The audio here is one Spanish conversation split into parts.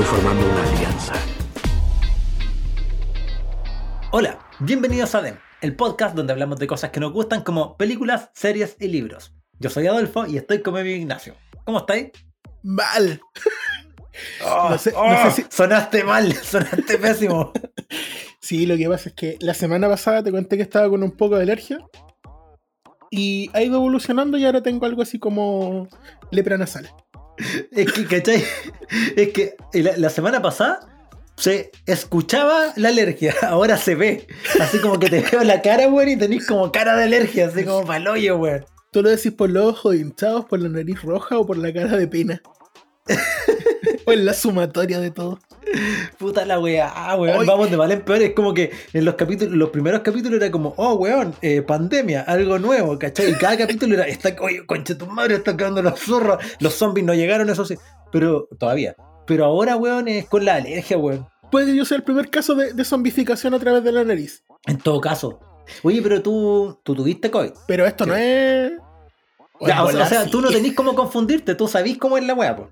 Estoy formando una alianza. Hola, bienvenidos a DEM, el podcast donde hablamos de cosas que nos gustan como películas, series y libros. Yo soy Adolfo y estoy con mi amigo Ignacio. ¿Cómo estáis? Mal. Oh, No sé- no sé si- Sonaste mal, sonaste pésimo. Sí, lo que pasa es que la semana pasada te conté que estaba con un poco de alergia. Y ha ido evolucionando y ahora tengo algo así como lepra nasal. Es que, ¿cachai? Es que la, la semana pasada se escuchaba la alergia, ahora se ve. Así como que te veo la cara, weón, y tenés como cara de alergia, así como paloyo, weón. ¿Tú lo decís por los ojos hinchados, por la nariz roja o por la cara de pena? o en la sumatoria de todo. Puta la weá, weón. Oy. Vamos de mal en peor. Es como que en los capítulos, los primeros capítulos era como, oh weón, eh, pandemia, algo nuevo, ¿cachai? Y cada capítulo era, está, oye, concha tu madre, está quedando los zorros, los zombies no llegaron, eso sí. Pero todavía. Pero ahora, weón, es con la alergia, weón. Puede que yo sea el primer caso de, de zombificación a través de la nariz. En todo caso. Oye, pero tú, tú tuviste COVID. Pero esto no es. Ya, o, sea, o sea, bola, tú no tenés cómo confundirte, tú sabís cómo es la weá, po.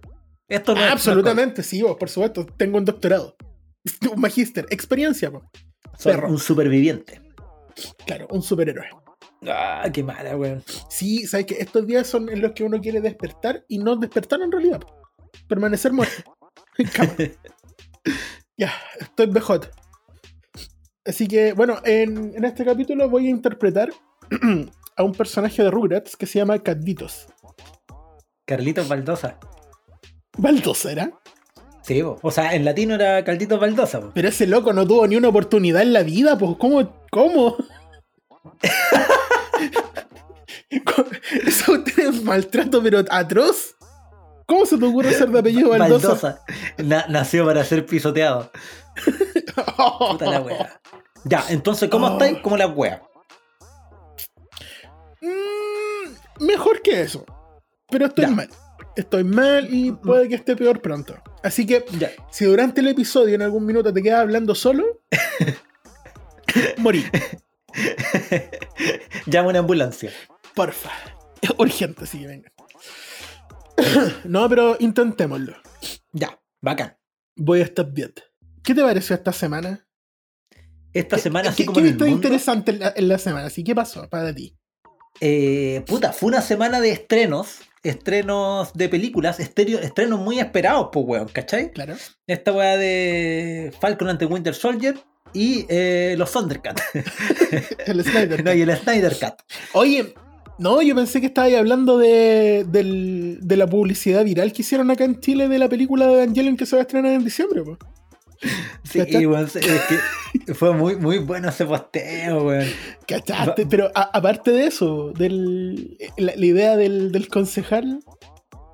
Esto no no es Absolutamente, sí, vos, por supuesto. Tengo un doctorado. Un magíster, experiencia. COVID. Soy perro. un superviviente. Claro, un superhéroe. Ah, qué mala, weón. Sí, sabes que estos días son en los que uno quiere despertar y no despertar en realidad. Permanecer muerto. En cama. ya, estoy BJ. Así que, bueno, en, en este capítulo voy a interpretar a un personaje de Rugrats que se llama Canditos. Carlitos Baldosa. Baldosa era. Sí, po. o sea, en latino era Carlitos Baldosa, po. Pero ese loco no tuvo ni una oportunidad en la vida, pues, ¿cómo? ¿Cómo? Eso es maltrato, pero atroz. ¿Cómo se te ocurre ser de apellido Baldosa? Baldosa. Na- nació para ser pisoteado. Puta la wea. Ya, entonces, ¿cómo Oh. estáis? Como la wea. Mm, mejor que eso. Pero estoy Ya. mal. Estoy mal y puede que esté peor pronto. Así que, Ya. si durante el episodio en algún minuto te quedas hablando solo, morí. Llama una ambulancia. Porfa. Es urgente, sí, venga. no, pero intentémoslo. Ya, bacán. Voy a estar bien. ¿Qué te pareció esta semana? Esta semana, así ¿Qué, como qué viste interesante en la, en la semana? ¿Sí? ¿Qué pasó para ti? eh, puta, fue una semana de estrenos. Estrenos de películas, estéreo- estrenos muy esperados, pues, weón, ¿cachai? Claro. Esta weá de Falcon ante Winter Soldier y eh, los Thundercats. El Snyder. no, y el Snyder Cat. Oye, no, yo pensé que estabas hablando de, del- de la publicidad viral que hicieron acá en Chile de la película de Evangelion que se va a estrenar en diciembre. po. Sí, fue muy, muy bueno ese posteo, weón. ¿Cachaste? Pero a- aparte de eso, del, la, la idea del, del concejal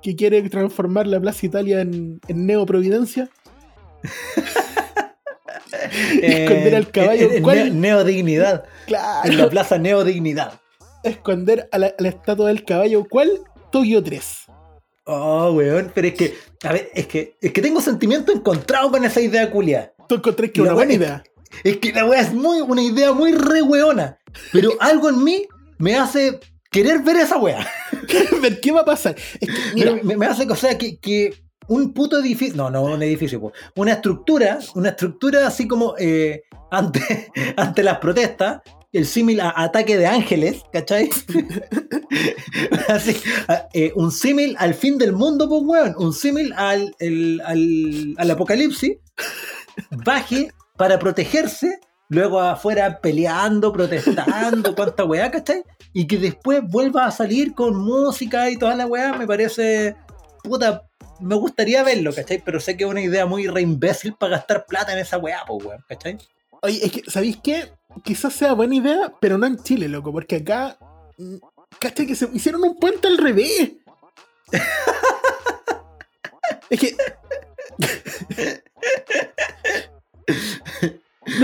que quiere transformar la Plaza Italia en, en Neo Providencia. Esconder al caballo, En, en ¿cuál? Neo- Neodignidad. Claro. En la plaza Neodignidad. Esconder a la, a la estatua del caballo. ¿Cuál? Tokio 3. Oh, weón, pero es que, a ver, es que, es que tengo sentimientos encontrados con esa idea culia. Tú encontré que La una buena idea. Es que la weá es muy, una idea muy re weona. Pero algo en mí me hace querer ver esa weá. ver qué va a pasar. Es que, mira, Me, me- me hace, o sea, que, que un puto edificio, no, no un edificio, po, una estructura, una estructura así como eh, ante, ante las protestas, el símil a ataque de ángeles, ¿cachai? así, a- eh, un símil al fin del mundo, pues weón, un símil al, el- al, al apocalipsis, baje para protegerse. Luego afuera peleando, protestando, cuánta weá, ¿cachai? Y que después vuelva a salir con música y toda la weá, me parece. Puta, me gustaría verlo, ¿cachai? Pero sé que es una idea muy re imbécil para gastar plata en esa weá, pues weón, ¿cachai? Oye, es que, ¿sabéis qué? Quizás sea buena idea, pero no en Chile, loco, porque acá. mm, ¿Cachai? Que se hicieron un puente al revés. es que.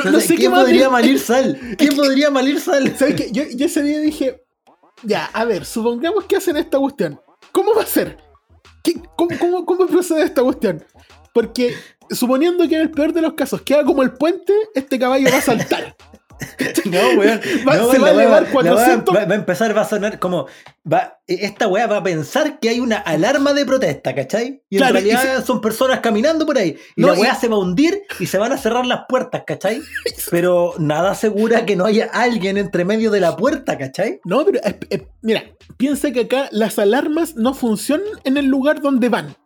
no, sé qué ¿Quién más podría malir sal? ¿Quién podría malir sal? ¿Sabes qué? Yo, yo ese día dije. Ya, a ver, supongamos que hacen esta cuestión. ¿Cómo va a ser? ¿Qué- cómo, cómo, cómo procede esta cuestión? Porque suponiendo que en el peor de los casos queda como el puente, este caballo va a saltar. No, weón. Va- no, se va a elevar la 400. weá Va, va a empezar, va a sonar como. Va, esta weá va a pensar que hay una alarma de protesta, ¿cachai? Y Claro, en y realidad son personas caminando por ahí. Y No, la weá y- se va a hundir y se van a cerrar las puertas, ¿cachai? Pero nada asegura que no haya alguien entre medio de la puerta, ¿cachai? No, pero mira, piensa que acá las alarmas no funcionan en el lugar donde van.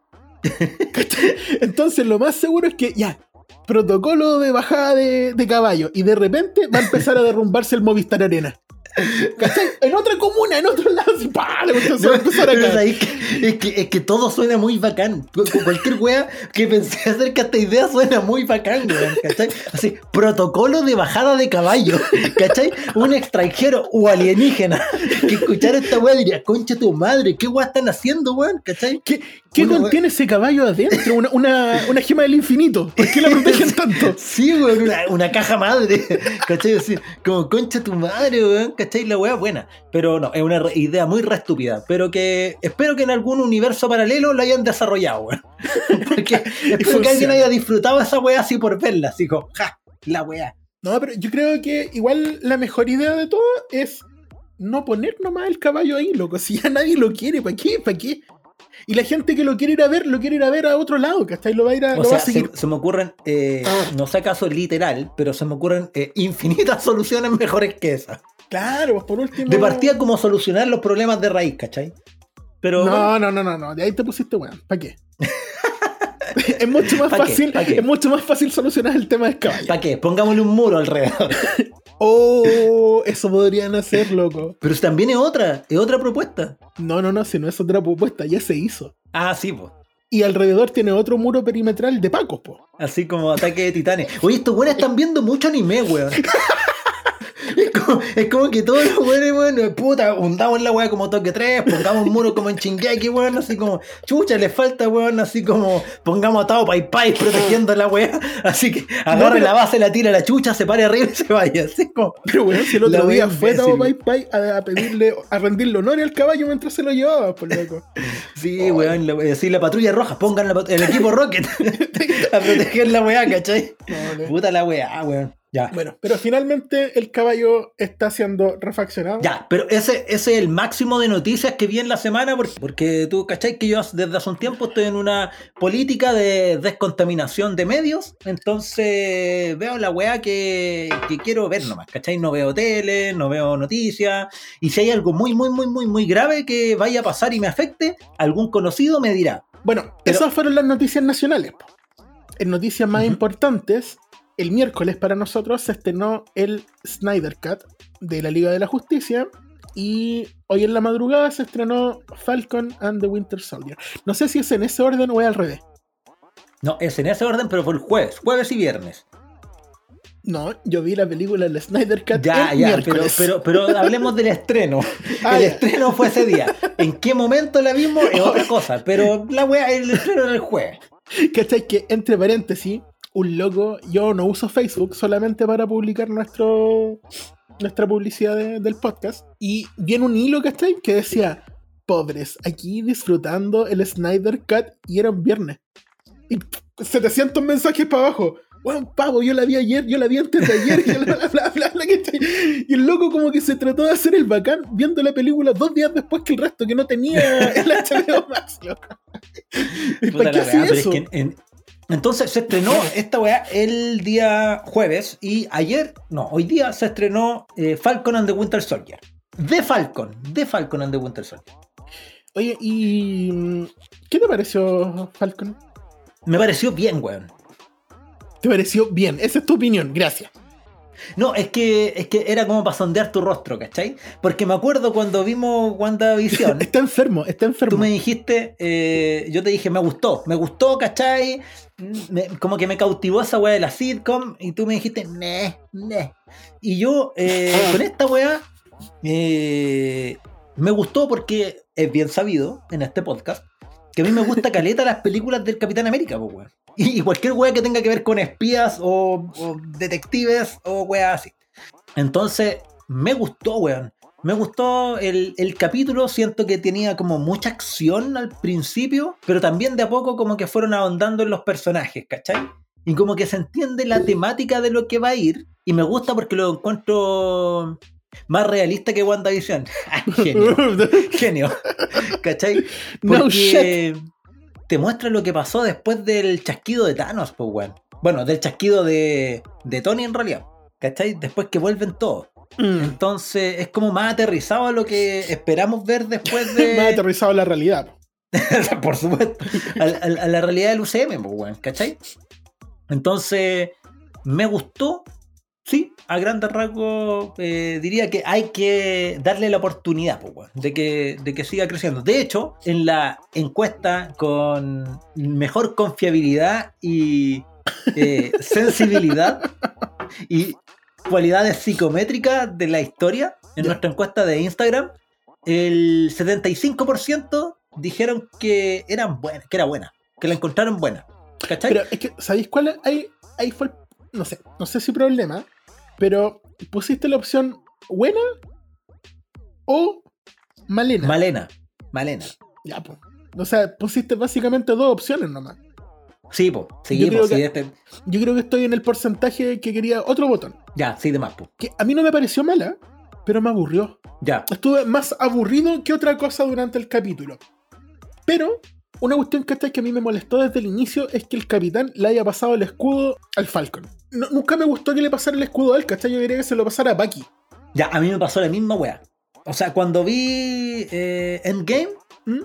¿Cachai? Entonces lo más seguro es que ya, protocolo de bajada de, de caballo y de repente va a empezar a derrumbarse el Movistar Arena. ¿Cachai? En otra comuna, en otro lado, así, ¡pah! Se va a empezar es, que, es, que, es que todo suena muy bacán. Cu- cu- Cualquier wea que pensé acerca de esta idea suena muy bacán, weón, ¿cachai? Así, protocolo de bajada de caballo, ¿cachai? Un extranjero o alienígena que escuchara esta wea diría, concha tu madre, ¿qué wea están haciendo, weón? ¿cachai? ¿Qué, qué Una- contiene ese caballo adentro? Una, una, una gema del infinito. ¿Por qué la protegen tanto? Sí, weón, una, una caja madre, ¿cachai? Así, como concha tu madre, weón, ¿cachai? La wea buena. Pero no, es una idea muy re estúpida, pero que espero que en algún universo paralelo la hayan desarrollado, weón. Porque espero que alguien haya disfrutado esa wea así por verla, así como, ja, la wea. No, pero yo creo que igual la mejor idea de todo es no poner nomás el caballo ahí, loco. Si ya nadie lo quiere, ¿para qué? ¿Para qué? Y la gente que lo quiere ir a ver, lo quiere ir a ver a otro lado, ¿cachai? Lo va a ir a, O lo va sea, a seguir. se, se me ocurren, eh, no sé acaso literal, pero se me ocurren eh, infinitas soluciones mejores que esa. Claro, pues por último. De partida, como solucionar los problemas de raíz, ¿cachai? Pero No, no, no, no, no. De ahí te pusiste weón. ¿Para qué? es mucho más fácil. Es mucho más fácil solucionar el tema del caballo. ¿para qué? Pongámosle un muro alrededor. Oh, eso podrían hacer, loco. Pero también es otra, es otra propuesta. No, no, no, si no es otra propuesta, ya se hizo. Ah, sí, pues. Y alrededor tiene otro muro perimetral de pacos, po. Así como ataque de titanes. Oye, estos buenos están viendo mucho anime, weón. Es como, es como que todos los weones, weón, puta, hundamos la weá como toque 3, pongamos un muro como en Chingeki, weón, así como, chucha, le falta, weón, así como, pongamos a Tao Pai Pai protegiendo la weá, así que agarre pero- la base, la tira la chucha, se pare arriba y se vaya, así como, Pero weón, si el otro día fue Tao Pai Pai a, a pedirle, a rendirle honor al caballo mientras se lo llevaba, por loco. sí, weón, la, así la patrulla roja, pongan la el equipo Rocket a proteger la weá, ¿cachai? No, no. Puta la weá, weón. Ya. Bueno, pero finalmente el caballo está siendo refaccionado. Ya, pero ese, ese es el máximo de noticias que vi en la semana, porque, porque tú, ¿cachai? Que yo desde hace un tiempo estoy en una política de descontaminación de medios, entonces veo la weá que, que quiero ver nomás, ¿cachai? No veo tele, no veo noticias, y si hay algo muy, muy, muy, muy, muy grave que vaya a pasar y me afecte, algún conocido me dirá. Bueno, Pero- esas fueron las noticias nacionales. En noticias más importantes, el miércoles para nosotros se estrenó el Snyder Cut de la Liga de la Justicia. Y hoy en la madrugada se estrenó Falcon and the Winter Soldier. No sé si es en ese orden o es al revés. No, es en ese orden, pero fue el jueves, jueves y viernes. No, yo vi la película del Snyder Cut Ya, el ya, pero, miércoles. pero, pero hablemos del estreno. Ah, el ya. estreno fue ese día. ¿En qué momento la vimos? Es otra cosa. Pero la wea, el estreno era el jueves. ¿Cachai? Que entre paréntesis, un loco, yo no uso Facebook solamente para publicar nuestro nuestra publicidad de- del podcast. Y viene un hilo, ¿cachai? Que decía, pobres, aquí disfrutando el Snyder Cut y era un viernes. Y 700 mensajes para abajo. Bueno, pavo, yo la vi ayer, yo la vi antes de ayer, y. Y el loco como que se trató de hacer el bacán viendo la película dos días después que el resto, que no tenía el HBO Max, loco. ¿Y Puta ¿Para qué la pero es eso? que en- en- entonces se estrenó esta weá el día jueves y ayer, no, hoy día se estrenó eh, Falcon and the Winter Soldier. De Falcon, de Falcon and the Winter Soldier. Oye, ¿y mm, qué te pareció Falcon? Me pareció bien, weón. ¿Te pareció bien? Esa es tu opinión, gracias. No, es que, es que era como para sondear tu rostro, ¿cachai? Porque me acuerdo cuando vimos WandaVision. Está enfermo, está enfermo. Tú me dijiste, eh, yo te dije, me gustó, me gustó, ¿cachai? Me- como que me cautivó esa weá de la sitcom y tú me dijiste, ne, ne. Y yo, eh, con esta weá, eh, me gustó porque es bien sabido en este podcast que a mí me gusta caleta las películas del Capitán América, pues, weón. Y, y cualquier weá que tenga que ver con espías o, o detectives o weá así. Entonces, me gustó, weón. Me gustó el, el capítulo, siento que tenía como mucha acción al principio, pero también de a poco como que fueron ahondando en los personajes, ¿cachai? y como que se entiende la temática de lo que va a ir. Y me gusta porque lo encuentro más realista que WandaVision. genio. genio. ¿Cachai? Porque te muestra lo que pasó después del chasquido de Thanos, pues, weón. Bueno, del chasquido de, de Tony en realidad. ¿Cachai? Después que vuelven todos. Mm. Entonces es como más aterrizado a lo que esperamos ver después de. más aterrizado a la realidad. Por supuesto. A, la realidad del UCM, pues, weón. ¿Cachai? Entonces, me gustó. Sí, a grandes rasgos eh, diría que hay que darle la oportunidad de, que, de que siga creciendo. De hecho, en la encuesta con mejor confiabilidad y eh, sensibilidad y cualidades psicométricas de la historia, en nuestra encuesta de Instagram, el 75% dijeron que eran buenas, que era buena, que la encontraron buena. ¿Cachai? Pero es que, ¿sabéis cuál? Ahí, ahí fue, no sé, no sé si problema, pero pusiste la opción buena o malena. Malena, malena. Ya, pues. O sea, pusiste básicamente dos opciones nomás. Sí, pues, yo, creo que, este... yo creo que estoy en el porcentaje que quería otro botón. Ya, sí, de más, pues. Que a mí no me pareció mala, pero me aburrió. Ya. Estuve más aburrido que otra cosa durante el capítulo. Pero una cuestión que, que a mí me molestó desde el inicio es que el capitán le haya pasado el escudo al Falcon. nunca me gustó que le pasara el escudo a él, ¿cachai? Yo quería que se lo pasara a Bucky. Ya, a mí me pasó la misma wea. O sea, cuando vi eh, Endgame, ¿Mm?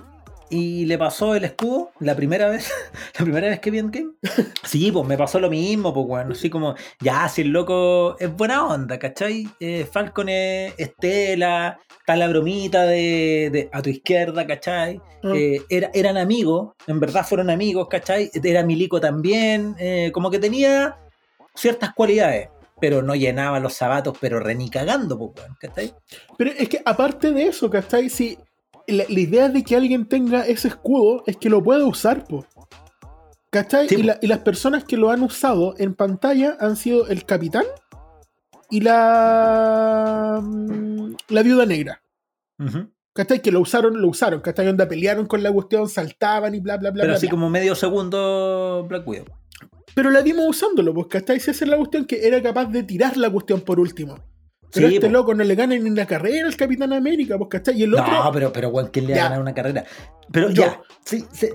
Y le pasó el escudo la primera vez, la primera vez que vi Endgame. Sí, pues me pasó lo mismo, pues bueno, así como, ya, si el loco es buena onda, ¿cachai? Eh, Falcon es Estela, está la bromita de, a tu izquierda, ¿cachai? Ah. Eh, eran amigos, en verdad fueron amigos, ¿cachai? Era Milico también, eh, como que tenía ciertas cualidades pero no llenaba los zapatos, pero renicagando, pues, ¿cachai? Pero es que aparte de eso, ¿cachai? Si la, idea de que alguien tenga ese escudo es que lo pueda usar, po. ¿Cachai? Y, las personas que lo han usado en pantalla han sido el capitán y la. Mm, la viuda negra. ¿Cachai? Que lo usaron, lo usaron. ¿Cachai? Donde pelearon con la cuestión, saltaban y bla, bla, bla. Pero así como medio segundo Black Widow. Pero la vimos usándolo, pues, ¿cachai? Si esa es la cuestión que era capaz de tirar la cuestión por último. Pero este loco no le gana ni la carrera al Capitán América, pues, ¿cachai? Y el otro... No, pero, pero, ¿quién le va a ganar una carrera? Pero ya, sí, se,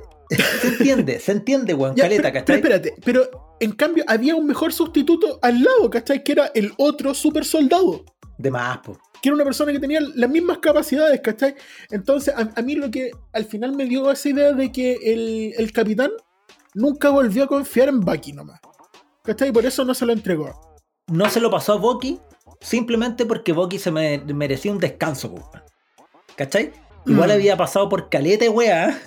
entiende, se entiende, weón, caleta, ¿cachai? Pero espérate, pero en cambio había un mejor sustituto al lado, ¿cachai? Que era el otro super soldado. De más, pues. Que era una persona que tenía las mismas capacidades, ¿cachai? Entonces, a, mí lo que al final me dio esa idea de que el, el capitán nunca volvió a confiar en Bucky nomás. ¿Cachai? Y por eso no se lo entregó. No se lo pasó a Bucky simplemente porque Bucky se merecía un descanso, ¿cachai? Igual mm. había pasado por caleta, weá.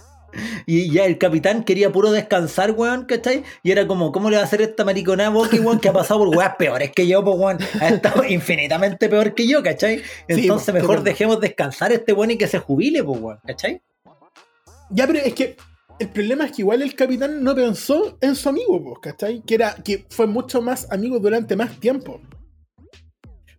Y ya el capitán quería puro descansar, weón, ¿cachai? Y era como, ¿cómo le va a hacer esta mariconada a Bucky, weón, que ha pasado por weas peores que yo, pues, weón? Ha estado infinitamente peor que yo, ¿cachai? Entonces mejor dejemos descansar a este weón y que se jubile, pues, weón, ¿cachai? Ya, pero es que el problema es que igual el capitán no pensó en su amigo, pues, ¿cachai? Que, era, que fue mucho más amigo durante más tiempo.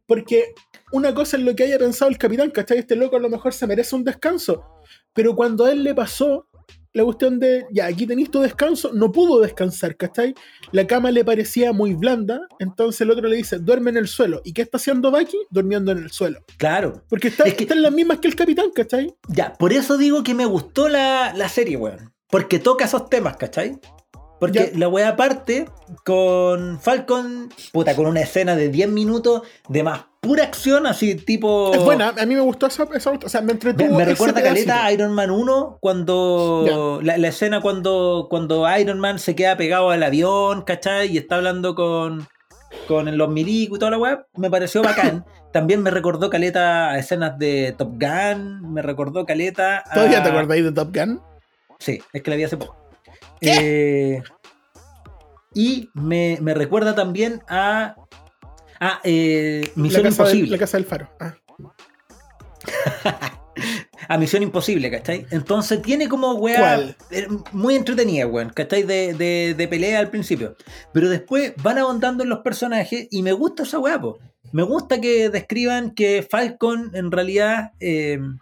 Porque una cosa es lo que haya pensado el capitán, ¿cachai? Este loco a lo mejor se merece un descanso. Pero cuando a él le pasó la cuestión de, ya, aquí tenéis tu descanso, no pudo descansar, ¿cachai? La cama le parecía muy blanda, entonces el otro le dice, duerme en el suelo. ¿Y qué está haciendo Bucky? Durmiendo en el suelo. Claro. Porque está, están las mismas que el capitán, ¿cachai? Ya, por eso digo que me gustó la, la serie, weón. Porque toca esos temas, ¿cachai? Porque la wea parte con Falcon, puta, con una escena de 10 minutos de más pura acción, así tipo. Es buena, a mí me gustó esa. o sea, me entretuvo. Me, recuerda Caleta a Iron Man 1, cuando. La, escena cuando, cuando Iron Man se queda pegado al avión, ¿cachai? Y está hablando con. Con los milicos y toda la web, me pareció bacán. También me recordó Caleta a escenas de Top Gun, me recordó Caleta. A... ¿Todavía te acordáis de Top Gun? Sí, es que la vi hace poco. Eh, y me, recuerda también a. A eh, Misión Imposible. la casa del faro. Ah. a Misión Imposible, ¿cachai? Entonces tiene como weá eh, muy entretenida, weón, ¿cachai? De, de, pelea al principio. Pero después van ahondando en los personajes y me gusta esa weá, po. Me gusta que describan que Falcon en realidad. el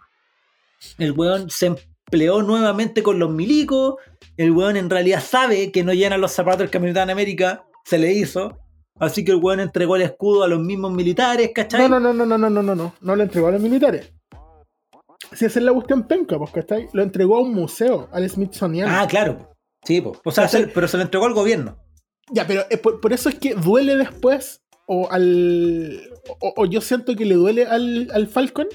weón se pleó nuevamente con los milicos. El weón en realidad sabe que no llenan los zapatos el Capitán América. Se le hizo. Así que el weón entregó el escudo a los mismos militares, ¿cachai? No, no, no, no, no, no, no, no. No lo entregó a los militares. Si esa es la cuestión penca, pues, ¿cachai? Lo entregó a un museo, al Smithsonian. Ah, claro. Sí, pues. O sea, pero se lo entregó al gobierno. Ya, pero eh, por, por, eso es que duele después. O al. O, o yo siento que le duele al, al Falcon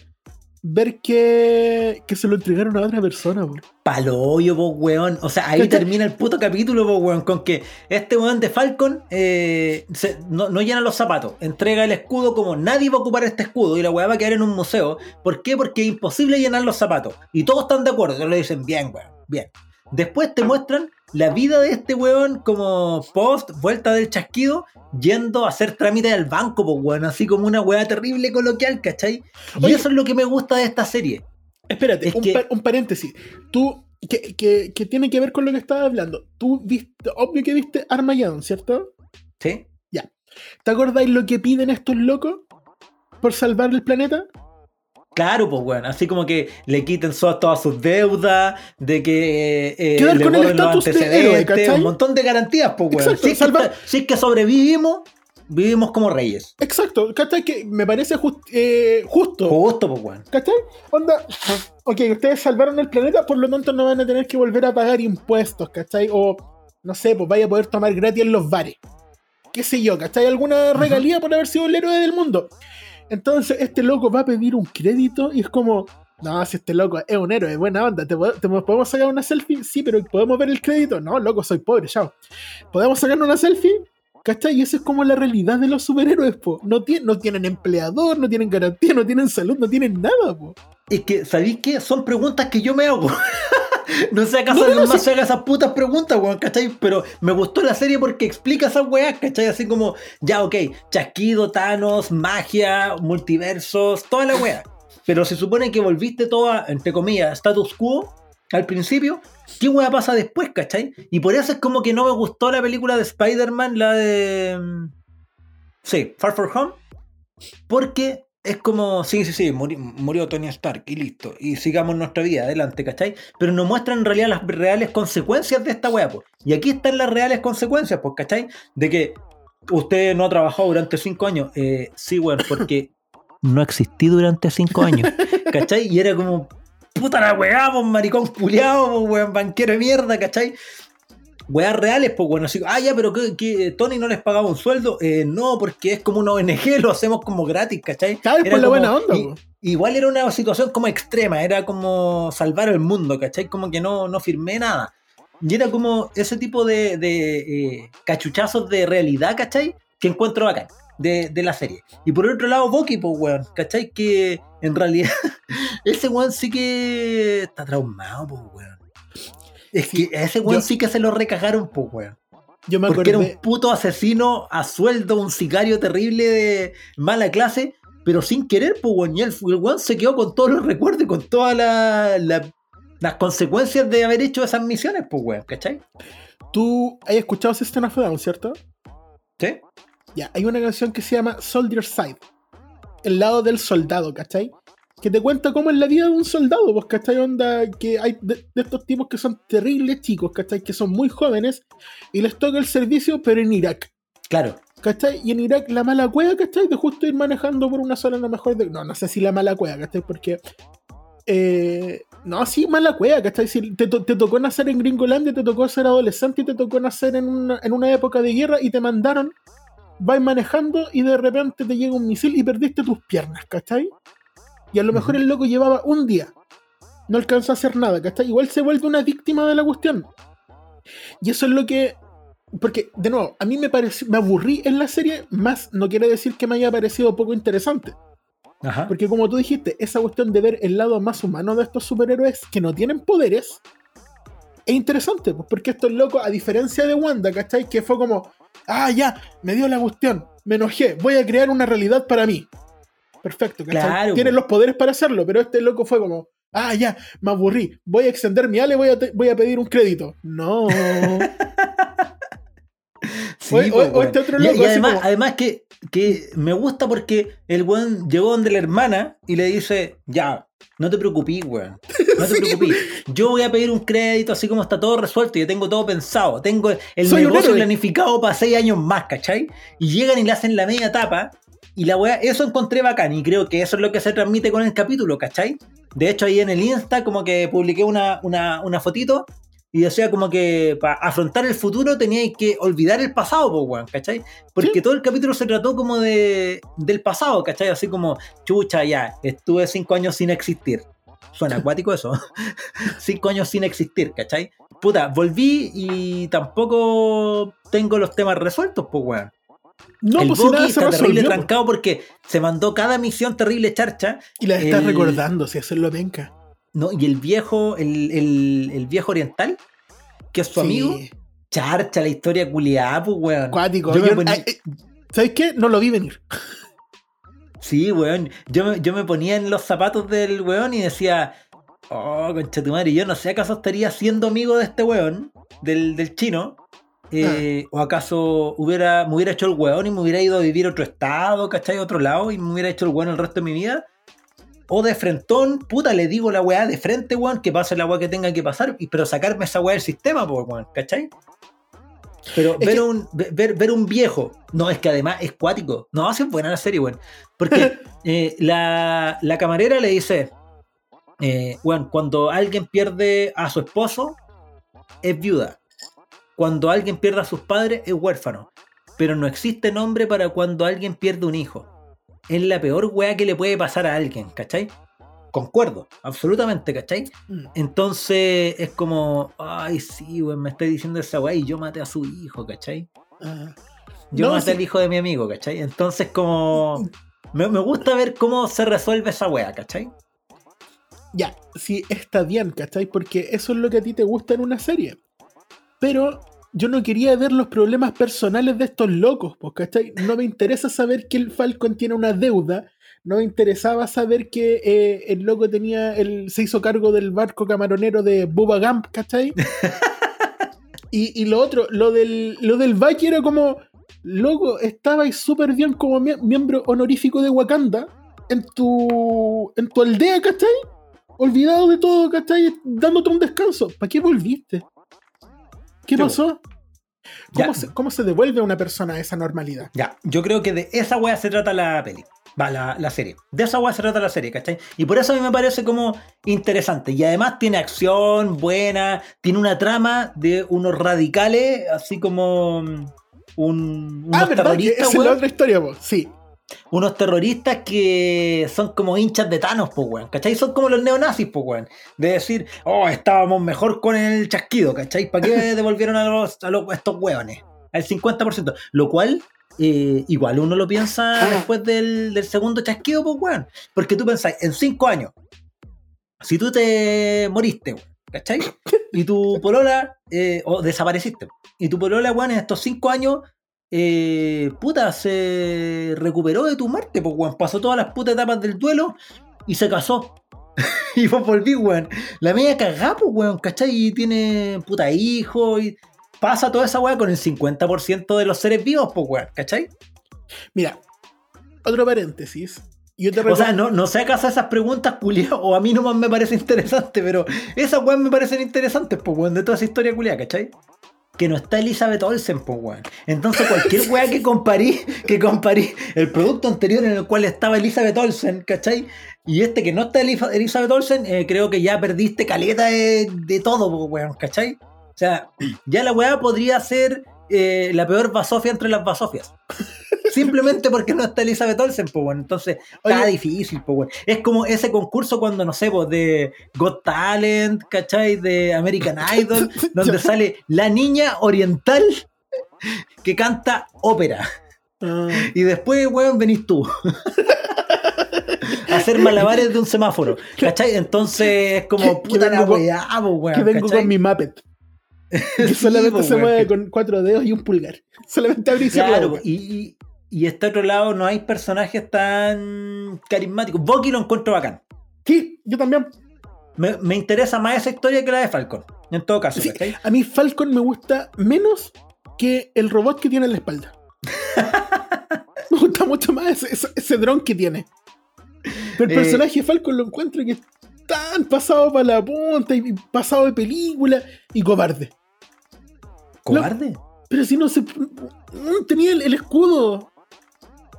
ver que, que se lo entregaron a otra persona, po. Paloyo, po, weón. O sea, ahí termina el puto capítulo, po, weón, con que este weón de Falcon eh, se- no, no llena los zapatos. Entrega el escudo como nadie va a ocupar este escudo y la weá va a quedar en un museo. ¿Por qué? Porque es imposible llenar los zapatos. Y todos están de acuerdo. Todos le dicen, bien, weón, bien. Después te muestran la vida de este weón como post, vuelta del chasquido, yendo a hacer trámite al banco, po, weón. Así como una weá terrible coloquial, ¿cachai? Y Oye. eso es lo que me gusta de esta serie. Espérate, Es un, que- pa- un paréntesis. Tú, que, que, que tiene que ver con lo que estaba hablando. Tú viste, obvio que viste Armageddon, ¿cierto? ¿Sí? ¿Te acordáis lo que piden estos locos por salvar el planeta? Claro, pues bueno, así como que le quiten todas sus deudas, de que eh, eh, le con el estatus de héroe, ¿cachai? un montón de garantías, pues bueno. Exacto, Si, es que salvar- está- si es que sobrevivimos, vivimos como reyes. Exacto, ¿cachai? Que me parece just- eh, justo. Justo, pues bueno. ¿Cachai? Onda, ok, ustedes salvaron el planeta, por lo tanto no van a tener que volver a pagar impuestos, ¿cachai? O, no sé, pues vaya a poder tomar gratis en los bares. ¿Qué sé yo, ¿cachai? ¿Alguna regalía por haber sido el héroe del mundo? Entonces, este loco va a pedir un crédito y es como, no, si este loco es un héroe, buena onda, ¿te, pod- te podemos sacar una selfie? Sí, pero ¿podemos ver el crédito? No, loco, soy pobre, chao. ¿Podemos sacar una selfie? ¿Cachai? Y esa es como la realidad de los superhéroes, po. No, no tienen empleador, no tienen garantía, no tienen salud, no tienen nada, po. Es que, ¿sabéis qué? Son preguntas que yo me hago. no sé acaso No, no, más se haga esas putas preguntas, weón, ¿cachai? Pero me gustó la serie porque explica esas weas, ¿cachai? Así como, ya, ok, chasquido, Thanos, magia, multiversos, toda la wea. Pero se supone que volviste toda, entre comillas, status quo al principio. ¿Qué wea pasa después, cachai? Y por eso es como que no me gustó la película de Spider-Man, la de. mm, Sí, Far From Home. Porque es como, sí, sí, sí, muri- murió, Tony Stark y listo. Y sigamos nuestra vida, adelante, ¿cachai? Pero no muestran en realidad las reales consecuencias de esta wea, pues. Y aquí están las reales consecuencias, pues, ¿cachai? De que usted no ha trabajado durante cinco años. Eh, sí, weón, porque no existí durante cinco años, ¿cachai? Y era como, puta la weá, pues, maricón culiao, pues, weón, banquero de mierda, ¿cachai? Weas reales, pues bueno, así, ah, ya, pero que, que Tony no les pagaba un sueldo, Eh, no, porque es como una ONG, lo hacemos como gratis, ¿cachai? Por la como- buena onda, y- po. Igual era una situación como extrema, era como salvar el mundo, ¿cachai? Como que no, no firmé nada. Y era como ese tipo de, de, eh, cachuchazos de realidad, ¿cachai? Que encuentro bacán de, de la serie. Y por otro lado, Bucky, pues, weón, ¿cachai? Que en realidad ese weón sí que está traumado, pues, weón. Es Sí, que a ese weón yo- sí que se lo recagaron, pues, weón. Yo me Porque era un puto asesino a sueldo, un sicario terrible de mala clase, pero sin querer, pues, weón. Y el, el weón se quedó con todos los recuerdos y con todas la- la- las consecuencias de haber hecho esas misiones, pues, weón, ¿cachai? Tú has escuchado System of Down, ¿cierto? Sí. Ya, hay una canción que se llama Soldier Side. El lado del soldado, ¿cachai? Que te cuenta cómo es la vida de un soldado, pues, ¿cachai? Onda que hay de, de estos tipos que son terribles chicos, ¿cachai? Que son muy jóvenes y les toca el servicio, pero en Irak. Claro. ¿Cachai? Y en Irak la mala cueva, ¿cachai? De justo ir manejando por una zona a lo mejor de... No, no sé si la mala cueva, ¿cachai? Porque... eh, no, sí, mala cueva, ¿cachai? Si te, te tocó nacer en Gringolandia, te tocó ser adolescente y te tocó nacer en una, en una época de guerra y te mandaron, vais manejando y de repente te llega un misil y perdiste tus piernas, ¿cachai? Y a lo mejor el loco llevaba un día, no alcanzó a hacer nada, ¿cachai? Igual se vuelve una víctima de la cuestión. Y eso es lo que porque, de nuevo, a mí me pareció, me aburrí en la serie, más no quiere decir que me haya parecido poco interesante. Ajá. Porque como tú dijiste, esa cuestión de ver el lado más humano de estos superhéroes que no tienen poderes es interesante, pues porque estos locos, a diferencia de Wanda, ¿cachai? Que fue como, ah, ya, me dio la cuestión, me enojé, voy a crear una realidad para mí. Perfecto. Claro, Tienen pues. los poderes para hacerlo, pero este loco fue como, ah, ya, me aburrí, voy a extender mi ale, voy a, voy a pedir un crédito. No. Sí, o, o- pues, o weón. este otro loco. y, además, como- además que, que me gusta porque el weón llegó donde la hermana y le dice, ya, no te preocupes, weón. No te preocupes. Yo voy a pedir un crédito así como está todo resuelto. Yo tengo todo pensado. Tengo el Soy negocio planificado para seis años más, ¿cachai? Y llegan y le hacen la media tapa. Y la weá, eso encontré bacán. Y creo que eso es lo que se transmite con el capítulo, ¿cachai? De hecho, ahí en el Insta, como que publiqué una, una, una fotito y decía como que para afrontar el futuro teníais que olvidar el pasado, pues, weón, ¿cachai? Porque Sí. todo el capítulo se trató como de del pasado, ¿cachai? Así como, chucha, ya, estuve cinco años sin existir. Suena acuático eso. cinco años sin existir, ¿cachai? Puta, volví y tampoco tengo los temas resueltos, pues, weón. No, el pues nada se está terrible resolvió. trancado porque se mandó cada misión terrible charcha. Y la estás el- recordando, si hacerlo penca. ¿no? Y el viejo, el, el- el viejo oriental, que es su amigo, charcha la historia culiada, pues, weón. Cuático. Yo me Yo- ponía- ay, eh, ¿Sabes qué? No lo vi venir. Sí, weón. Yo me, yo me ponía en los zapatos del weón y decía, oh, concha tu madre, yo no sé acaso estaría siendo amigo de este weón, del, del chino. Eh, O acaso hubiera, me hubiera hecho el weón y me hubiera ido a vivir a otro estado, ¿cachai? A otro lado y me hubiera hecho el weón el resto de mi vida. O de frentón, puta, le digo la weá de frente, weón, que pase la weá que tenga que pasar, y- pero sacarme esa weá del sistema, weón, ¿cachai? Pero ver, que- un, ve- ver, ver un viejo, no, es que además es cuático. No, hace buena la serie, weón. Porque eh, la, la camarera le dice, eh, weón, cuando alguien pierde a su esposo, es viuda. Cuando alguien pierde a sus padres, es huérfano. Pero no existe nombre para cuando alguien pierde un hijo. Es la peor weá que le puede pasar a alguien, ¿cachai? Concuerdo, absolutamente, ¿cachai? Mm. Entonces es como, ay, sí, weón, me está diciendo esa weá y yo maté a su hijo, ¿cachai? Ah. Yo No, maté sí. al hijo de mi amigo, ¿cachai? Entonces como... Me, me gusta ver cómo se resuelve esa weá, ¿cachai? Ya, sí, está bien, ¿cachai? Porque eso es lo que a ti te gusta en una serie. Pero yo no quería ver los problemas personales de estos locos, pues, ¿cachai? No me interesa saber que el Falcon tiene una deuda. No me interesaba saber que eh, el loco tenía. El, se hizo cargo del barco camaronero de Bubba Gump, ¿cachai? y, y lo otro, lo del, lo del era como. Loco, estabais súper bien como mie- miembro honorífico de Wakanda en tu, en tu aldea, ¿cachai? olvidado de todo, ¿cachai? Dándote un descanso. ¿Para qué volviste? ¿Qué pasó? ¿Cómo se, ¿Cómo se devuelve a una persona a esa normalidad? Ya, yo creo que de esa weá se trata la peli. Va, la, la serie. De esa weá se trata la serie, ¿cachai? Y por eso a mí me parece como interesante. Y además tiene acción buena, tiene una trama de unos radicales, así como mm, un, unos ah, es la otra historia, po. Sí. Unos terroristas que son como hinchas de Thanos, pues, weón. ¿Cachai? Son como los neonazis, pues, weón. De decir, oh, estábamos mejor con el chasquido, ¿cachai? ¿Para qué devolvieron a, los, a los- a estos weones? Al 50%. Lo cual, eh, igual uno lo piensa después del, del segundo chasquido, pues, weón. Porque tú pensás, en cinco años, si tú te moriste, weón, ¿cachai? Y tu polola, eh, o desapareciste, y tu polola, weón, en estos cinco años eh, puta, se recuperó de tu muerte, pues, weón. Pasó todas las putas etapas del duelo y se casó. y vos volví, weón. La media cagá, pues, weón, ¿cachai? Y tiene puta hijo y pasa toda esa weá con el 50% de los seres vivos, pues, weón, ¿cachai? Mira, otro paréntesis. Yo te O sea, no, no sé acaso esas preguntas, culiao, o a mí nomás me parece interesante, pero esas weas me parecen interesantes, pues, weón, de toda esa historia culiada, ¿cachai? Que no está Elizabeth Olsen, pues, weón. Entonces, cualquier wea que comparí, que comparí el producto anterior en el cual estaba Elizabeth Olsen, ¿cachai? Y este que no está Elizabeth Olsen, eh, creo que ya perdiste caleta de, de todo, pues, weón, ¿cachai? O sea, ya la weá podría ser eh, la peor basofia entre las basofias. Simplemente porque no está Elizabeth Olsen, pues bueno. Entonces, está difícil, pues bueno. Es como ese concurso cuando, no sé, pues, de Got Talent, ¿cachai? De American Idol, donde sale la niña oriental que canta ópera. Ah, Y después, weón, venís tú. a hacer malabares de un semáforo. ¿Cachai? Entonces es como puta la weá, weón. que vengo ¿cachai? con mi Muppet. Que solamente se mueve con cuatro dedos y un pulgar. Solamente abrir y Claro, y, y, y este otro lado no hay personajes tan carismáticos. Bucky lo encuentro bacán. Sí, yo también. Me, me interesa más esa historia que la de Falcon. En todo caso, Sí, a mí Falcon me gusta menos que el robot que tiene en la espalda. Me gusta mucho más ese, ese, ese dron que tiene. Pero el Eh, personaje de Falcon lo encuentro que es tan pasado para la punta y pasado de película y cobarde. ¿Cobarde? Pero si no se. Tenía el, el escudo.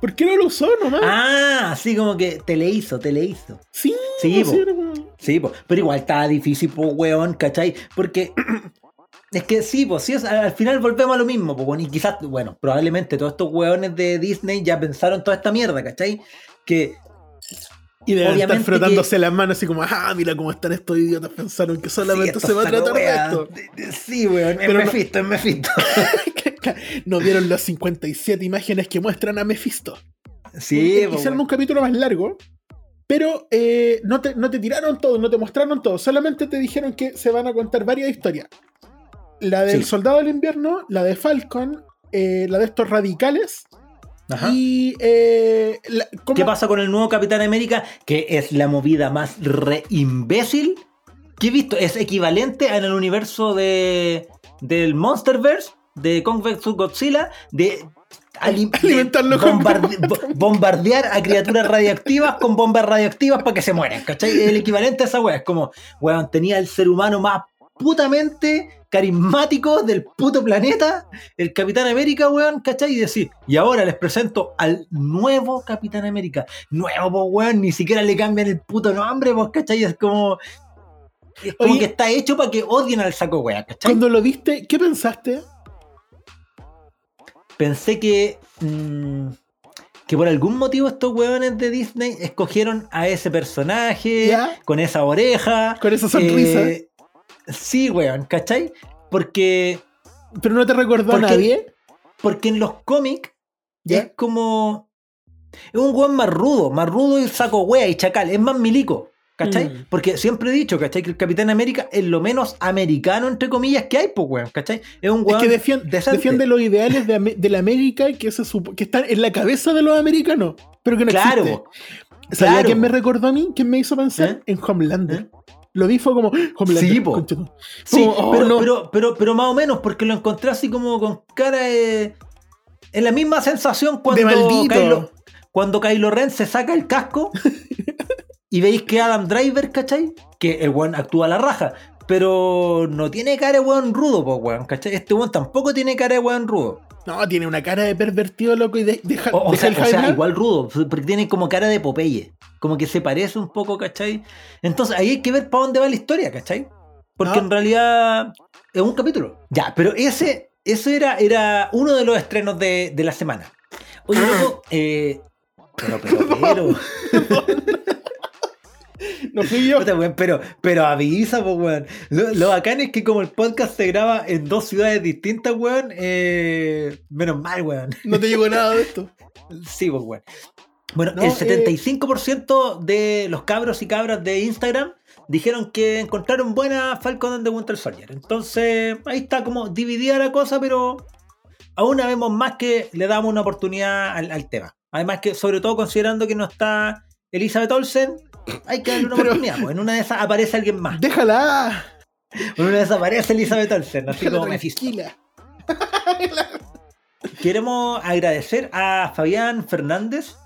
¿Por qué no lo usó nomás? Ah, así como que te le hizo, te le hizo. sí, sí, pues, po. Sí, po, pero igual está difícil, pues, weón, ¿cachai? Porque es que sí, pues, sí, es- al final volvemos a lo mismo, pues, y quizás, bueno, probablemente todos estos weones de Disney ya pensaron toda esta mierda, ¿cachai? Que Y deben estar frotándose las manos así como, ah, mira cómo están estos idiotas. Pensaron que solamente sí, se va a tratar de esto. wea. De- de- Sí, weón, es Pero no- Mephisto, es Mephisto. no vieron las 57 imágenes que muestran a Mephisto. Sí, Eh, pues, Hicieron un capítulo más largo, pero eh, no, te, no te tiraron todo, no te mostraron todo, solamente te dijeron que se van a contar varias historias. La del Sí. Soldado del Invierno, la de Falcon, eh, la de estos radicales Ajá. y... eh, la- ¿cómo- ¿Qué pasa con el nuevo Capitán América? Que es la movida más re imbécil que he visto. Es equivalente en el universo de del Monsterverse, de Kong vs Godzilla, de, ali- de Alimentarlo con bombarde- bo- bombardear a criaturas radiactivas con bombas radioactivas para que se mueran. ¿Cachai? El equivalente a esa wea. Es como, weón, tenía el ser humano más putamente carismático del puto planeta, el Capitán América, weón, ¿cachai? Y decir, y ahora les presento al nuevo Capitán América. Nuevo, po, weón, ni siquiera le cambian el puto nombre, pues, ¿cachai? Es como. Es como Oye. que está hecho para que odien al saco, weón, ¿cachai? Cuando lo viste, ¿qué pensaste? Pensé que. mm, que por algún motivo estos weones de Disney escogieron a ese personaje ¿Ya? con esa oreja. Con esa sonrisa. eh, sí, weón, ¿cachai? Porque. Pero no te recordó a porque- nadie. Porque en los cómics ¿Ya? es como. Es un weón más rudo, más rudo y saco wea y chacal, es más milico. ¿Cachai? Mm. Porque siempre he dicho, ¿cachai? Que el Capitán América es lo menos americano, entre comillas, que hay, pues, weón, ¿cachai? Es un Es weón que defien- decente. defiende los ideales de, la América que, se que están en la cabeza de los americanos, pero que no Claro, existe. ¿Sabía claro. quién me recordó a mí? ¿Quién me hizo pensar? ¿Eh? En Homelander. ¿Eh? Lo vi fue como ¡Ah! Homelander. Sí, po. tu- Sí, Como, oh, pero, no. pero, pero, pero más o menos, porque lo encontré así como con cara de. En la misma sensación cuando. de maldito. Kylo, cuando Kylo Ren se saca el casco y veis que Adam Driver, ¿cachai? Que el weón actúa a la raja. Pero no tiene cara de weón rudo, pues weón, ¿cachai? Este weón tampoco tiene cara de weón rudo. No, tiene una cara de pervertido loco y de, deja, O, o deja sea, el o sea, igual rudo, porque tiene como cara de Popeye. Como que se parece un poco, ¿cachai? Entonces ahí hay que ver para dónde va la historia, ¿cachai? Porque No. en realidad es un capítulo. Ya, pero ese, ese era, era uno de los estrenos de, de la semana. Oye, loco, eh, pero, pero, pero, No fui yo. pero, pero avisa, pues, weón. Lo, lo bacán es que como el podcast se graba en dos ciudades distintas, weón, eh, menos mal, weón. No te llegó nada de esto. Sí, pues, weón. Bueno, No, el eh, 75% de los cabros y cabras de Instagram dijeron que encontraron buena Falcon and the Winter Soldier. Entonces, ahí está como dividida la cosa, pero aún vemos más que le damos una oportunidad al, al tema. Además que, sobre todo considerando que no está Elizabeth Olsen, hay que darle una Pero- oportunidad. Pues en una de esas aparece alguien más. Déjala. En una de esas aparece Elizabeth Olsen, así Déjala como tranquila. Queremos agradecer a Fabián Fernández.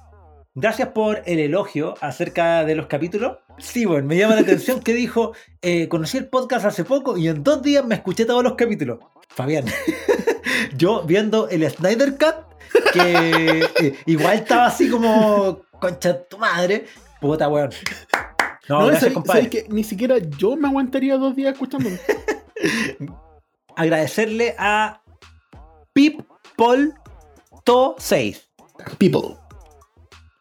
Gracias por el elogio acerca de los capítulos. Sí, bueno, me llama la atención que dijo, eh, conocí el podcast hace poco y en dos días me escuché todos los capítulos. Fabián, yo viendo el Snyder Cut, que eh, igual estaba así como, concha tu madre, puta weón. No, No, gracias ¿sabes- compadre. sabes que ni siquiera yo me aguantaría dos días escuchándolo. Agradecerle a Pip Paul To 6. People.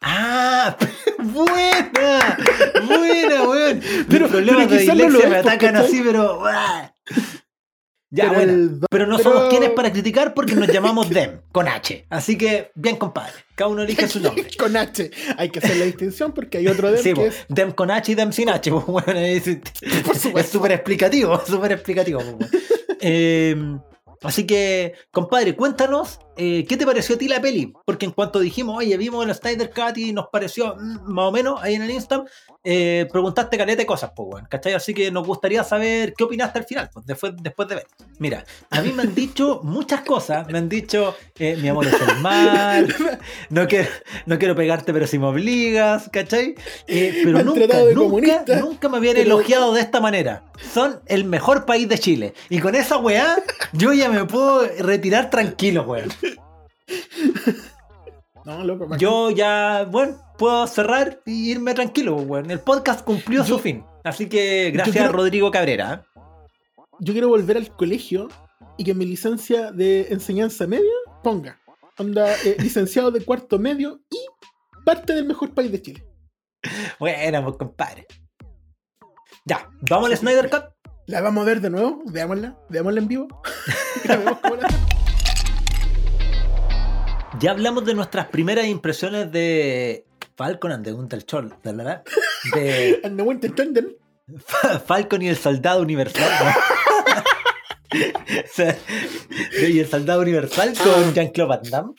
Ah, buena, buena, weón. Pero- Mis problemas pero de no lo me atacan así, pero. Ya, Pero bueno. el Pero no pero- somos quienes para criticar porque nos llamamos Dem, con H. Así que, bien, compadre. Cada uno elige su nombre. Con H. Hay que hacer la distinción porque hay otro de Sí, que po, es. Dem con H y Dem sin H. pues, bueno, es súper explicativo, súper explicativo. pues. Eh, así que, compadre, cuéntanos eh, ¿qué te pareció a ti la peli? Porque en cuanto dijimos, oye, vimos el Snyder Cut y nos pareció mm, más o menos ahí en el Insta, eh, preguntaste caleta de cosas, pues, weón, ¿cachai? Así que nos gustaría saber qué opinaste al final, pues, después, después de ver. Mira, a mí me han dicho muchas cosas, me han dicho, eh, mi amor es el mal, no quiero, no quiero pegarte, pero si me obligas, ¿cachai? Pero nunca, nunca, nunca me habían pero- elogiado de esta manera. Son el mejor país de Chile. Y con esa weá, yo ya me puedo retirar tranquilo, weón. No, loco. Yo ya, bueno, puedo cerrar y irme tranquilo, weón. El podcast cumplió su fin. Así que gracias quiero- a Rodrigo Cabrera. ¿eh? yo quiero volver al colegio y que mi licencia de enseñanza media ponga. Onda, eh, licenciado de cuarto medio y parte del mejor país de Chile. Bueno, pues compadre. Ya, vamos al Snyder Cut. ¿La vamos a ver de nuevo? Veámosla, veámosla en vivo. Ya hablamos de nuestras primeras impresiones de Falcon and the Winter Soldier, ¿verdad? De And the Winter. Fa- Falcon y el Soldado Universal. ¿no? O sea, y el Soldado Universal con Jean-Claude Van Damme.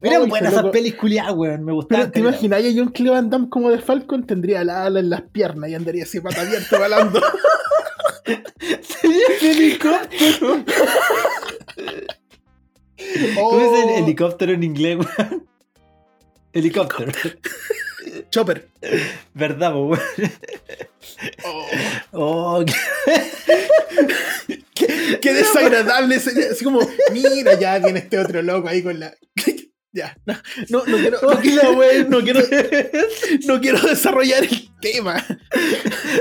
Loco. esas pelis culiadas, weón. Me gustaban. Pero te imaginas a John Cleve Van Damme como de Falcon, tendría la ala en las piernas y andaría así pata abierta balando. Sería un helicóptero. ¿Cómo es el Oh, helicóptero en inglés, weón? Helicóptero. Chopper. ¿Verdad, weón? Oh, Oh, qué- qué desagradable. Así como, mira, ya viene este otro loco ahí con la. Ya, no, no, no quiero, no, quiero, no quiero, no quiero desarrollar el tema.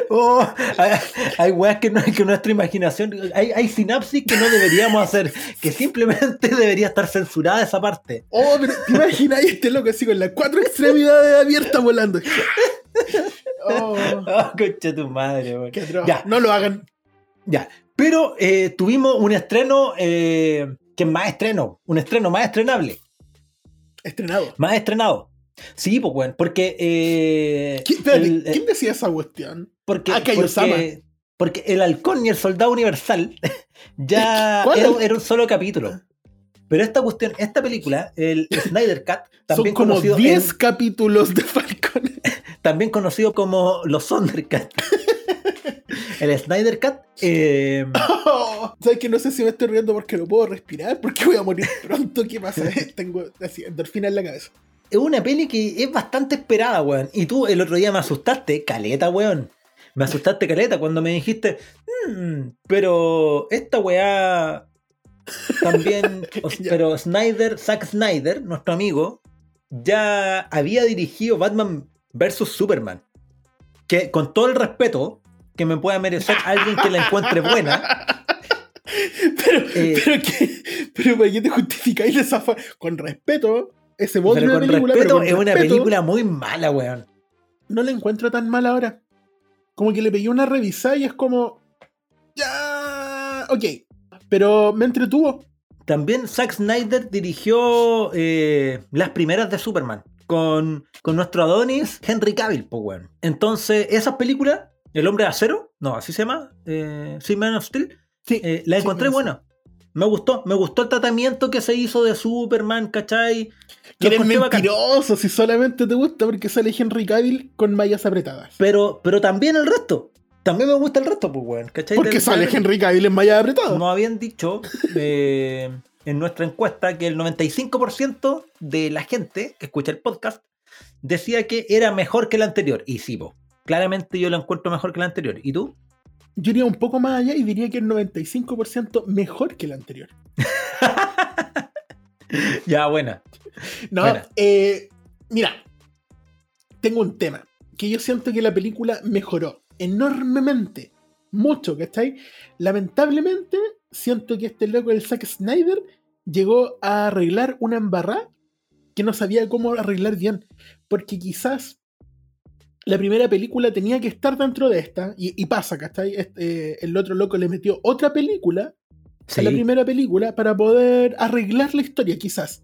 Oh, hay, hay weas que, no, que nuestra imaginación. Hay, hay sinapsis que no deberíamos hacer. Que simplemente debería estar censurada esa parte. Oh, pero te imaginas este loco así con las cuatro extremidades abiertas volando. Oh, Oh, concha tu madre, weón. Ya. No lo hagan. Ya. Pero eh, tuvimos un estreno eh, que es más estreno. Un estreno más estrenable. Estrenado. Más estrenado. Sí, pues, weón. Porque. eh, ¿Quién, espérate, el- ¿quién decía esa cuestión? porque, Ah, porque, porque el halcón y el soldado universal ya era, era un solo capítulo. Pero esta cuestión, esta película, el Snyder Cut, Son también como conocido, 10 en- capítulos de Falcon. también conocido como los Thundercat. El Snyder Cut eh, Oh, ¿Sabes que no sé si me estoy riendo porque no puedo respirar? Porque voy a morir pronto. ¿Qué pasa? Tengo así, endorfina en la cabeza. es una peli que es bastante esperada, weón. Y tú el otro día me asustaste, caleta, weón. Me asustaste, caleta, cuando me dijiste, "Mm, pero esta weá también, pero Snyder, Zack Snyder, nuestro amigo, ya había dirigido Batman vs. Superman. Que con todo el respeto que me pueda merecer alguien que la encuentre buena, Pero, Eh, pero, que, pero ¿para qué te justificáis de esa forma? Con respeto, ese bot pero de con película, respeto, pero con es una película muy mala, weón. No la encuentro tan mal ahora. Como que le pegué una revisada y es como. Ya. Ok. Pero me entretuvo. También Zack Snyder dirigió eh, las primeras de Superman con, con nuestro Adonis Henry Cavill, po, weón. Entonces, esas películas, El Hombre de Acero, no, así se llama, eh, sí, Man of Steel, Sí. eh, la encontré sí. buena. Me gustó, me gustó el tratamiento que se hizo de Superman, ¿cachai? Que eres encontré bacán. mentiroso si solamente te gusta porque sale Henry Cavill con mallas apretadas. Pero, pero también el resto. También me gusta el resto, pues, weón, ¿cachai? Porque sale Henry Cavill en mallas apretadas. Nos habían dicho eh, en nuestra encuesta que el 95% de la gente que escucha el podcast decía que era mejor que el anterior. Y sí, po, claramente yo lo encuentro mejor que el anterior. ¿Y tú? Yo iría un poco más allá y diría que el 95% mejor que el anterior. Ya, buena. No, Buena. eh, mira, tengo un tema. Que yo siento que la película mejoró enormemente. Mucho, ¿cachai? Lamentablemente, siento que este loco, el Zack Snyder, llegó a arreglar una embarrada que no sabía cómo arreglar bien. Porque quizás la primera película tenía que estar dentro de esta, y, y pasa, ¿cachai? Este, el otro loco le metió otra película Sí. a la primera película para poder arreglar la historia, quizás.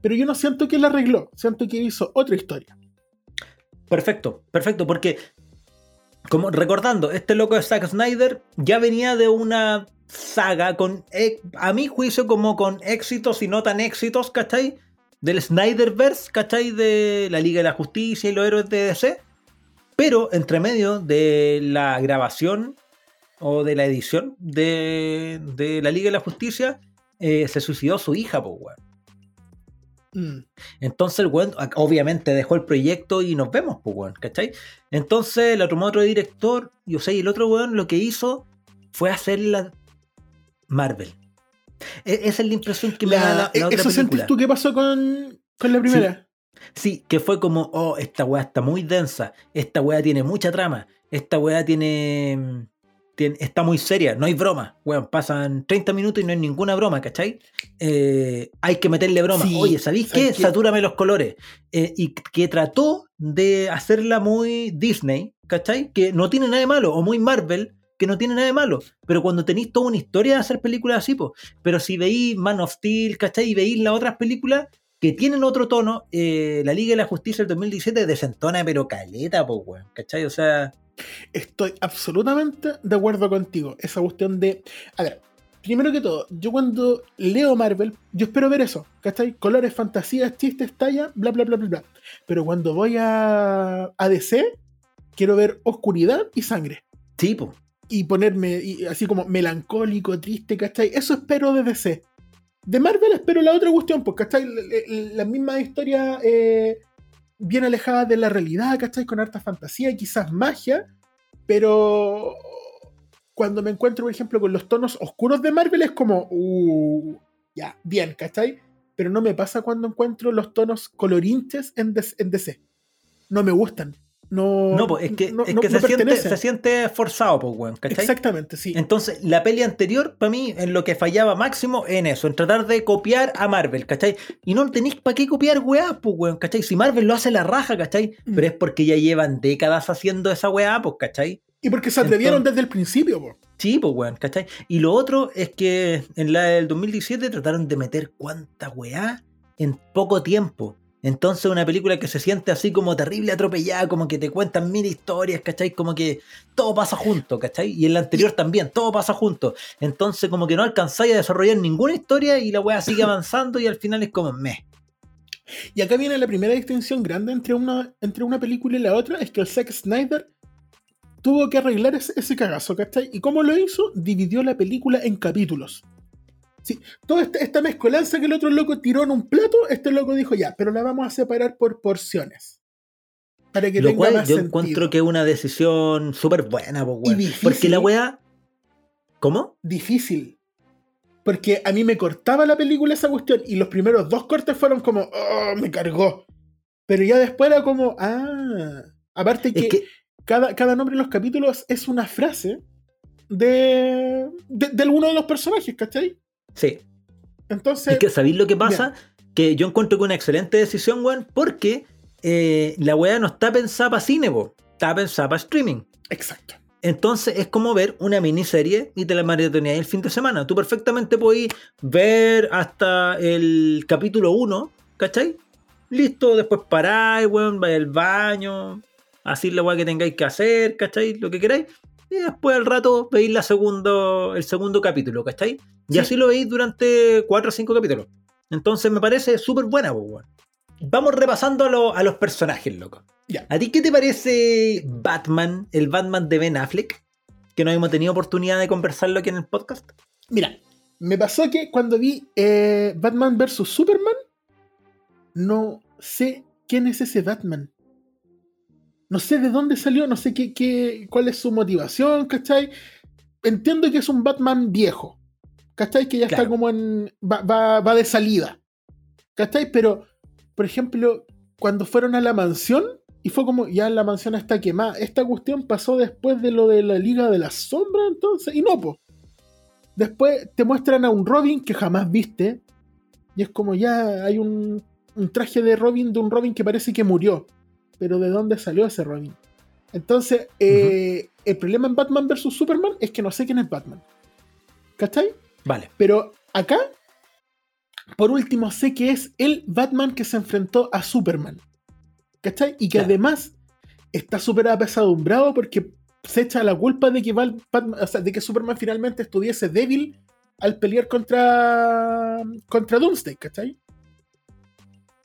Pero yo no siento que la arregló, siento que hizo otra historia. Perfecto, perfecto, porque como recordando, este loco de Zack Snyder ya venía de una saga con, eh, a mi juicio, como con éxitos y no tan éxitos, ¿cachai? Del Snyderverse, ¿cachai? De la Liga de la Justicia y los héroes de DC. Pero entre medio de la grabación o de la edición de, de la Liga de la Justicia, eh, se suicidó su hija, pues, weón. Mm. Entonces el weón obviamente dejó el proyecto y nos vemos, pues weón, ¿cachai? Entonces el otro, otro director, yo sé, y el otro weón lo que hizo fue hacer la Marvel. E- esa es la impresión que me da la, la eh, otra ¿Eso película. sentís tú qué pasó con, con la primera? Sí, que fue como, oh, esta weá está muy densa, esta weá tiene mucha trama, esta weá tiene, mm, tiene- está muy seria, no hay broma, weón, pasan 30 minutos y no hay ninguna broma, ¿cachai? Eh, hay que meterle broma. Sí, Oye, ¿sabéis qué? ¿sabes qué? Satúrame los colores. Eh, y que trató de hacerla muy Disney, ¿cachai? Que no tiene nada de malo, o muy Marvel, que no tiene nada de malo. Pero cuando tenéis toda una historia de hacer películas así, pues. Pero si veis Man of Steel, ¿cachai? Y veis las otras películas que tienen otro tono, eh, la Liga de la Justicia del 2017 desentona, pero caleta, pues, weón, ¿cachai? O sea, Estoy absolutamente de acuerdo contigo. Esa cuestión de. A ver, primero que todo, yo cuando leo Marvel, yo espero ver eso. ¿Cachai? Colores, fantasías, chistes, talla, bla, bla, bla, bla, bla. Pero cuando voy a, a DC, quiero ver oscuridad y sangre. sí, pues. Y ponerme y- así como melancólico, triste, ¿cachai? Eso espero de DC. De Marvel espero la otra cuestión, pues, ¿cachai? La, misma historia eh, bien alejada de la realidad, ¿cachai? Con harta fantasía y quizás magia, pero cuando me encuentro, por ejemplo, con los tonos oscuros de Marvel es como, uh, ya, bien, ¿cachai? Pero no me pasa cuando encuentro los tonos colorinches en, en DC. No me gustan. No, No, pues es que, no- es no- que no se, siente, se siente forzado, pues, weón, ¿cachai? Exactamente, sí. Entonces, la peli anterior, para mí, en lo que fallaba máximo, en eso, en tratar de copiar a Marvel, ¿cachai? Y no tenéis para qué copiar weá, pues, weón, ¿cachai? Si Marvel lo hace la raja, ¿cachai? Mm. Pero es porque ya llevan décadas haciendo esa weá, pues, ¿cachai? Y porque se atrevieron Entonces- desde el principio, po. Sí, pues, weón, ¿cachai? Y lo otro es que en la del 2017 trataron de meter cuánta weá en poco tiempo. Entonces, una película que se siente así como terrible atropellada, como que te cuentan mil historias, ¿cachai? Como que todo pasa junto, ¿cachai? Y en la anterior también, todo pasa junto. Entonces, como que no alcanzáis a desarrollar ninguna historia y la weá sigue avanzando y al final es como meh. Y acá viene la primera distinción grande entre una, entre una película y la otra, es que el Zack Snyder tuvo que arreglar ese, ese cagazo, ¿cachai? ¿Y cómo lo hizo? Dividió la película en capítulos. Sí, toda esta, esta mezcolanza que el otro loco tiró en un plato, este loco dijo ya, pero la vamos a separar por porciones. Para que Lo tenga cual más yo sentido. encuentro que es una decisión súper buena, pues, weón. difícil. Porque la weá. ¿Cómo? Difícil. Porque a mí me cortaba la película esa cuestión y los primeros dos cortes fueron como, oh, me cargó. Pero ya después era como, ah. Aparte que, Es que cada, cada nombre en los capítulos es una frase de, de, de alguno de los personajes, ¿cachai? Sí. Entonces, Es que ¿sabéis lo que pasa? Que yo encuentro que una excelente decisión, weón, porque eh, la weá no está pensada para cine, po. está pensada para streaming. exacto. Entonces es como ver una miniserie y te la maratoneáis el fin de semana. Tú perfectamente podéis ver hasta el capítulo 1, ¿cachai? Listo, después paráis, weón, vais al baño, así la weá que tengáis que hacer, ¿cachai? Lo que queráis. Y después al rato veis la segundo, el segundo capítulo, ¿cachai? Y Sí. así lo veis durante 4 o 5 capítulos. Entonces me parece súper buena, weón. Vamos repasando a, lo- a los personajes, loco. Ya. ¿A ti qué te parece Batman, el Batman de Ben Affleck? Que no hemos tenido oportunidad de conversarlo aquí en el podcast. Mira, me pasó que cuando vi eh, Batman vs. Superman, no sé quién es ese Batman. No sé de dónde salió, no sé qué, qué, cuál es su motivación, ¿cachai? Entiendo que es un Batman viejo, ¿cachai? Que ya está como en. Va, va- va de salida, ¿cachai? Pero, por ejemplo, cuando fueron a la mansión y fue como, ya la mansión está quemada, esta cuestión pasó después de lo de la Liga de la Sombra, entonces, y no, po. Después te muestran a un Robin que jamás viste. Y es como ya hay un, un traje de Robin de un Robin que parece que murió. Pero ¿de dónde salió ese Robin? Entonces, eh, el problema en Batman vs. Superman es que no sé quién es Batman. ¿Cachai? Vale. Pero acá, por último, sé que es el Batman que se enfrentó a Superman. ¿Cachai? Y que Claro. además está súper apesadumbrado porque se echa la culpa de que, Batman- o sea, de que Superman finalmente estuviese débil al pelear contra, contra Doomsday, ¿cachai?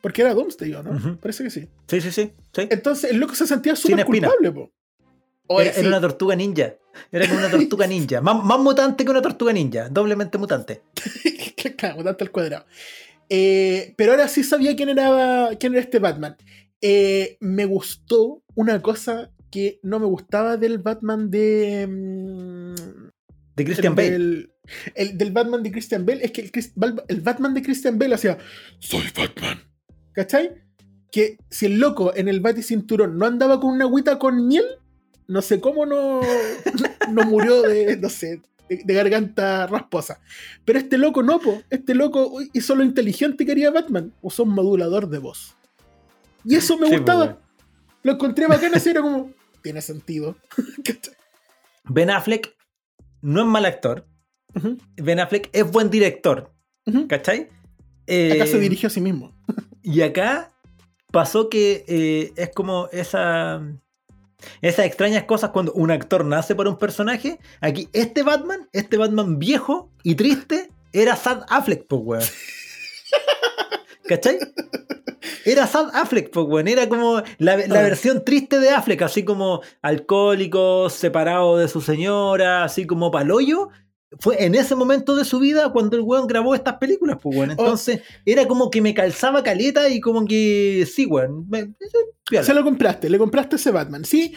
Porque era Doomsday, ¿o no? Parece que sí. Sí, sí, sí. sí. Entonces el loco se sentía súper culpable, po. Oye, Era, una tortuga ninja. Era como una tortuga ninja. Más, más mutante que una tortuga ninja. Doblemente mutante. Claro, tanto al cuadrado. Eh, pero ahora sí sabía quién era, quién era este Batman. Eh, me gustó una cosa que no me gustaba del Batman de. mm, De Christian Bale. Del, el del Batman de Christian Bale es que el, Batman de Christian Bale hacía Soy Batman. ¿Cachai? Que si el loco en el Baticinturón no andaba con una agüita con miel, no sé cómo no, no murió de, no sé, de, de garganta rasposa. Pero este loco no, po. Este loco hizo lo inteligente que quería Batman. Usó un modulador de voz. Y eso me Sí, gustaba. pues, Lo encontré bacán así, era como, tiene sentido. Ben Affleck no es mal actor. Ben Affleck es buen director. ¿Cachai? Eh, Acá se dirigió a sí mismo. Y acá pasó que eh, es como esa. Esas extrañas cosas cuando un actor nace para un personaje. Aquí, este Batman, este Batman viejo y triste, era Sad Affleck, pues, weón. ¿Cachai? Era Sad Affleck, pues, weón. Era como la, la versión triste de Affleck, así como alcohólico, separado de su señora, así como paloyo. Fue en ese momento de su vida cuando el weón grabó estas películas, pues, weón. Entonces, era como que me calzaba caleta y como que sí, weón. me- piola. Se lo compraste, le compraste ese Batman. Sí,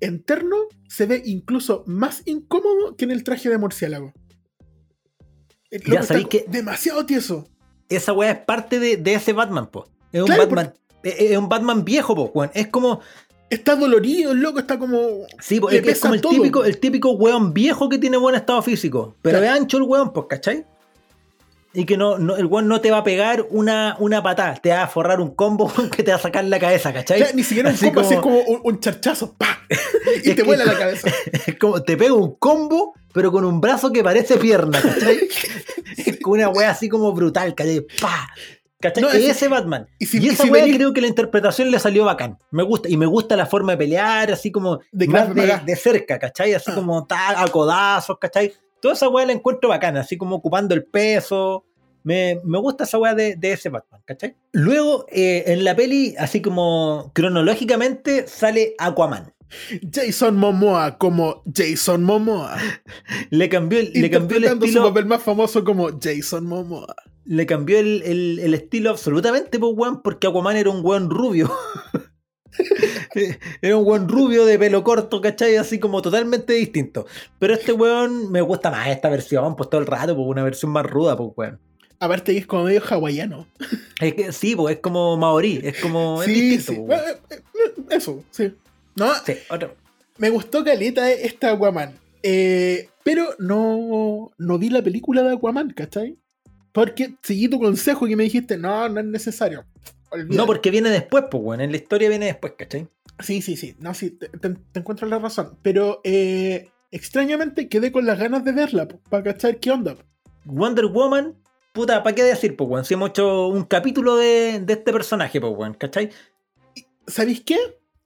en terno se ve incluso más incómodo que en el traje de murciélago. El Ya, loco está ¿sabéis qué? demasiado tieso. Esa weá es parte de, de ese Batman, po. Es un Claro, Batman. Es es un Batman viejo, po, weón. Es como. Está dolorido, el loco está como. Sí, Le es, como el todo. típico, el típico weón viejo que tiene buen estado físico. Pero Claro. es ancho el weón, pues, ¿cachai? Y que no, no- el weón no te va a pegar una, una patada, te va a forrar un combo que te va a sacar la cabeza, ¿cachai? Claro, ni siquiera un Así combo, así es como- un, un charchazo. ¡pa! Y te vuela la cabeza. Es como te pega un combo, pero con un brazo que parece pierna, ¿cachai? es como una wea así como brutal, ¿cachai? ¡Pah! ¿Cachai? No, Es ese- ese Batman. y si- y esa si wea venís- creo que la interpretación le salió bacán. Me gusta. Y me gusta la forma de pelear, así como De más de, de cerca, ¿cachai? Así Ah. como ta- a codazos, ¿cachai? Toda esa wea la encuentro bacana, así como ocupando el peso. Me, me gusta esa wea de, de ese Batman, ¿cachai? Luego, eh, en la peli, así como cronológicamente, sale Aquaman. Jason Momoa como Jason Momoa. Le cambió el, le cambió el Interpretando su estilo. papel más famoso como Jason Momoa. Le cambió el, el- el estilo absolutamente, pues, weón, porque Aquaman era un weón rubio. era un weón rubio de pelo corto, ¿cachai? Así como totalmente distinto. Pero este weón me gusta más esta versión, pues todo el rato, pues una versión más ruda, pues, weón. Aparte que es como medio hawaiano. Es que sí, pues es como maorí, es como. es sí, distinto, sí. pues. Eh, eh, eh, Eso, sí. No, Sí, otro. me gustó Caleta esta Aquaman. Eh, pero no, no vi la película de Aquaman, ¿cachai? Porque seguí tu consejo que me dijiste, no, no es necesario. No, porque viene después, pues, weón. En la historia viene después, ¿cachai? Sí, sí, sí. No, sí, te, te- te encuentro la razón. Pero eh, extrañamente quedé con las ganas de verla, para cachar qué onda. po. Wonder Woman, puta, ¿para qué decir, pues, weón? Si hemos hecho un capítulo de, de este personaje, pues, weón, ¿cachai? ¿Sabéis qué?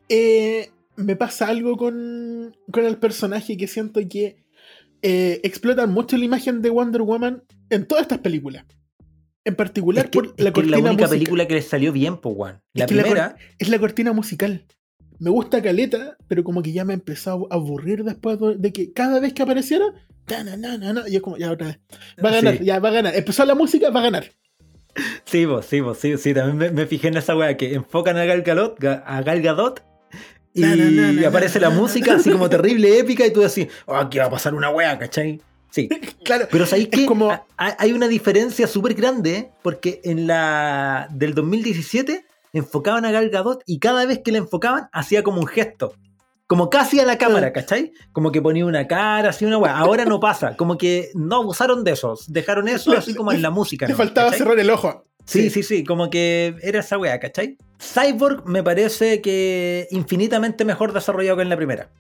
Eh, me pasa algo con, con el personaje que siento que eh, explotan mucho la imagen de Wonder Woman en todas estas películas. En particular Es que, por es la que es cortina la única musical. película que le salió bien, pues, weón. La Es que la primera, Es la cortina musical. Me gusta Caleta, pero como que ya me empezó a aburrir después de- que cada vez que apareciera, na, na, na, na, y es como, ya otra vez. Va a ganar, Sí. ya va a ganar. Empezó la música, va a ganar. sí, pues, sí, pues, sí, sí, también me, me fijé en esa weá que enfocan a Gal Gadot, ga- a Gal Gadot y Na, na, na, na, aparece la música así como terrible, épica, y tú decís, oh, aquí va a pasar una weá, ¿cachai? Sí. Claro, Pero ¿sabéis que como- hay una diferencia súper grande? Porque en la del 2017 enfocaban a Gal Gadot y cada vez que la enfocaban hacía como un gesto. Como casi a la cámara. ¿cachai? Como que ponía una cara, así una weá. Ahora no pasa. Como que no abusaron de eso. Dejaron eso así como en la música. ¿no? faltaba ¿cachai? cerrar el ojo. Sí, sí, sí, como que era esa weá, ¿cachai? Cyborg me parece que infinitamente mejor desarrollado que en la primera.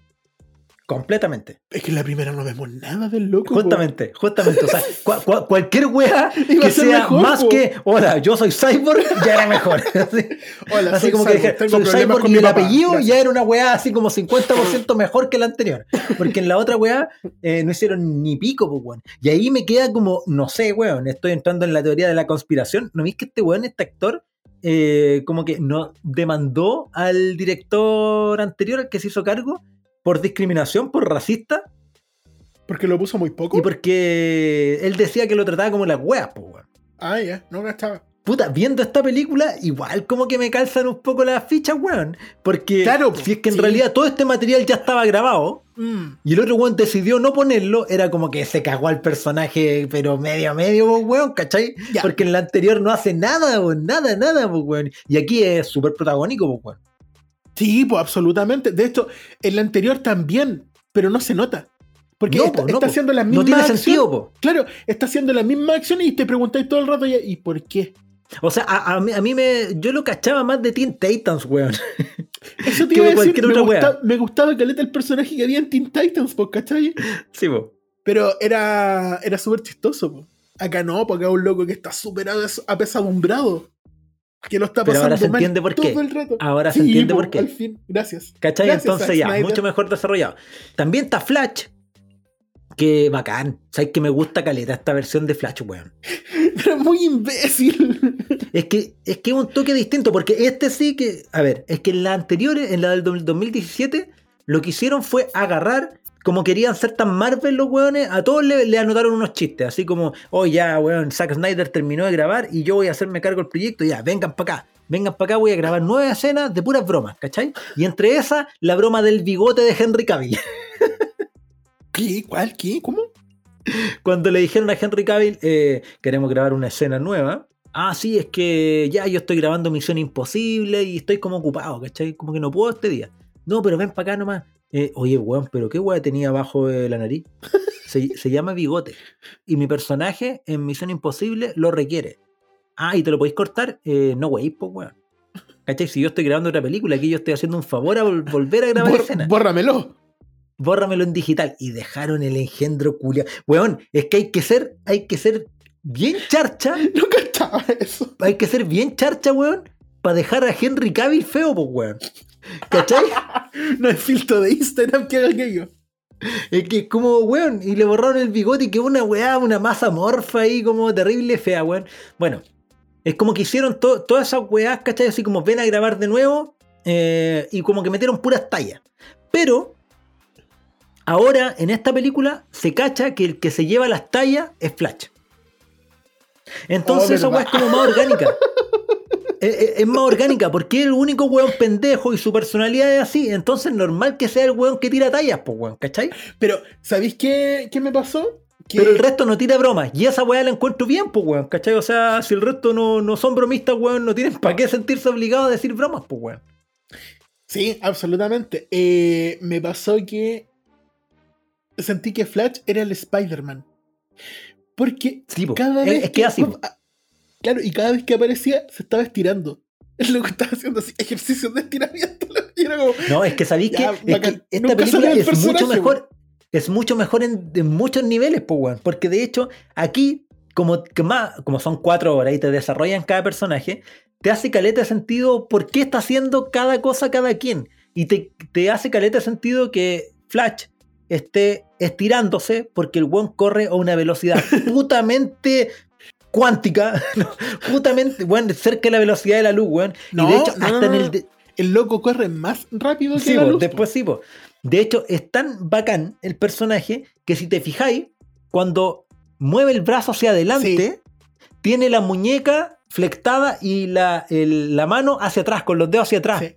Completamente. Es que en la primera no vemos nada del loco. po. Justamente, justamente. O sea, cua- cua- cualquier wea Iba que sea mejor, más po. que, hola, yo soy cyborg, ya era mejor. Así, Hola, así soy como que cyborg, dije, soy cyborg con y el papá. apellido Gracias. ya era una weá así como 50% mejor que la anterior. Porque en la otra weá eh, no hicieron ni pico, weón. Y ahí me queda como, no sé, weón, estoy entrando en la teoría de la conspiración. ¿No viste que este weón, este actor, eh, como que no demandó al director anterior, al que se hizo cargo, por discriminación, por racista? Porque lo puso muy poco. Y porque él decía que lo trataba como las weas, pues, weón. Ah, ya, no gastaba. Puta, viendo esta película, igual como que me calzan un poco las fichas, weón. Porque Claro, si es que en sí. realidad todo este material ya estaba grabado Mm. y el otro weón decidió no ponerlo, era como que se cagó al personaje, pero medio a medio, weón, ¿cachai? Porque en la anterior no hace nada, weón, nada, nada, pues, weón. Y aquí es súper protagónico, pues, weón. Sí, pues absolutamente. De hecho, en la anterior también, pero no se nota. Porque No, está, po, no, está po. haciendo la misma No tiene acción. sentido, po. Claro, está haciendo la misma acción y te preguntáis todo el rato, ¿y por qué? O sea, a, a mí, a mí me. Yo lo cachaba más de Teen Titans, weón. Eso te iba a decir, me, gusta- me gustaba caleta el personaje que había en Teen Titans, po, ¿cachai? sí, po. Pero era, era súper chistoso. po. Acá no, porque es un loco que está súper apesadumbrado. Que lo está Pero pasando ahora se mal entiende por qué. todo el rato. Ahora se entiende po, por qué. Al fin, gracias. ¿Cachai? Gracias, Entonces ya, mucho mejor desarrollado. También está Flash. Que bacán. ¿Sabes que me gusta caleta esta versión de Flash, weón? Pero muy imbécil. Es que, es que es un toque distinto, porque este sí que. A ver, es que en la anterior, en la del 2017, lo que hicieron fue agarrar. Como querían ser tan Marvel los weones, a todos le, le anotaron unos chistes, así como, oh ya, weón, Zack Snyder terminó de grabar y yo voy a hacerme cargo del proyecto, ya, vengan para acá, vengan para acá, voy a grabar nueve escenas de puras bromas, ¿cachai? Y entre esas, la broma del bigote de Henry Cavill. ¿Qué? ¿Cuál? ¿Qué? ¿Cómo? Cuando le dijeron a Henry Cavill, eh, queremos grabar una escena nueva. Ah, sí, es que ya yo estoy grabando Misión Imposible y estoy como ocupado, ¿cachai? Como que no puedo este día. No, pero ven para acá nomás. Eh, oye, weón, pero ¿qué weón tenía abajo de la nariz? Se, se llama bigote. Y mi personaje en Misión Imposible lo requiere. Ah, ¿y te lo podéis cortar? Eh, no, wey, pues, weón. ¿Cachai? Si yo estoy grabando otra película, aquí yo estoy haciendo un favor a vol- volver a grabar Bor- escena bórramelo. bórramelo en digital. Y dejaron el engendro culia. Weón, es que hay que ser, hay que ser bien charcha, No cachaba eso. hay que ser bien charcha, weón, para dejar a Henry Cavill feo, pues, weón. ¿Cachai? No es filtro de Instagram que haga aquello. Es que es como, weón, y le borraron el bigote y que una weá, una masa morfa ahí como terrible fea, weón. Bueno, es como que hicieron to- todas esas weás, ¿cachai? Así como ven a grabar de nuevo eh, y como que metieron puras tallas. Pero ahora en esta película se cacha que el que se lleva las tallas es Flash. Entonces Oh, esa weá es como más orgánica. Es, más orgánica porque es el único weón pendejo y su personalidad es así. Entonces normal que sea el weón que tira tallas, pues weón, ¿cachai? Pero, ¿sabéis qué, qué me pasó? Que Pero el resto no tira bromas. Y esa weá la encuentro bien, pues weón, ¿cachai? O sea, si el resto no, no son bromistas, weón, no tienen para qué sentirse obligados a decir bromas, pues weón. Sí, absolutamente. Eh, me pasó que sentí que Flash era el Spider-Man. Porque Sí, po. cada Es- vez es que así, po. ah, Claro, y cada vez que aparecía se estaba estirando. Es lo que estaba haciendo así, ejercicios de estiramiento. Como, No, es que sabéis que, es que esta película es mucho mejor. Es mucho mejor en, en muchos niveles, weón. Porque de hecho, aquí, como, que más, como son cuatro horas y te desarrollan cada personaje, te hace caleta de sentido por qué está haciendo cada cosa cada quien. Y te, te hace caleta de sentido que Flash esté estirándose porque el weón corre a una velocidad putamente cuántica, no, putamente, weón, cerca de la velocidad de la luz, weón. No, y de hecho, no, hasta en el, de- el loco corre más rápido que Sí, la po, luz. después sí, po. De hecho, es tan bacán el personaje que si te fijáis, cuando mueve el brazo hacia adelante, tiene la muñeca flectada y la, el- la mano hacia atrás, con los dedos hacia atrás. Sí.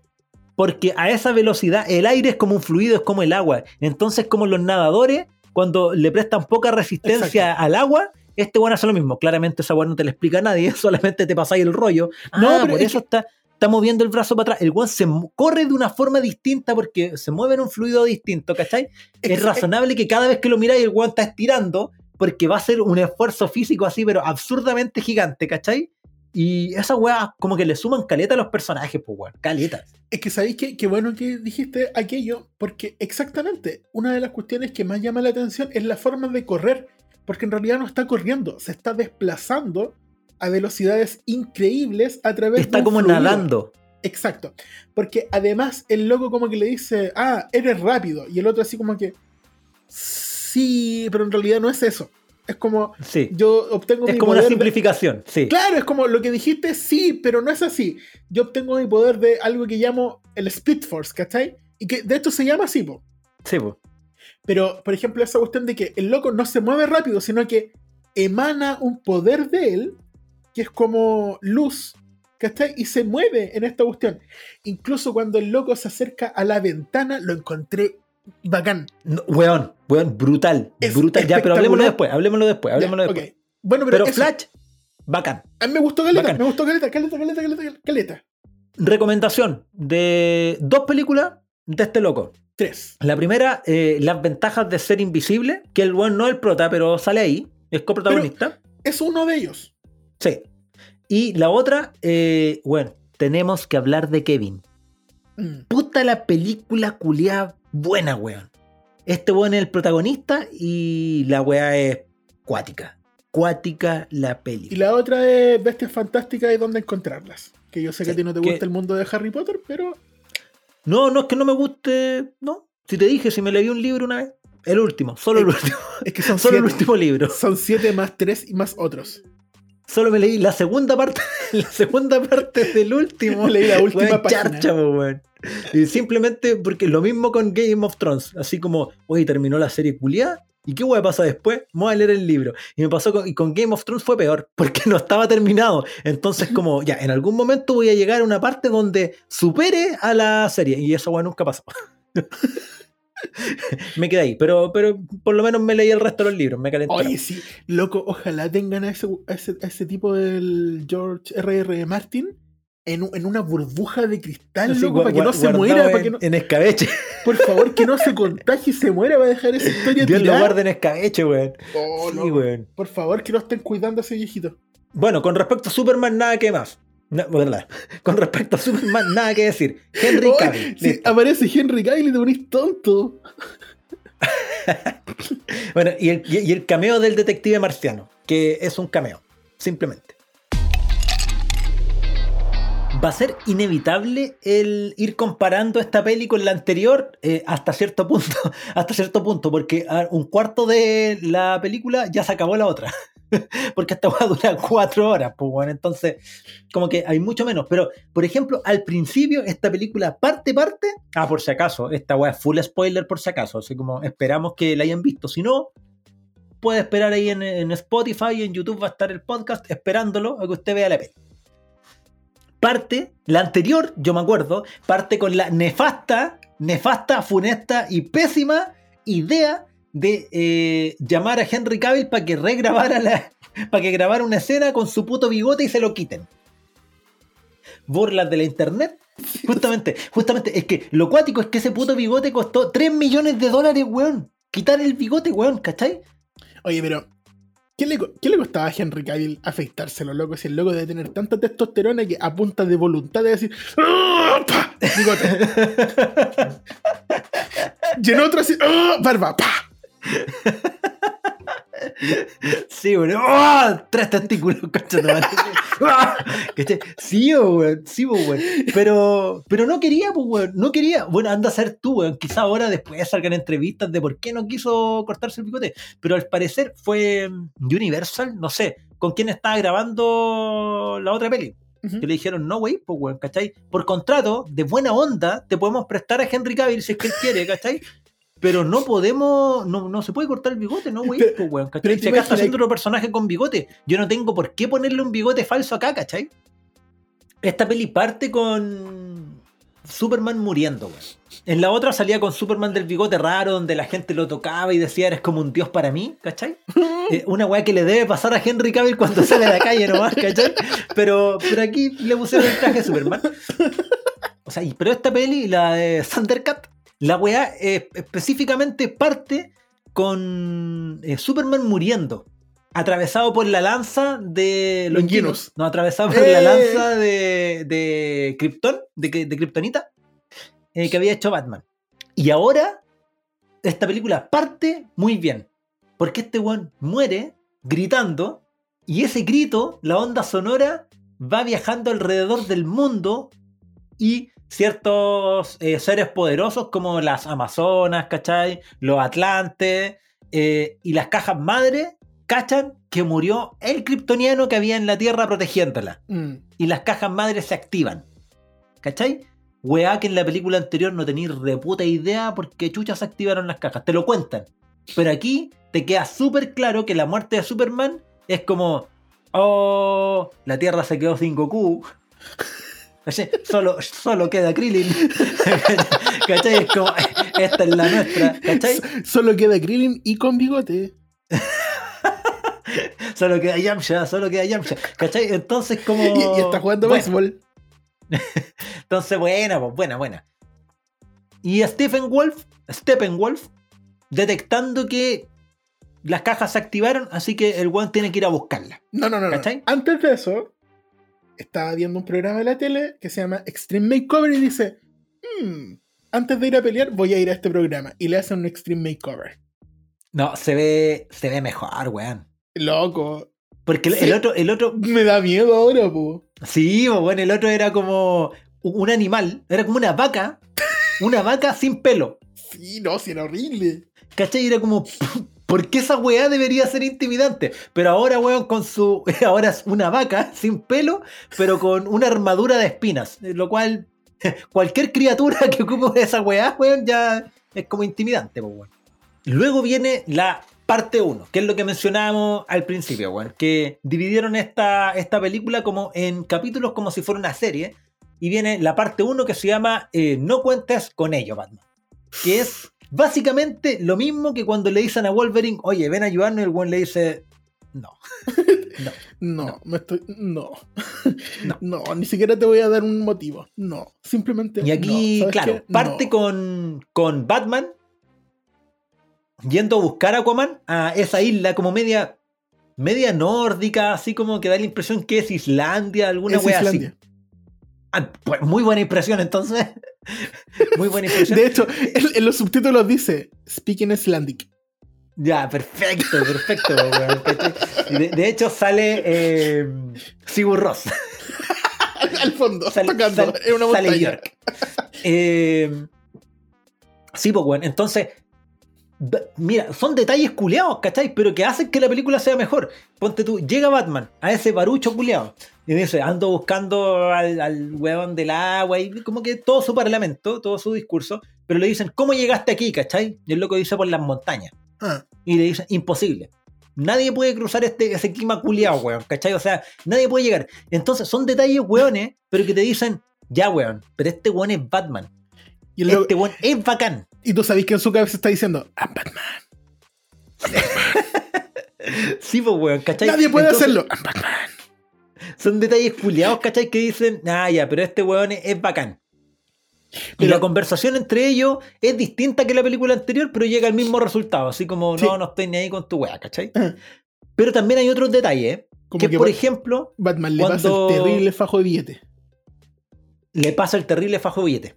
Porque a esa velocidad el aire es como un fluido, es como el agua. Entonces, como los nadadores, cuando le prestan poca resistencia al agua, este bueno hace lo mismo. Claramente esa weá no te la explica a nadie, solamente te pasáis el rollo. No, Ah, pero por es eso está, está moviendo el brazo para atrás. El weón se corre de una forma distinta porque se mueve en un fluido distinto, ¿cachai? Es, Es- razonable que cada vez que lo miráis el weón está estirando porque va a ser un esfuerzo físico así, pero absurdamente gigante, ¿cachai? Y esa weá como que le suman caleta a los personajes, pues weón. Caleta. Es que sabéis que qué bueno que dijiste aquello, porque exactamente una de las cuestiones que más llama la atención es la forma de correr, porque en realidad no está corriendo, se está desplazando a velocidades increíbles a través Está de un como fluido. nadando. Exacto. Porque además el loco como que le dice, ah, eres rápido. Y el otro así como que, sí, pero en realidad no es eso. Es como, Sí. yo obtengo Es mi como una de- simplificación, sí. Claro, es como lo que dijiste, sí, pero no es así. Yo obtengo mi poder de algo que llamo el Speed Force, ¿cachai? Y que de hecho se llama así, po. Sí, pues. Pero, por ejemplo, esa cuestión de que el loco no se mueve rápido, sino que emana un poder de él, que es como luz, ¿cachai? Y se mueve en esta cuestión. Incluso cuando el loco se acerca a la ventana, lo encontré bacán. No, weón, weón, brutal. Es brutal. Ya, pero hablemoslo después, hablemoslo después, hablemoslo Ya, después. ok. Bueno, pero, Pero eso, Flash, bacán. a mí me gustó caleta, bacán. me gustó caleta, caleta, caleta, caleta, caleta. Recomendación de dos películas de este loco. Tres. La primera, eh, las ventajas de ser invisible, que el weón no es el prota, pero sale ahí, es coprotagonista. Es uno de ellos. Sí. Y la otra, eh, bueno, tenemos que hablar de Kevin. Mm. Puta la película culiada buena, weón. Este weón es el protagonista y la weá es cuática. Cuática la Y peli. la otra es Bestias Fantásticas y dónde encontrarlas. Que yo sé que a ti no te que- gusta el mundo de Harry Potter, pero No, no es que no me guste, no. Si te dije, si me leí un libro una vez, el último, solo el último, es que son solo el último libro. Son siete más tres y más otros. Solo me leí la segunda parte, la segunda parte del último. Leí la última Weón, página. charcha, weón. Y simplemente porque lo mismo con Game of Thrones. Así como, oye, terminó la serie culiada. ¿Y qué weá pasa después? Vamos a leer el libro. Y me pasó con, y con Game of Thrones fue peor, porque no estaba terminado. Entonces, como, ya, en algún momento voy a llegar a una parte donde supere a la serie. Y eso, weón, nunca pasó. me quedé ahí. Pero, pero por lo menos me leí el resto de los libros. Me calenté. Oye, sí, loco, ojalá tengan a ese, ese, a ese tipo del George R.R. Martin en, en una burbuja de cristal, Así, loco, para que no se muera, para en, que no, en escabeche. por favor, que no se contagie y se muera, va a dejar esa historia Dios lo guarde en escabeche, weón. Oh, Sí, weón. Por favor, que no estén cuidando a ese viejito. Bueno, con respecto a Superman, nada que más. No, ¿verdad? Con respecto a Superman, nada que decir. Henry Cavill. si aparece Henry Cavill y te ponís tonto. Bueno, y el, y el cameo del detective marciano, que es un cameo, simplemente. Va a ser inevitable el ir comparando esta peli con la anterior eh, hasta cierto punto, hasta cierto punto, porque un cuarto de la película ya se acabó la otra. porque esta va a durar cuatro horas, pues bueno, entonces como que hay mucho menos. Pero, por ejemplo, al principio esta película parte, parte, ah, por si acaso, esta weá es full spoiler por si acaso, así como esperamos que la hayan visto. Si no, puede esperar ahí en, en Spotify y en YouTube va a estar el podcast esperándolo a que usted vea la peli. Parte, la anterior, yo me acuerdo, parte con la nefasta, nefasta, funesta y pésima idea de eh, llamar a Henry Cavill para que regrabara la, para que grabara una escena con su puto bigote y se lo quiten. Burlas de la internet. Justamente, justamente, es que lo cuático es que ese puto bigote costó 3 millones de dólares, weón. Quitar el bigote, weón, ¿cachai? Oye, pero. ¿Qué le, qué le costaba a Henry Cavill afeitárselo, loco? Si el loco debe tener tanta testosterona que a punta de voluntad de decir. "Ah, pa", Bigote. y en otro así. "Ah", Barba. ¡pa! Sí, weón. ¡Oh! Tres testículos, concha de. ¡Ah! ¿Cachai? Sí, weón. Sí, weón. Pero, pero no quería, pues, weón. No quería. Bueno, anda a ser tú, weón. Quizá ahora después salgan entrevistas de por qué no quiso cortarse el bigote. Pero al parecer fue mm, Universal, no sé, con quién estaba grabando la otra peli. Ujú. Que le dijeron, no, wey, pues, weón, ¿cachai? Por contrato, de buena onda, te podemos prestar a Henry Cavill si es que él quiere, ¿cachai? Pero no podemos, no, no se puede cortar el bigote, no, Pero- pues, weón, ¿cachai? Si acá está haciendo otro personaje con bigote, yo no tengo por qué ponerle un bigote falso acá, ¿cachai? Esta peli parte con Superman muriendo, weón. En la otra salía con Superman del bigote raro, donde la gente lo tocaba y decía, eres como un dios para mí, ¿cachai? Eh, una weá que le debe pasar a Henry Cavill cuando sale a la calle nomás, ¿cachai? Pero, pero aquí le pusieron el traje de Superman. O sea, y- pero esta peli, la de Thundercat, la weá eh, específicamente parte con eh, Superman muriendo. atravesado por la lanza de Longinus. Longinus. No, atravesado por ¡Eh! la lanza de, de Krypton, de, de Kryptonita, eh, que había hecho Batman. Y ahora, esta película parte muy bien. Porque este weón muere gritando, y ese grito, la onda sonora, va viajando alrededor del mundo y ciertos eh, seres poderosos como las Amazonas, ¿cachai? Los Atlantes eh, y las cajas madre, cachan que murió el kryptoniano que había en la Tierra protegiéndola. Mm. Y las cajas madres se activan. ¿Cachai? Weá que en la película anterior no tenéis reputa idea porque chuchas se activaron las cajas. Te lo cuentan. Pero aquí te queda súper claro que la muerte de Superman es como... Oh, la Tierra se quedó sin Goku. ¿Cachai? Solo, solo queda Krillin. ¿Cachai? Es como, esta es la nuestra. ¿Cachai? Solo queda Krillin y con bigote. Solo queda Yamcha, solo queda Yamcha. ¿Cachai? Entonces como... Y, y está jugando Bueno, béisbol. Entonces, buena, pues buena, buena. Y Stephen Wolf, Steppenwolf, detectando que las cajas se activaron, así que el one tiene que ir a buscarla. No, no, no, no. ¿Cachai? Antes de eso, estaba viendo un programa de la tele que se llama Extreme Makeover y dice: "Hmm, Antes de ir a pelear, voy a ir a este programa. Y le hacen un Extreme Makeover. No, se ve, se ve mejor, weón. Loco. Porque el, Sí. el otro, el otro, Me da miedo ahora, po. sí, bueno, el otro era como un animal, era como una vaca, una vaca sin pelo. Sí, no, sí, era horrible. ¿Cachai? Era como, ¿por qué esa weá debería ser intimidante? Pero ahora, weón, con su. Ahora es una vaca sin pelo, pero con una armadura de espinas. Lo cual, cualquier criatura que ocupe esa weá, weón, ya es como intimidante, pues, weón. Luego viene la parte 1, que es lo que mencionábamos al principio, weón. Que dividieron esta, esta película como en capítulos como si fuera una serie. Y viene la parte 1 que se llama eh, No cuentes con ello, Batman. Que es básicamente lo mismo que cuando le dicen a Wolverine, oye, ven a ayudarnos, y el weón le dice, no. No, No. me estoy. No. No. no. ni siquiera te voy a dar un motivo. No. Simplemente. Y aquí, no. ¿Sabes claro, qué? parte con, con Batman yendo a buscar a Aquaman a esa isla como media, media nórdica, así como que da la impresión que es Islandia, alguna Es wea Islandia. así. Ah, pues, muy buena impresión entonces. muy buena impresión. De hecho, en, en los subtítulos dice Speaking Icelandic. Ya, perfecto, perfecto. de, de hecho sale eh, Sigur Ross. Al fondo, Sale- tocando sale- en una sale montaña. York. Eh, sí, pues, bueno, entonces. Mira, son detalles culeados, ¿cachai? Pero que hacen que la película sea mejor. Ponte tú, llega Batman a ese barucho culeado y dice: Ando buscando al, al weón del agua y como que todo su parlamento, todo su discurso. Pero le dicen: ¿Cómo llegaste aquí, cachai? Y el loco dice: Por las montañas. Ah, Y le dicen: Imposible. Nadie puede cruzar este, ese clima culeado, weón, ¿cachai? O sea, nadie puede llegar. Entonces son detalles, weones, pero que te dicen: Ya, weón, pero este weón es Batman. y, Este weón es bacán. y tú sabes que en su cabeza está diciendo I'm Batman. Sí, pues, weón, ¿cachai? Nadie puede Entonces, hacerlo. I'm Batman. Son detalles culiados, ¿cachai? Que dicen, ah, ya, pero este weón es, es bacán. y Pero- la conversación entre ellos es distinta que la película anterior, pero llega al mismo resultado. Así como, Sí. no, no estoy ni ahí con tu weá, ¿cachai? Ajá. Pero también hay otros detalles, ¿eh? Como que, que, por ejemplo, Batman le pasa el terrible fajo de billete. le pasa el terrible fajo de billete.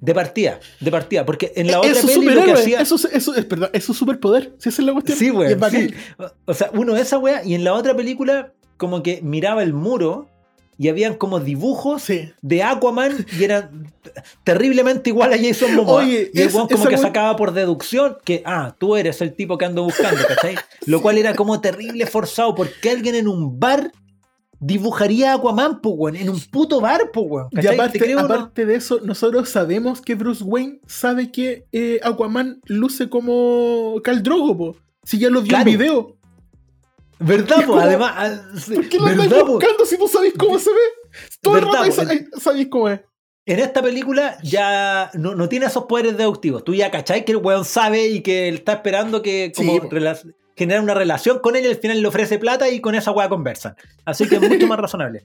De partida, de partida, porque en la otra es peli lo que superhéroe. hacía... Eso, es- eso es, perdón, es su superpoder. Si esa es la cuestión. Sí, Y güey. es sí. O sea, uno esa weá y en la otra película como que miraba el muro y habían como dibujos Sí. de Aquaman y eran terriblemente igual a Jason Momoa. Oye, y el es- como que sacaba por deducción que, ah, tú eres el tipo que ando buscando, ¿cachai? Lo cual era como terrible forzado porque alguien en un bar dibujaría a Aquaman, pues, weón, en un puto bar, pues, weón. Y aparte, aparte de eso, nosotros sabemos que Bruce Wayne sabe que eh, Aquaman luce como Khal Drogo, po. Si ya lo vio Claro. en video. ¿Verdad, Es pues? Además, ah, ¿Por qué lo ¿verdad, andáis buscando si tú sabes cómo se ve? Todo el ¿Verdad, rato sabéis cómo es. En esta película ya no, no tiene esos poderes deductivos. Tú ya cachai que el weón sabe y que él está esperando que como Sí, generar una relación con él y al final le ofrece plata y con esa weá conversan. Así que es mucho más razonable.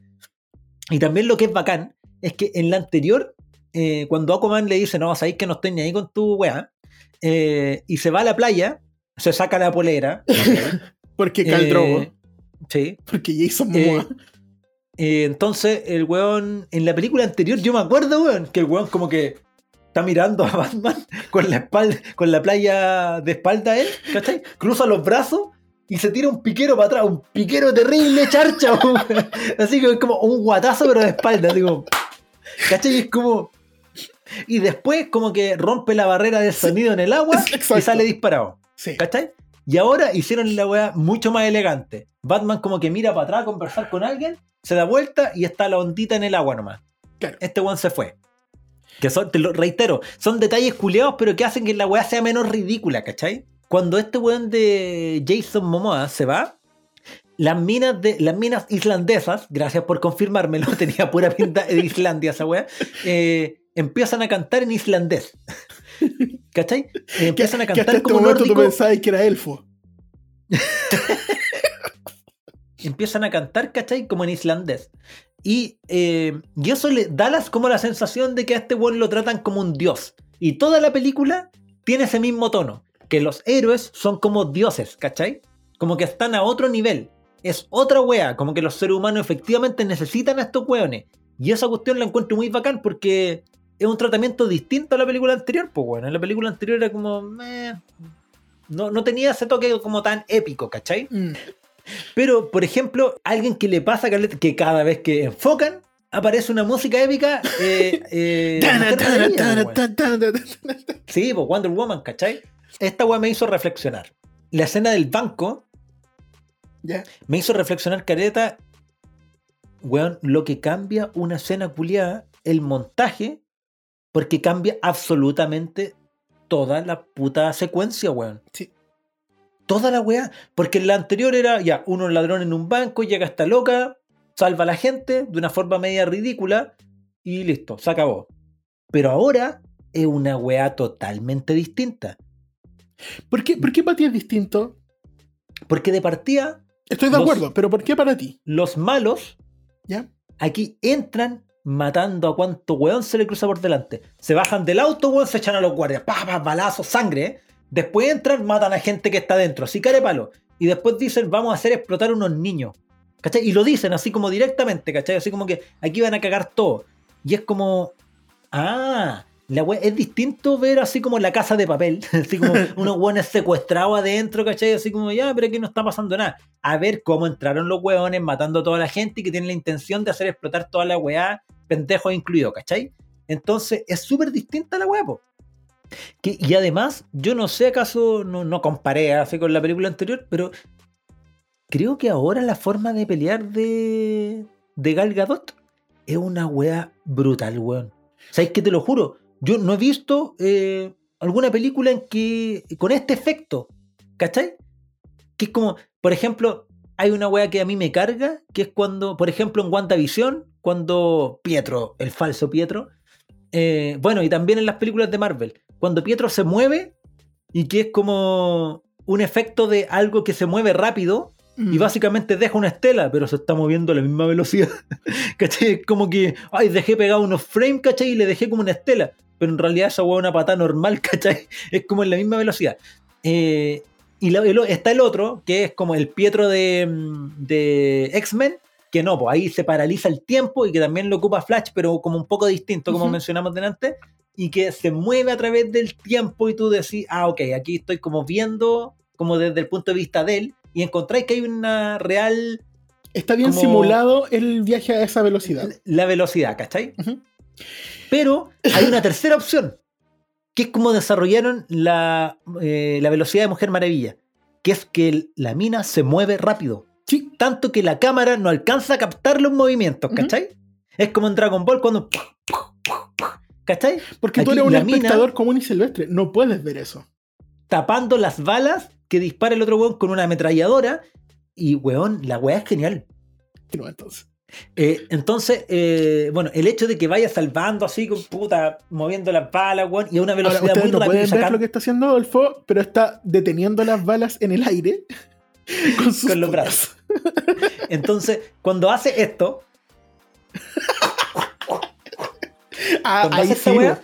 Y también lo que es bacán es que en la anterior, eh, cuando Aquaman le dice, no, sabéis que no estoy ni ahí con tu weá, eh, y se va a la playa, se saca la polera, Porque Cal Eh, Drogo. Sí. Porque Jason eh, Momoa. Eh, entonces, el weón, en la película anterior, yo me acuerdo, weón, que el weón como que está mirando a Batman con la espalda, con la playa de espalda a él, ¿cachai? Cruza los brazos y se tira un piquero para atrás, un piquero terrible, charcha, weón. Así que es como un guatazo, pero de espalda, digo, ¿cachai? Y es como. Y después, como que rompe la barrera del sonido en el agua Exacto. y sale disparado. Sí. ¿Cachai? Y ahora hicieron la weá mucho más elegante. Batman como que mira para atrás a conversar con alguien, se da vuelta y está la ondita en el agua nomás. Claro. Este weón se fue. Que son, te lo reitero, son detalles culeados, pero que hacen que la weá sea menos ridícula, ¿cachai? Cuando este weón de Jason Momoa se va, las minas, de, las minas islandesas, gracias por confirmármelo, tenía pura pinta de Islandia esa weá, eh, empiezan a cantar en islandés. ¿Cachai? Empiezan a que hasta cantar este como tú nórdico pensabas que era elfo. empiezan a cantar, ¿cachai? Como en islandés. Y, eh, y eso le da las, como la sensación de que a este weón lo tratan como un dios. Y toda la película tiene ese mismo tono. Que los héroes son como dioses, ¿cachai? Como que están a otro nivel. Es otra wea. Como que los seres humanos efectivamente necesitan a estos weones. Y esa cuestión la encuentro muy bacán porque es un tratamiento distinto a la película anterior. Pues bueno, en la película anterior era como... meh, no, no tenía ese toque como tan épico, ¿cachai? Mm. Pero, por ejemplo, alguien que le pasa que cada vez que enfocan, aparece una música épica. eh, eh, pues, sí, pues Wonder Woman, ¿cachai? Esta weá me hizo reflexionar. La escena del banco Ya. me hizo reflexionar, careta. Weón, lo que cambia una escena culiada, el montaje, porque cambia absolutamente toda la puta secuencia, weón. Sí. Toda la weá. Porque en la anterior era ya, uno ladrón en un banco, llega esta loca, salva a la gente de una forma media ridícula y listo, se acabó. Pero ahora es una weá totalmente distinta. ¿Por qué, ¿Por qué para ti es distinto? Porque de partida, Estoy de Los- acuerdo, pero ¿por qué para ti? los malos ¿Ya? aquí entran matando a cuanto weón se le cruza por delante. Se bajan del auto, weón, se echan a los guardias. Pa, pa, balazos, sangre. ¿eh? Después entran, matan a gente que está dentro. Así care palo. Y después dicen, vamos a hacer explotar unos niños. ¿Cachai? Y lo dicen así como directamente, ¿cachai? Así como que aquí van a cagar todo. Y es como, ah, la we- es distinto ver así como la casa de papel, así como unos weones secuestrados adentro, ¿cachai? Así como, ya, pero aquí no está pasando nada. A ver cómo entraron los weones matando a toda la gente y que tienen la intención de hacer explotar toda la weá, pendejos incluidos, ¿cachai? Entonces es súper distinta la weá, po. Que- y además, yo no sé acaso, no, no comparé así con la película anterior, pero creo que ahora la forma de pelear de, de Gal Gadot es una wea brutal, weón. ¿Sabes qué? Te lo juro. Yo no he visto eh, alguna película en que con este efecto, ¿cachai? Que es como, por ejemplo, hay una wea que a mí me carga, que es cuando, por ejemplo, en WandaVision, cuando Pietro, el falso Pietro, eh, bueno, y también en las películas de Marvel, cuando Pietro se mueve y que es como un efecto de algo que se mueve rápido y Mm. básicamente deja una estela, pero se está moviendo a la misma velocidad. ¿Cachai? Es como que, ay, dejé pegado unos frames, ¿cachai? Y le dejé como una estela. Pero en realidad esa hueá es una patada normal, ¿cachai? Es como en la misma velocidad. Eh, y la- el está el otro, que es como el Pietro de, mm, de X-Men, que no, pues ahí se paraliza el tiempo y que también lo ocupa Flash, pero como un poco distinto, como Ujú. mencionamos delante, y que se mueve a través del tiempo y tú decís, ah, ok, aquí estoy como viendo, como desde el punto de vista de él, y encontráis que hay una real Está bien como- simulado el viaje a esa velocidad. la velocidad, ¿cachai? Ujú. Pero hay una tercera opción, que es como desarrollaron la, eh, la velocidad de Mujer Maravilla, que es que el- la mina se mueve rápido, Sí, tanto que la cámara no alcanza a captar los movimientos. ¿cachai? Es como en Dragon Ball cuando... ¿Cachai? porque tú eres un mina- espectador común y silvestre. No puedes ver eso. Tapando las balas que dispara el otro weón con una ametralladora. Y weón, la weá es genial. No, entonces. Eh, entonces, eh, bueno, el hecho de que vaya salvando así, con puta, moviendo las balas, weón, y a una Ahora, velocidad ustedes muy no rápida. pueden ver lo que está haciendo Adolfo, pero está deteniendo las balas en el aire con sus Con los puños. Entonces, cuando hace esto, Ah, ahí hace sí, wea-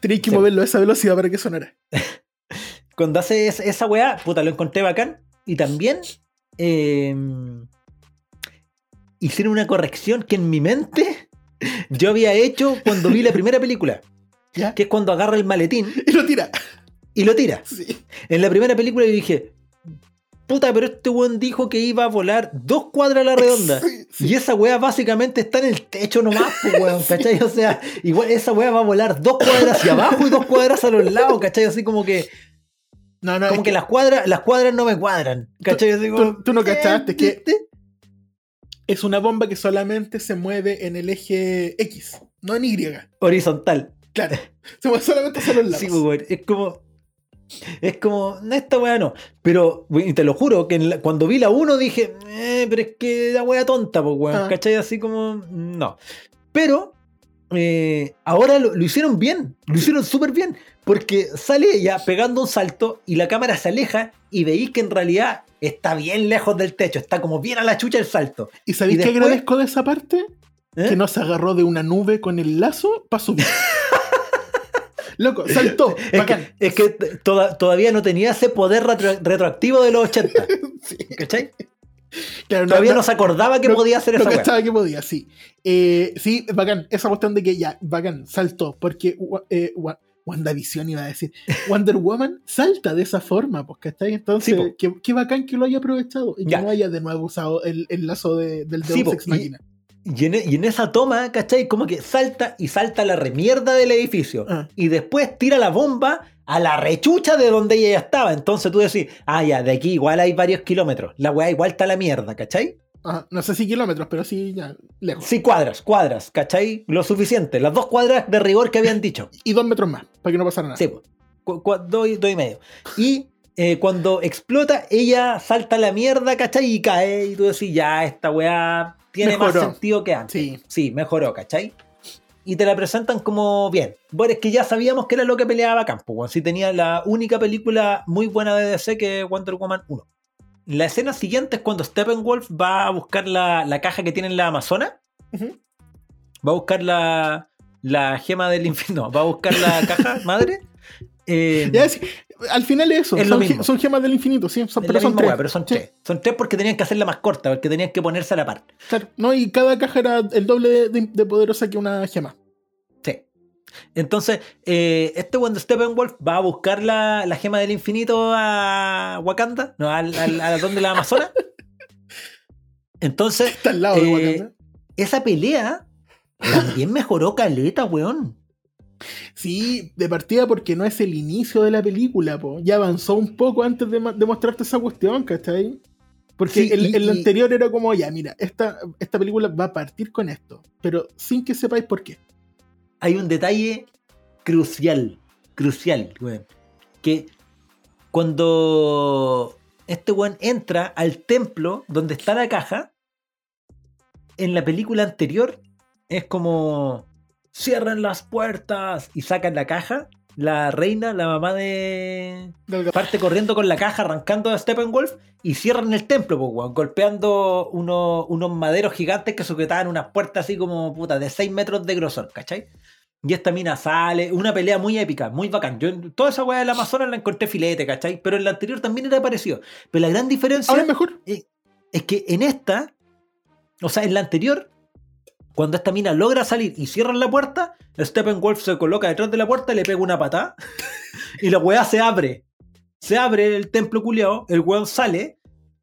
tenéis que Sí. moverlo a esa velocidad para que sonara. cuando hace es- esa weá, puta, lo encontré bacán. Y también eh, hicieron una corrección que en mi mente yo había hecho cuando vi la primera película. ¿Ya? Que es cuando agarra el maletín Y lo tira. y lo tira. Sí. En la primera película yo dije, puta, pero este weón dijo que iba a volar dos cuadras a la redonda. Sí, sí. Y esa weá básicamente está en el techo nomás, pues, weón, ¿cachai? O sea, igual esa weá va a volar dos cuadras hacia abajo y dos cuadras a los lados, ¿cachai? Así como que, No, no, como es que que las cuadras, las cuadras no me cuadran, ¿cachai? Así como, tú- tú no cachaste que-. Es una bomba que solamente se mueve en el eje X, no en Y. Horizontal. Claro. Se mueve solamente hacia los lados. Sí, weón, es como. Es como, no, esta weá no. Pero, y te lo juro, que la- cuando vi la 1 dije, eh, pero es que la weá tonta, pues, weón. Ah. ¿Cachai? Así como, no. Pero, eh, ahora lo, lo hicieron bien, lo hicieron súper bien. Porque sale ella pegando un salto y la cámara se aleja y veis que en realidad está bien lejos del techo, está como bien a la chucha el salto. ¿Y sabéis qué agradezco de esa parte? ¿eh? Que no se agarró de una nube con el lazo para subir. Loco, saltó. Es Bacán. que, es que t- toda- todavía no tenía ese poder retro- retroactivo de los 80. Sí. ¿Cachai? Claro, Todavía no se acordaba que no- podía hacer Lo esa cachaba que podía, sí. Eh, sí, bacán. Esa cuestión de que ya, bacán, saltó. Porque eh, wa- WandaVision iba a decir. Wonder Woman salta de esa forma, pues, ¿cachai? Entonces, Sí, qué, qué bacán que lo haya aprovechado y que no haya de nuevo usado el, el lazo de- del Deus Sí, Ex Machina. Y en, y en esa toma, ¿cachai? Como que salta y salta la remierda del edificio. Ah. Y después tira la bomba a la rechucha de donde ella ya estaba. Entonces tú decís, ah, ya, de aquí igual hay varios kilómetros. La weá igual está la mierda, ¿cachai? Ajá, no sé si kilómetros, pero sí, ya, lejos. Sí, cuadras, cuadras, ¿cachai? Lo suficiente. Las dos cuadras de rigor que habían dicho. Y dos metros más, para que no pasara nada. Sí, pues. Dos, y- dos y medio. Y eh, cuando explota, ella salta a la mierda, ¿cachai? Y cae. Y tú decís, ya, esta weá tiene más sentido que antes. Sí. Sí, mejoró, ¿cachai? Y te la presentan como bien. Bueno, es que ya sabíamos que era lo que peleaba Campo. Sí tenía la única película muy buena de DC que es Wonder Woman 1. La escena siguiente es cuando Steppenwolf va a buscar la, la caja que tiene en la Amazona. Va a buscar la, la gema del infierno. Va a buscar la caja madre. Eh, Ya, sí, al final es eso. Es lo son, mismo. ge- son gemas del infinito, sí. son- pero son misma tres. pero son Sí, tres. Son tres porque tenían que hacerla más corta, porque tenían que ponerse a la par. claro. No, y cada caja era el doble de, de- de poderosa que una gema. Sí. Entonces, eh, este cuando Steppenwolf va a buscar la, la gema del infinito a Wakanda, no, al, al- donde la Amazona. Entonces, Está al lado de Eh, Wakanda. esa pelea también mejoró caleta, weón. Sí, de partida porque no es el inicio de la película, po. Ya avanzó un poco antes de, de mostrarte esa cuestión, ¿cachai? Porque Sí, el, y- el y- anterior era como, ya, mira, esta, esta película va a partir con esto, pero sin que sepáis por qué. Hay un detalle crucial, crucial, weón. Que cuando este weón entra al templo donde está la caja, en la película anterior es como cierran las puertas y sacan la caja. La reina, la mamá de. Del parte corriendo con la caja, arrancando a Steppenwolf y cierran el templo, pues, weón, golpeando unos, unos maderos gigantes que sujetaban unas puertas así como puta de 6 metros de grosor, ¿cachai? Y esta mina sale, una pelea muy épica, muy bacán. Yo toda esa weá del Amazonas la encontré filete, ¿cachai? Pero en la anterior también era parecido. Pero la gran diferencia Ahora es mejor. es que en esta, o sea, en la anterior, cuando esta mina logra salir y cierran la puerta, Steppenwolf se coloca detrás de la puerta, le pega una patada y la weá se abre. Se abre el templo culiao, el weón sale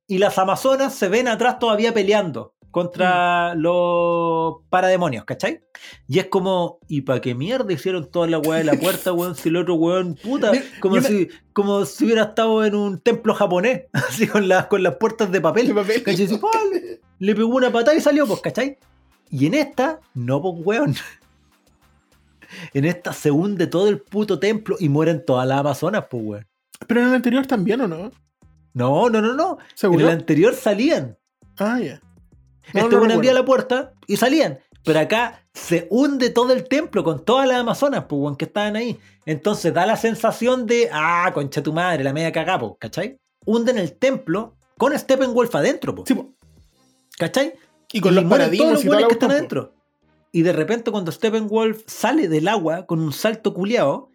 y las amazonas se ven atrás todavía peleando contra los parademonios, ¿cachai? Y es como, ¿y para qué mierda hicieron toda la weá de la puerta, weón? Si el otro weón, puta, como, y si, como si hubiera estado en un templo japonés, así con, las con las puertas de papel. De papel. ¿Cachai? Le pegó una patada y salió, pues, ¿cachai? Y en esta, no, pues, weón. En esta se hunde todo el puto templo y mueren todas las amazonas, pues, weón. Pero en el anterior también, ¿o no? No, no, no, no. En ¿Seguro? el anterior salían. Ah, ya. No, este no weón abría la puerta y salían. Pero acá se hunde todo el templo con todas las amazonas, pues, weón, que estaban ahí. Entonces da la sensación de, ah, concha tu madre, la media cagá, pues, ¿cachai? Hunden el templo con Steppenwolf adentro, pues. Sí, po. ¿Cachai? Y con los paradigmas los y buenos que están adentro. Y de repente cuando Steppenwolf sale del agua con un salto culiao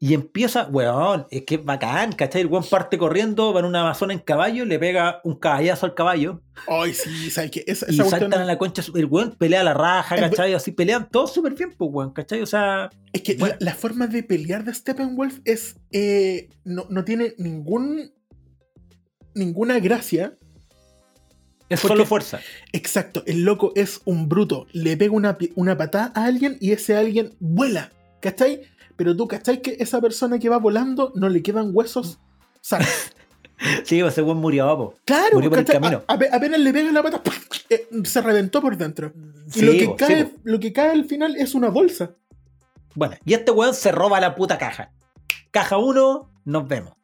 Y empieza, weón, es que es bacán, ¿cachai? El weón parte corriendo, va en una amazona en caballo, le pega un caballazo al caballo. Ay, sí, ¿sabes qué? Esa, y esa saltan cuestión- a la concha. El weón pelea la raja, ¿cachai? Así pelean todos súper bien, pues, weón, ¿cachai? O sea, Es que Bueno. la, la forma de pelear de Steppenwolf es. eh, no, no tiene ningún. ninguna gracia. Es Porque- solo fuerza. Exacto, el loco es un bruto. Le pega una, una patada a alguien y ese alguien vuela. ¿Cachai? Pero tú, ¿cachai? Que esa persona que va volando no le quedan huesos sanos. Sí, pues, ese weón murió, po. Claro, Murió por el camino. A- ape- apenas le pega la pata, eh, se reventó por dentro. Y Sí, lo, que cae, sí, lo que cae al final es una bolsa. Bueno, y este weón se roba la puta caja. Caja 1, nos vemos.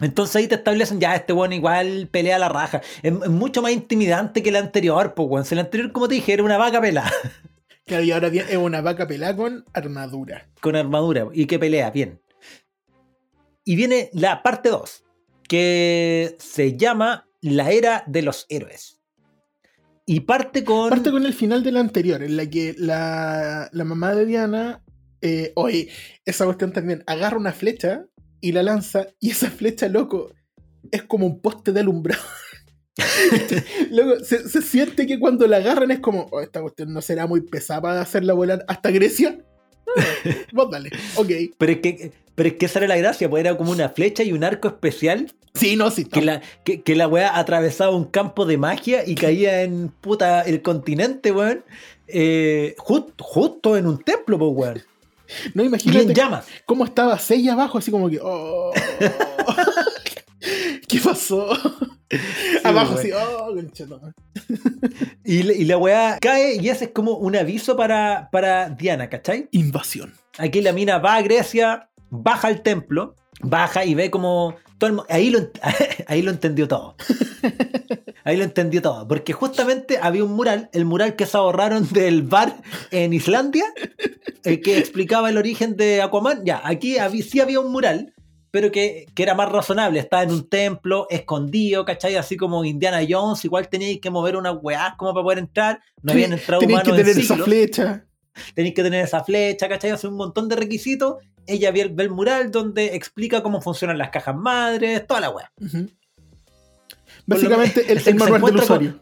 Entonces ahí te establecen, ya, este weón igual pelea la raja. Es, es mucho más intimidante que el anterior, pues weón. El anterior, como te dije, era una vaca pelada, Claro, y ahora es una vaca pelada con armadura. con armadura, y que pelea, bien. Y viene la parte 2, que se llama La Era de los Héroes. Y parte con... Parte con el final de la anterior, en la que la, la mamá de Diana, eh, oye, esa cuestión también, agarra una flecha y la lanza, y esa flecha, loco, es como un poste de alumbrado. Luego se, se siente que cuando la agarran es como, oh, esta cuestión no será muy pesada para hacerla volar hasta Grecia. Vos dale, ok. Pero es que... Pero es que esa era la gracia, pues era como una flecha y un arco especial Sí, no, sí, que la, que, que la weá atravesaba un campo de magia y caía en puta el continente, weón. eh, jus- justo en un templo, pues, weón. no imagínate llamas. cómo estaba Seiya abajo, así como que, oh, ¿qué pasó? abajo, así, oh. Y, la- y la weá cae y ese es como un aviso para, para Diana, ¿cachai? Invasión. Aquí la mina va a Grecia, baja al templo, baja y ve como... Todo el mu- ahí, lo, ahí lo entendió todo. Ahí lo entendió todo. Porque justamente había un mural, el mural que se ahorraron del bar en Islandia, el que explicaba el origen de Aquaman. Ya, aquí había- sí había un mural, pero que, que era más razonable. Estaba en un templo, escondido, ¿cachai? Así como Indiana Jones, igual teníais que mover unas weás como para poder entrar. No habían entrado Tenías que humanos en tener esa flecha. tenéis que tener esa flecha, ¿cachai? Hace un montón de requisitos. Ella ve el, ve el mural donde explica cómo funcionan las cajas madres, toda la weá. Básicamente el, manual del con- usuario.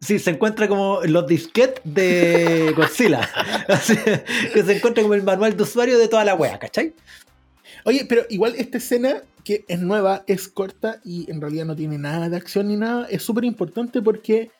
Sí, se encuentra como los disquetes de Godzilla. Así, que se encuentra como el manual de usuario de toda la weá, ¿cachai? Oye, pero igual esta escena, que es nueva, es corta y en realidad no tiene nada de acción ni nada, es súper importante porque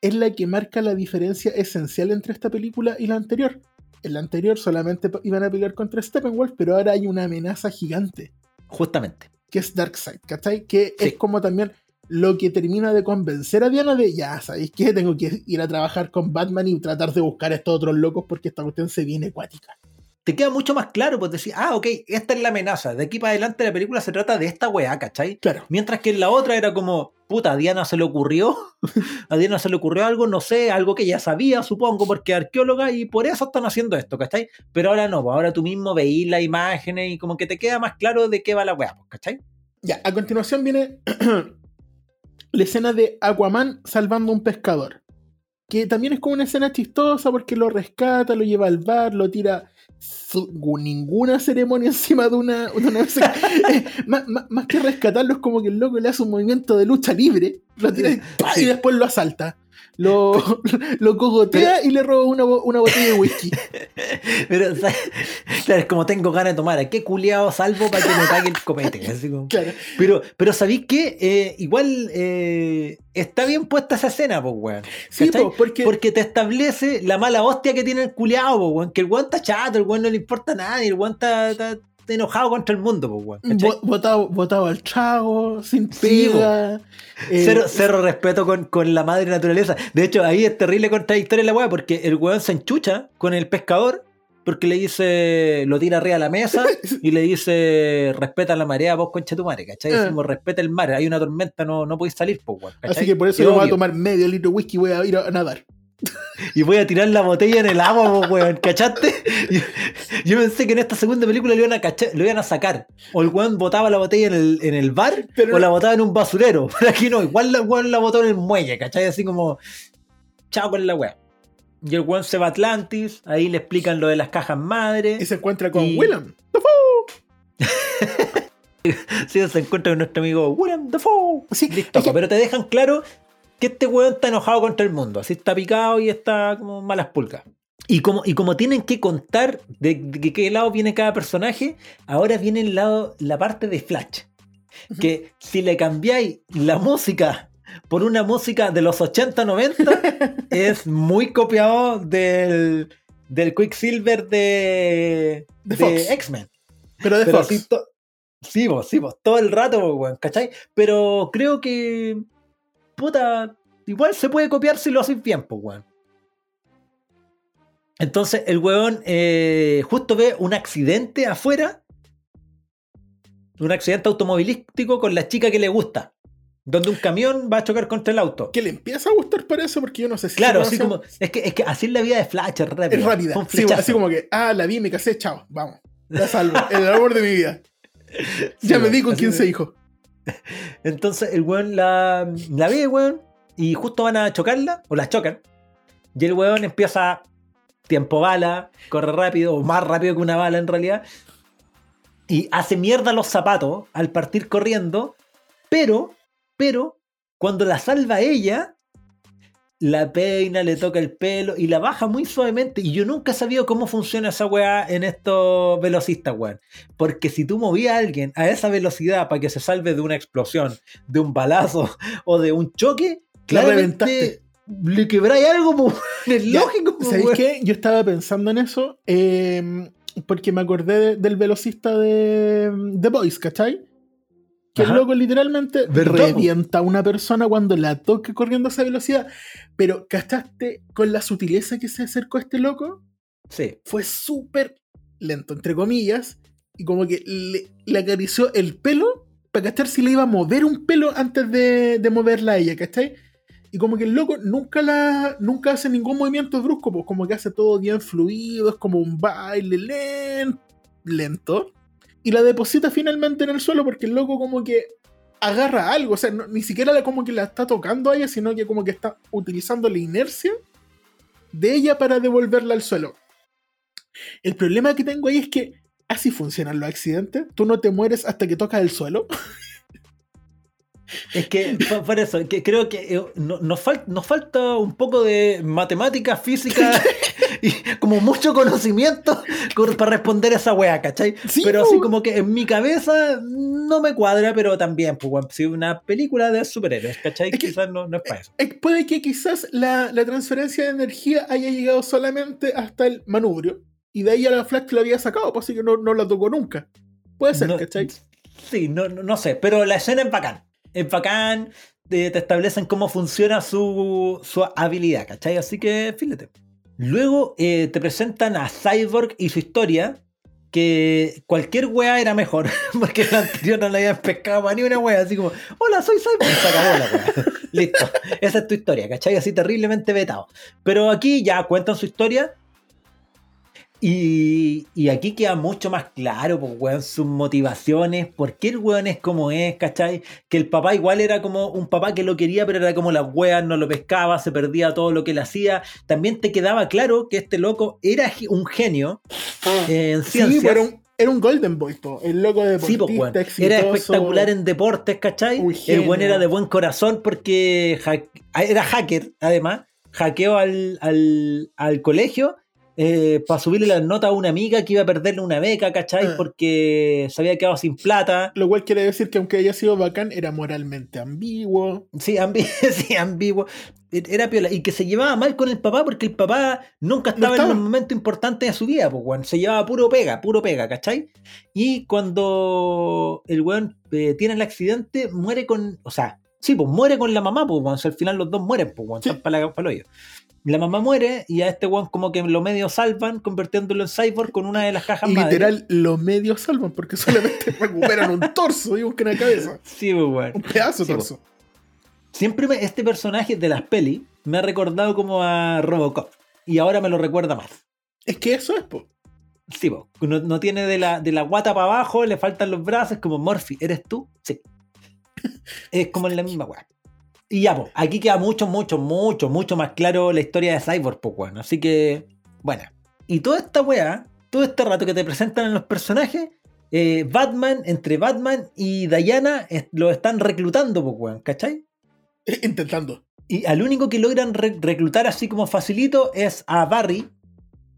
es la que marca la diferencia esencial entre esta película y la anterior. En la anterior solamente iban a pelear contra Steppenwolf, pero ahora hay una amenaza gigante, Justamente. que es Darkseid, ¿cachai? Que Sí. es como también lo que termina de convencer a Diana de, ya, ¿sabéis qué? Tengo que ir a trabajar con Batman y tratar de buscar a estos otros locos porque esta cuestión se viene acuática. Te queda mucho más claro, pues decir, ah, ok, esta es la amenaza. De aquí para adelante la película se trata de esta weá, ¿cachai? Claro. Mientras que en la otra era como, puta, a Diana se le ocurrió, a Diana se le ocurrió algo, no sé, algo que ya sabía, supongo, porque es arqueóloga y por eso están haciendo esto, ¿cachai? Pero ahora no, pues ahora tú mismo veís las imágenes y como que te queda más claro de qué va la weá, pues, ¿cachai? Ya, a continuación viene la escena de Aquaman salvando a un pescador. Que también es como una escena chistosa porque lo rescata, lo lleva al bar, lo tira ninguna ceremonia encima de una... de una- eh, más, más- más que rescatarlo es como que el loco le hace un movimiento de lucha libre, lo tira y, después lo asalta. Lo, lo cogotea y le roba una, una botella de whisky. Pero, ¿sabes? Claro, es como tengo ganas de tomar, ¿a qué culiado salvo para que me pague el copete? Así como- Claro. Pero, pero ¿sabéis qué? Eh, igual eh, está bien puesta esa escena, pues, weón. Sí, po, porque... Porque te establece la mala hostia que tiene el culiado, po, weón. Que el weón está chato, el weón no le importa nada y el weón está enojado contra el mundo, po, weón. Botado, botado al chavo, sin Sí, pega. eh, Cero, cero respeto con, con la madre naturaleza. De hecho, ahí es terrible contradictoria la weá, porque el weón se enchucha con el pescador, porque le dice, lo tira arriba a la mesa y le dice, respeta la marea, vos concha tu madre, ¿cachai? Ah. Decimos, respeta el mar, hay una tormenta, no, no podéis salir, pues, weón. ¿cachai? Así que por eso Es yo voy a tomar medio litro de whisky y voy a ir a nadar. Y voy a tirar la botella en el agua, po, weón, ¿cachaste? Yo, yo pensé que en esta segunda película lo iban a, cachar- lo iban a sacar. O el weón botaba la botella en el, en el bar, Pero o la botaba en un basurero. Pero aquí no, igual la weón la botó en el muelle, ¿cachai? Así como, chao con la weá. Y el weón se va a Atlantis, ahí le explican lo de las cajas Y madres. se encuentra con Y- Willem. sí, se encuentra con nuestro amigo William Dafoe. Sí, Listo, es que- pero te dejan claro que este weón está enojado contra el mundo. Así está picado y está como malas pulgas. Y como, y como tienen que contar de, de qué lado viene cada personaje, ahora viene el lado, la parte de Flash. Que si le cambiáis la música por una música de los 80-90, es muy copiado del, del Quicksilver de, De. X-Men. Pero de Pero Fox. sí, vos, sí, vos, todo el rato, weón, ¿cachai? Pero creo que. Puta. Igual se puede copiar si lo haces bien, pues, weón. Entonces el weón eh, justo ve un accidente afuera. Un accidente automovilístico con la chica que le gusta. Donde un camión va a chocar contra el auto. Que le empieza a gustar por eso, porque yo no sé si. Claro, así como. Es que, es que así es la vida de Flash, es rápida. Es rápida. Sí, así como que, ah, la vi, me casé, chao, vamos. La salvo. El amor de mi vida. Sí, Ya me di con así quién de- se dijo. Entonces el weón la, la ve, weón, y justo van a chocarla, o la chocan. Y el weón empieza tiempo bala, corre rápido, o más rápido que una bala en realidad. Y hace mierda los zapatos al partir corriendo. Pero, pero, cuando la salva ella, la peina, le toca el pelo y la baja muy suavemente. Y yo nunca he sabido cómo funciona esa weá en estos velocistas, weón. Porque si tú movías a alguien a esa velocidad para que se salve de una explosión, de un balazo o de un choque, La claramente le quebráis algo, po, es Ya, lógico. po, ¿Sabéis qué? Yo estaba pensando en eso eh, porque me acordé de- del velocista de The Boys, ¿cachai? Que Ajá. el loco literalmente revienta a una persona cuando la toque corriendo a esa velocidad. Pero, ¿cachaste con la sutileza que se acercó a este loco? Sí, Fue súper lento, entre comillas, y como que le, le acarició el pelo para cachar si le iba a mover un pelo antes de, de moverla a ella, ¿cachai? Y como que el loco nunca la nunca hace ningún movimiento brusco, pues como que hace todo bien fluido, es como un baile len- lento. Y la deposita finalmente en el suelo porque el loco como que agarra algo, o sea, ni siquiera la, como que la está tocando a ella, sino que como que está utilizando la inercia de ella para devolverla al suelo. El problema que tengo ahí es que así funcionan los accidentes. Tú no te mueres hasta que tocas el suelo. es que por, eso, que creo que eh, no- nos, fal- nos falta un poco de matemática, física y como mucho conocimiento con- para responder a esa weá, ¿cachai? Sí, pero así como que en mi cabeza no me cuadra, pero también, pues, si una película de superhéroes, ¿cachai? Es que- Quizás no, no es para eso. Eh, Puede que quizás la, la transferencia de energía haya llegado solamente hasta el manubrio. Y de ahí a la Flash la había sacado, pues así que no, no la tocó nunca. Puede ser, No- ¿cachai? Sí, no, no, no sé, pero la escena es bacán. Es bacán, te, establecen cómo funciona su, su habilidad, ¿cachai? Así que fíjate. Luego eh, te presentan a Cyborg y su historia, que cualquier wea era mejor, porque la anterior no la habían pescado ni una wea, así como, hola, soy Cyborg, se acabó la. Listo, esa es tu historia, ¿cachai? Así terriblemente vetado. Pero aquí ya cuentan su historia. Y, y aquí queda mucho más claro, pues, weón, sus motivaciones, por qué el weón es como es, ¿cachai? Que el papá igual era como un papá que lo quería, pero era como las weas, no lo pescaba, se perdía todo lo que le hacía. También te quedaba claro que este loco era un genio eh, en Sí, ciencias. pero era un, Golden Boy, po, el loco de Sí, pues, weón. exitoso. Era espectacular en deportes, ¿cachai? El buen era de buen corazón porque hack- era hacker, además. Hackeó al, al, al colegio para subirle las notas a una amiga que iba a perderle una beca, ¿cachai? Ah. Porque se había quedado sin plata. Lo cual quiere decir que aunque haya sido bacán, era moralmente ambiguo. Sí, ambi- sí, ambiguo. Era piola. Y que se llevaba mal con el papá porque el papá nunca No estaba, en estaba. un momento importante de su vida, pues, weón. Se llevaba puro pega, puro pega, ¿cachai? Y cuando el weón eh, tiene el accidente, muere con. O sea, sí, pues muere con la mamá, pues, weón. O sea, al final los dos mueren, pues, weón. Sí. Están para el hoyo. La mamá muere y a este weón como que lo medio salvan convirtiéndolo en cyborg con una de las cajas madre. Literal, los medios salvan porque solamente recuperan un torso y buscan una cabeza. Sí, pues, weón. Un pedazo de Sí, torso. Siempre me- este personaje de las pelis me ha recordado como a Robocop. Y ahora me lo recuerda más. Es que eso es, po. Sí, po. No, no tiene de la, de la guata para abajo, le faltan los brazos, como Murphy. ¿Eres tú? Sí. es como en la misma weá. Y ya, pues, aquí queda mucho, mucho, mucho, mucho más claro la historia de Cyborg, pues. Así que, bueno. Y toda esta weá, todo este rato que te presentan en los personajes, eh, Batman, entre Batman y Diana, es- lo están reclutando, pues, weón, ¿cachai? Intentando. Y al único que logran re- reclutar así como facilito es a Barry,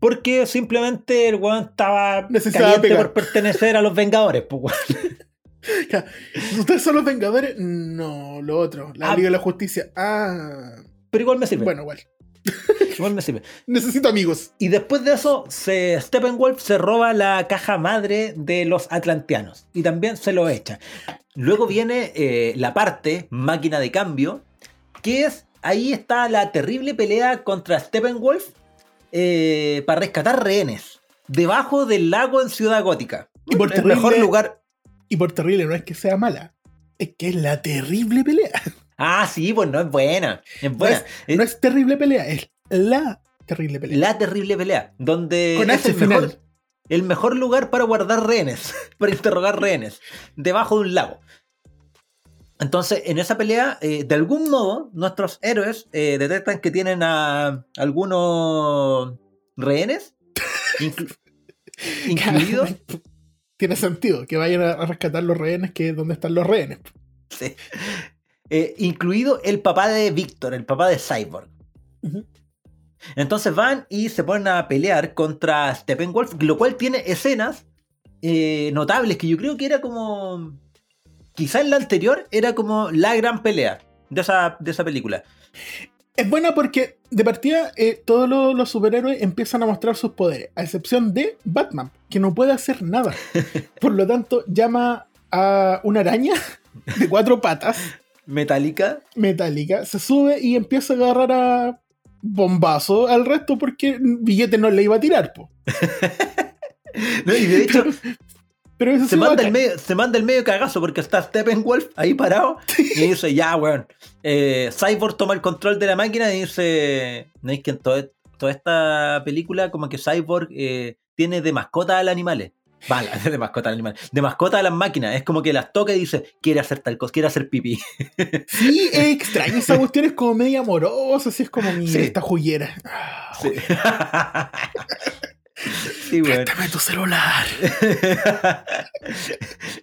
porque simplemente el weón estaba Necesitaba caliente pegar. por pertenecer a los Vengadores, pues, weón. ¿Ustedes son los Vengadores? No, lo otro. La Ah. Liga de la Justicia. Ah. Pero igual me sirve. Bueno, igual. Igual me sirve. Necesito amigos. Y después de eso, se, Steppenwolf se roba la caja madre de los atlanteanos y también se lo echa. Luego viene eh, la parte máquina de cambio, que es ahí está la terrible pelea contra Steppenwolf eh, para rescatar rehenes debajo del lago en Ciudad Gótica. Y por el mejor lugar. Y por terrible no es que sea mala, es que es la terrible pelea. Ah, sí, pues no es buena. Es No buena. Es no es terrible pelea, es la terrible pelea. la terrible pelea, donde Con es el mejor, el mejor lugar para guardar rehenes, para interrogar rehenes, debajo de un lago. Entonces, en esa pelea, eh, de algún modo, nuestros héroes eh, detectan que tienen a algunos rehenes, inclu- incluidos, Tiene sentido que vayan a rescatar los rehenes, que es donde están los rehenes. sí, eh, incluido el papá de Víctor, el papá de Cyborg. Entonces van y se ponen a pelear contra Steppenwolf, lo cual tiene escenas eh, notables que yo creo que era como. Quizá en la anterior era como la gran pelea de esa, de esa película. Es buena porque, de partida, eh, todos los, los superhéroes empiezan a mostrar sus poderes, a excepción de Batman, que no puede hacer nada. Por lo tanto, llama a una araña de cuatro patas Metálica. metálica, se sube y empieza a agarrar a bombazo al resto porque billete no le iba a tirar, po. No, y de hecho, Pero eso se manda, el medio, se manda el medio cagazo porque está Steppenwolf ahí parado y dice: Ya, weón. eh, Cyborg toma el control de la máquina y dice: No es que en todo- toda esta película, como que Cyborg eh, tiene de mascota al animales. Vale, de mascota al animal. De mascota a las máquinas. Es como que las toca y dice: Quiere hacer tal cosa, quiere hacer pipí. Sí, es extraño. Esa cuestión es como media amorosa, así es como mi Sí. esta joyera. Ah, Sí. Sí. Préstame tu celular.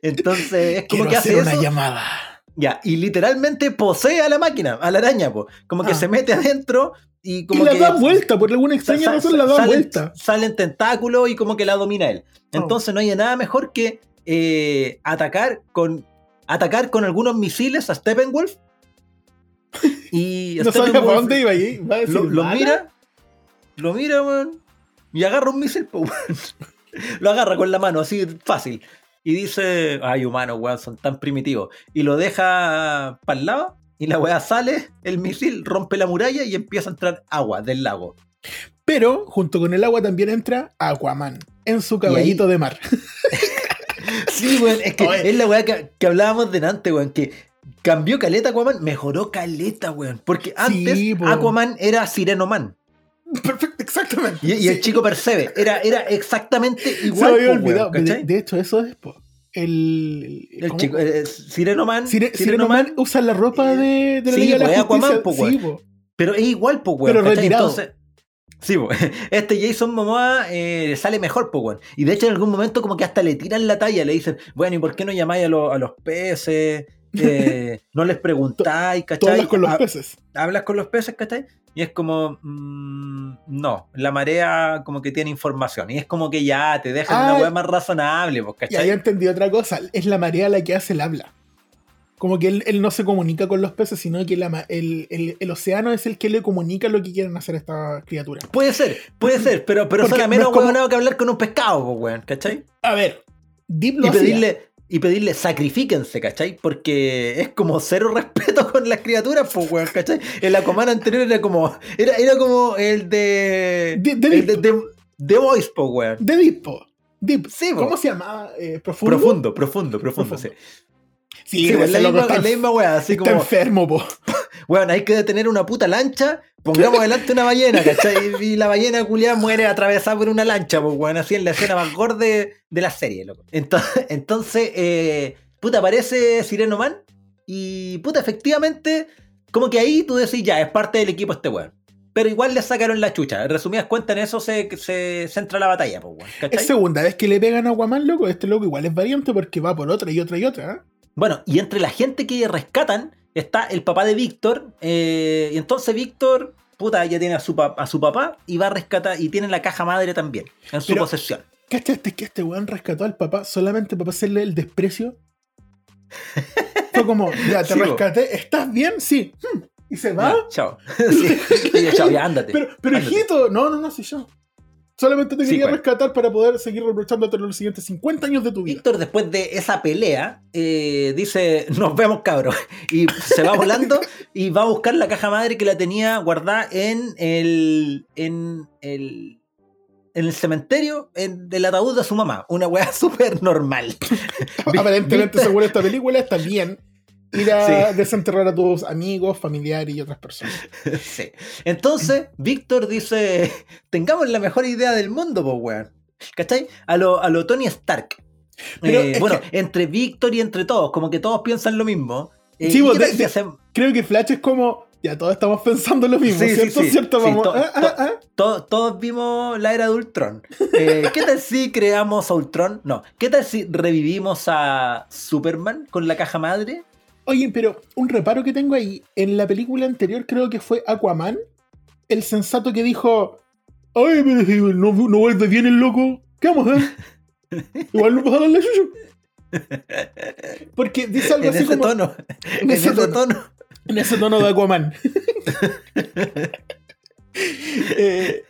Entonces, es como Quiero que hace hacer una eso. llamada. Ya, y literalmente posee a la máquina, a la araña, po. como que Ah. se mete adentro y Y como la que da vuelta, por alguna extraña razón la da salen, vuelta. salen tentáculos y como que la domina él. Oh. Entonces no hay nada mejor que eh, atacar con atacar con algunos misiles a Steppenwolf. Y No sabía para dónde iba ahí. Va a decir, lo, mira, lo mira, weón, y agarra un misil, po, weón. Lo agarra con la mano, así fácil. Y dice, ay, humanos, weón, son tan primitivos. Y lo deja para el lado, y la weá sale, el misil rompe la muralla y empieza a entrar agua del lago. Pero junto con el agua también entra Aquaman en su caballito de mar. Sí, weón, es que Oye. es la weá que, que hablábamos delante, weón, que cambió caleta Aquaman, mejoró caleta, weón. Porque antes Sí. Aquaman era Sirenoman. Perfecto, exactamente. Y, y el Sí. chico Percebe era, era exactamente Se me igual. había po, weón, olvidado. de, hecho, eso es po, el. El chico, eh, Sirenoman, Sire- Sirenoman, Sirenoman usa la ropa de, de la Sí, Liga de la Justicia. Aquaman, po, sí, po. pero es igual, weón. Pero retirado. Entonces, sí, po, este Jason Momoa eh, le sale mejor, weón. Y de hecho, en algún momento, como que hasta le tiran la talla, le dicen, bueno, ¿y por qué no llamáis a, a los peces? Eh, no les preguntáis, ¿cachai? hablas con los Ah, peces. hablas con los peces, ¿cachai? Y es como, mm, no, la marea como que tiene información. Y es como que ya te dejan Ah, una weá más razonable, pues, Y ahí ¿cachai? entendí otra cosa. Es la marea la que hace el habla. Como que él, él no se comunica con los peces, sino que la el, el- el océano es el que le comunica lo que quieren hacer estas criaturas. Puede ser, puede ser, pero, pero suena no menos es como- que hablar con un pescado, pues, weón, ¿cachai? A ver, Deep lo Y hacía. Y pedirle sacrifíquense, ¿cachai? Porque es como cero respeto con las criaturas, pues, weón, ¿cachai? El Aquaman anterior era como, era, era como el de. De- de el de, Voice, pues, weón. De Deep, po. Deep. Sí, po. ¿Cómo se llamaba? Eh, ¿Profundo? Profundo, profundo, profundo, Profundo. sí. Sí, Sí, la misma, está, es la misma weá, así está como, enfermo, po. weón, hay que detener una puta lancha, pongamos adelante una ballena, ¿cachai? Y la ballena culiada muere atravesada por una lancha, pues, weón, así en la escena más gorda de, de la serie, loco. Entonces, entonces eh, puta, aparece Sireno Man y, puta, efectivamente, como que ahí tú decís, ya, es parte del equipo este weón. pero igual le sacaron la chucha. En resumidas cuentas, en eso se, se centra la batalla, pues, weón. Es segunda vez que le pegan a Aquaman, loco. Este loco igual es variante porque va por otra y otra y otra. ¿eh? Bueno, y entre la gente que rescatan está el papá de Víctor. eh, y entonces Víctor, puta, ya tiene a su, a su papá y va a rescatar. Y tiene la caja madre también en su Pero- posesión. ¿Cachaste que este weón rescató al papá solamente para hacerle el desprecio? Fue como, ya te Sí, rescaté, ¿estás bien? Sí. Hmm. Y se va. Chao. Sí, chao, ya ándate. Pero, pero ándate. hijito, no, no, no, sí yo. Solamente te Sí, quería pues. rescatar para poder seguir reprochándote los siguientes 50 años de tu vida. Víctor, después de esa pelea, eh, dice: Nos vemos, cabros. Y se va volando y va a buscar la caja madre que la tenía guardada en el. en el. en el cementerio en, del ataúd de su mamá. Una weá súper normal. Aparentemente, según esta película, está bien ir a Sí. desenterrar a tus amigos, familiares y otras personas. Sí. Entonces, Víctor dice: Tengamos la mejor idea del mundo, pues, weón. ¿Cachai? A lo, a lo Tony Stark. Pero Eh, bueno, que- entre Víctor y entre todos, como que todos piensan lo mismo. Eh, Sí, ¿y vos de- de- Creo que Flash es como, ya todos estamos pensando lo mismo, Sí, ¿cierto? sí. ¿Cierto? Vamos. to- ah, ah, ah. to- todos vimos la era de Ultron. Eh, ¿Qué tal si creamos a Ultron? No. ¿Qué tal si revivimos a Superman con la caja madre? Oye, pero un reparo que tengo ahí, en la película anterior creo que fue Aquaman, el sensato que dijo, ay, pero si no, no vuelve bien el loco, ¿qué vamos a hacer? Igual no pasa la chucho. Porque dice algo En así ese como... tono. En En ese ese tono. tono. En ese tono de Aquaman. Eh,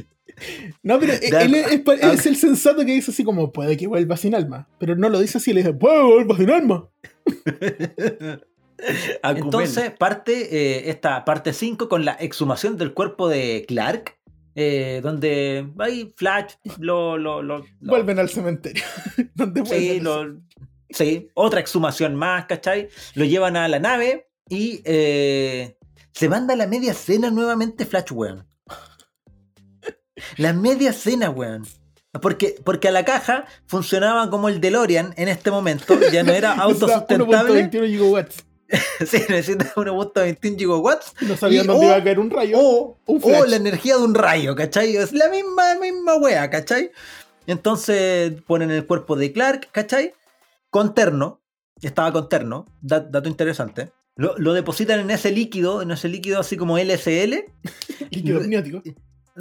no, pero Ya, él es, es el sensato que dice así como, puede que vuelva sin alma. Pero no lo dice así, le dice, puede que vuelva sin alma. Entonces parte eh, esta parte 5 con la exhumación del cuerpo de Clark. eh, donde ahí Flash lo, lo, lo- lo- Vuelven al cementerio. donde Sí, vuelven. lo- sí, otra exhumación más, ¿cachai? Lo llevan a la nave y eh, se manda la media cena nuevamente Flash, weón. La media cena, weón. Porque, porque a la caja funcionaba como el DeLorean en este momento, ya no era autosustentable. 1.21 gigawatts. sí, necesita 1.21 gigawatts. No sabían dónde o- iba a caer un rayo. O, Un o flash. la energía de un rayo, ¿cachai? Es la misma, misma wea, ¿cachai? Entonces ponen el cuerpo de Clark, ¿cachai? Con terno, estaba con terno, da- dato interesante. Lo, lo depositan en ese líquido, en ese líquido así como LSL. líquido amniótico.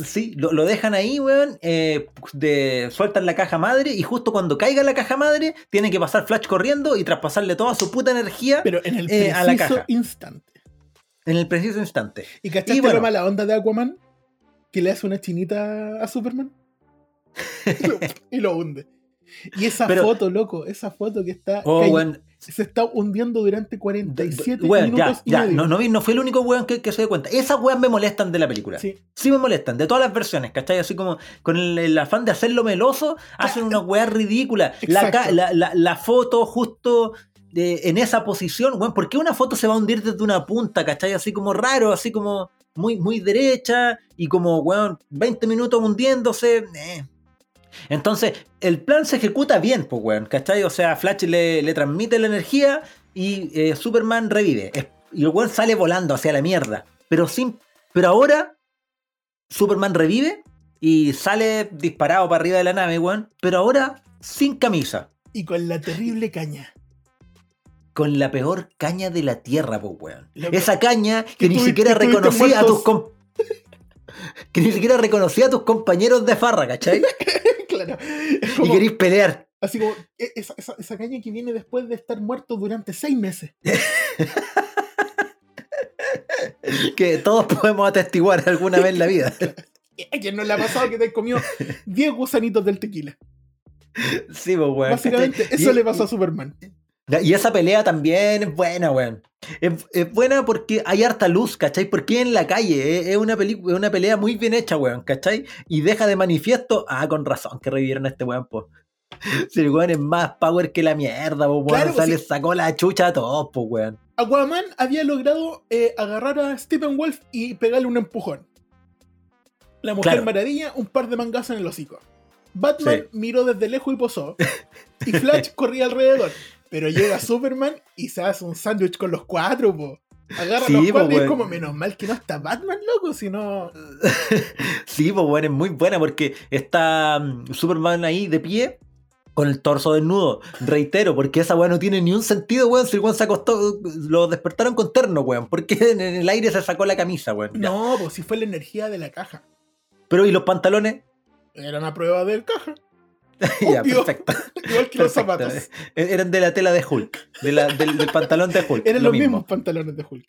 Sí, lo, lo dejan ahí, weón. eh, de, sueltan la caja madre y justo cuando caiga la caja madre, tiene que pasar Flash corriendo y traspasarle toda su puta energía Pero en el Eh, preciso a la caja. instante. en el preciso instante. ¿Y cachaste Y bueno. la mala onda de Aquaman? Que le hace una chinita a Superman. y, lo, y lo hunde. Y esa Pero- foto, loco, esa foto que está. Oh, weón, Se está hundiendo durante 47 Weón, minutos ya, y ya, medio. no, no, fui el único weón que, que se dio cuenta. Esas weas me molestan de la película. Sí. Sí. me molestan, de todas las versiones, ¿cachai? Así como con el, el afán de hacerlo meloso, hacen una wea ridícula. La, ca- Exacto. la, la- la foto justo de- en esa posición, weón, ¿por qué una foto se va a hundir desde una punta, ¿cachai? Así como raro, así como muy, muy derecha y como, weón, 20 minutos hundiéndose. eh. Entonces, el plan se ejecuta bien, pues, weón, ¿cachai? O sea, Flash le, le transmite la energía y eh, Superman revive. Es- Y el weón sale volando hacia la mierda. Pero sin. Pero ahora, Superman revive y sale disparado para arriba de la nave, weón. Pero ahora sin camisa. Y con la terrible caña. Con la peor caña de la tierra, pues, weón. Esa caña que, Que ni siquiera que reconocía a tus Que ni siquiera reconocía a tus compañeros de farra, ¿cachai? claro. Y querís pelear. así como e- esa, esa- esa caña que viene después de estar muerto durante seis meses. Que todos podemos atestiguar alguna vez en la vida. ¿A quién no le ha pasado que te comió 10 gusanitos del tequila? Sí, pues, weón. Básicamente, eso Y- le pasó a Superman. Y esa pelea también es buena, weón. Es, es buena porque hay harta luz, ¿cachai? Porque en la calle es, es una, pelicu- es una pelea muy bien hecha, weón, ¿cachai? Y deja de manifiesto, ah, con razón que revivieron a este weón, po. Si el weón es más power que la mierda, po, weón. Claro, sea, pues, le sí. sacó la chucha a todos, po, weón. Aquaman había logrado eh, agarrar a Stephen Wolf y pegarle un empujón. La Mujer Claro. Maravilla, un par de mangazos en el hocico. Batman Sí. miró desde lejos y posó. Y Flash corría alrededor. Pero llega Superman y se hace un sándwich con los cuatro, po. Agarra Sí, los po, cuadros y es como, menos mal que no está Batman, loco, sino. Sí, pues bueno, es muy buena porque está mm, Superman ahí de pie con el torso desnudo. Reitero, porque esa weá no tiene ni un sentido, weón. Si el weón se acostó, lo despertaron con terno, weón. Porque en el aire se sacó la camisa, weón. Ya. No, pues si fue la energía de la caja. Pero ¿y los pantalones? Era una prueba del caja. ya, perfecto. Igual que los zapatos. Eran de la tela de Hulk, de la- del, del pantalón de Hulk. Eran lo los mismo. mismos pantalones de Hulk.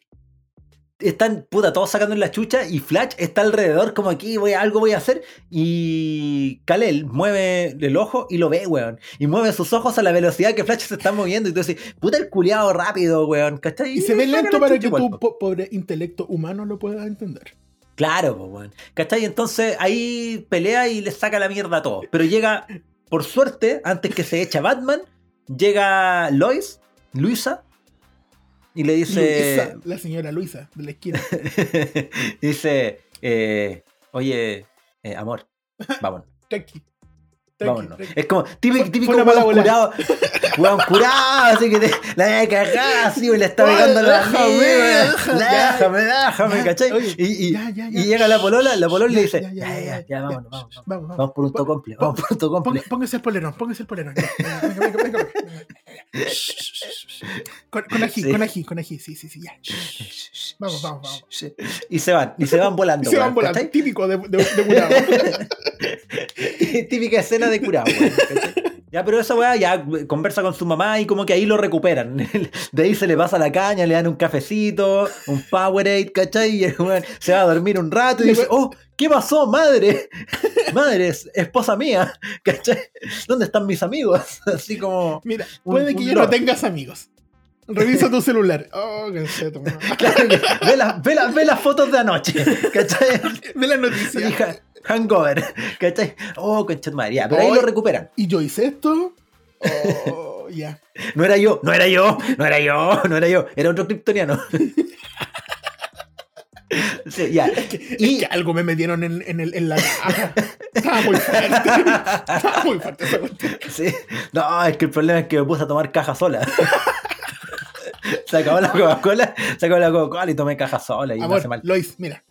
están, puta, todos sacando en la chucha y Flash está alrededor como aquí, voy, algo voy a hacer. Y Kalel mueve el ojo y lo ve, weón. Y mueve sus ojos a la velocidad que Flash se está moviendo. Y tú dices, puta, el culiado rápido, weón. ¿cachai? Y se ve lento para que tu po. po- pobre intelecto humano lo puedas entender. Claro, weón. ¿cachai? Entonces ahí pelea y le saca la mierda a todos. Pero llega, por suerte, antes que se echa Batman, llega Lois, Luisa. Y le dice. Luisa, la señora Luisa, de la esquina. dice, eh, oye, eh, amor, vámonos. Tranqui. Vámonos. Es como típico, típico weón curado. Weón curado, así que te, la voy a cagar, así, y le está pegando la déjame, déjame, Déjame, déjame, ¿cachai? oye, y, y- ya, ya, y ya. llega la polola, la polola le dice, ya, ya, ya, vámonos, vámonos. Vamos, vamos. Vamos por un tocomple, vamos por un tocomple. Póngase el polerón, póngase el polerón. venga, venga, venga, Con, con ají, Sí. con ají, con ají, sí, sí, sí, ya. Vamos, vamos, vamos. Y se van, y se van volando. Se weón, van volando, ¿cachai? típico de, de, de curado. Típica escena de curado. Ya, pero esa weá ya conversa con su mamá y como que ahí lo recuperan. De ahí se le pasa la caña, le dan un cafecito, un Powerade, ¿cachai? Y el weón se va a dormir un rato y Y dice, oh, ¿qué pasó, madre? Madre, es esposa mía, ¿cachai? ¿Dónde están mis amigos? Así como... Mira, Un- puede que un ya no tengas amigos. Revisa tu celular. Oh, qué seto. Claro que ve, las, ve, las, ve las fotos de anoche, ¿cachai? Ve la Y noticia. ha- hangover, ¿cachai? Oh, madre, ya, pero ahí lo recuperan. Y yo hice esto. Oh, ya. No era yo, no era yo, no era yo, no era yo, era otro kryptoniano. Sí, ya. Y que algo me metieron en, en, el, en la caja. Estaba muy fuerte. Estaba muy fuerte esa cuestión. Sí. No, es que el problema es que me puse a tomar caja sola. Se acabó la Coca-Cola, se acabó la Coca-Cola y tomé caja sola y me Amor, mal. Lois, mira.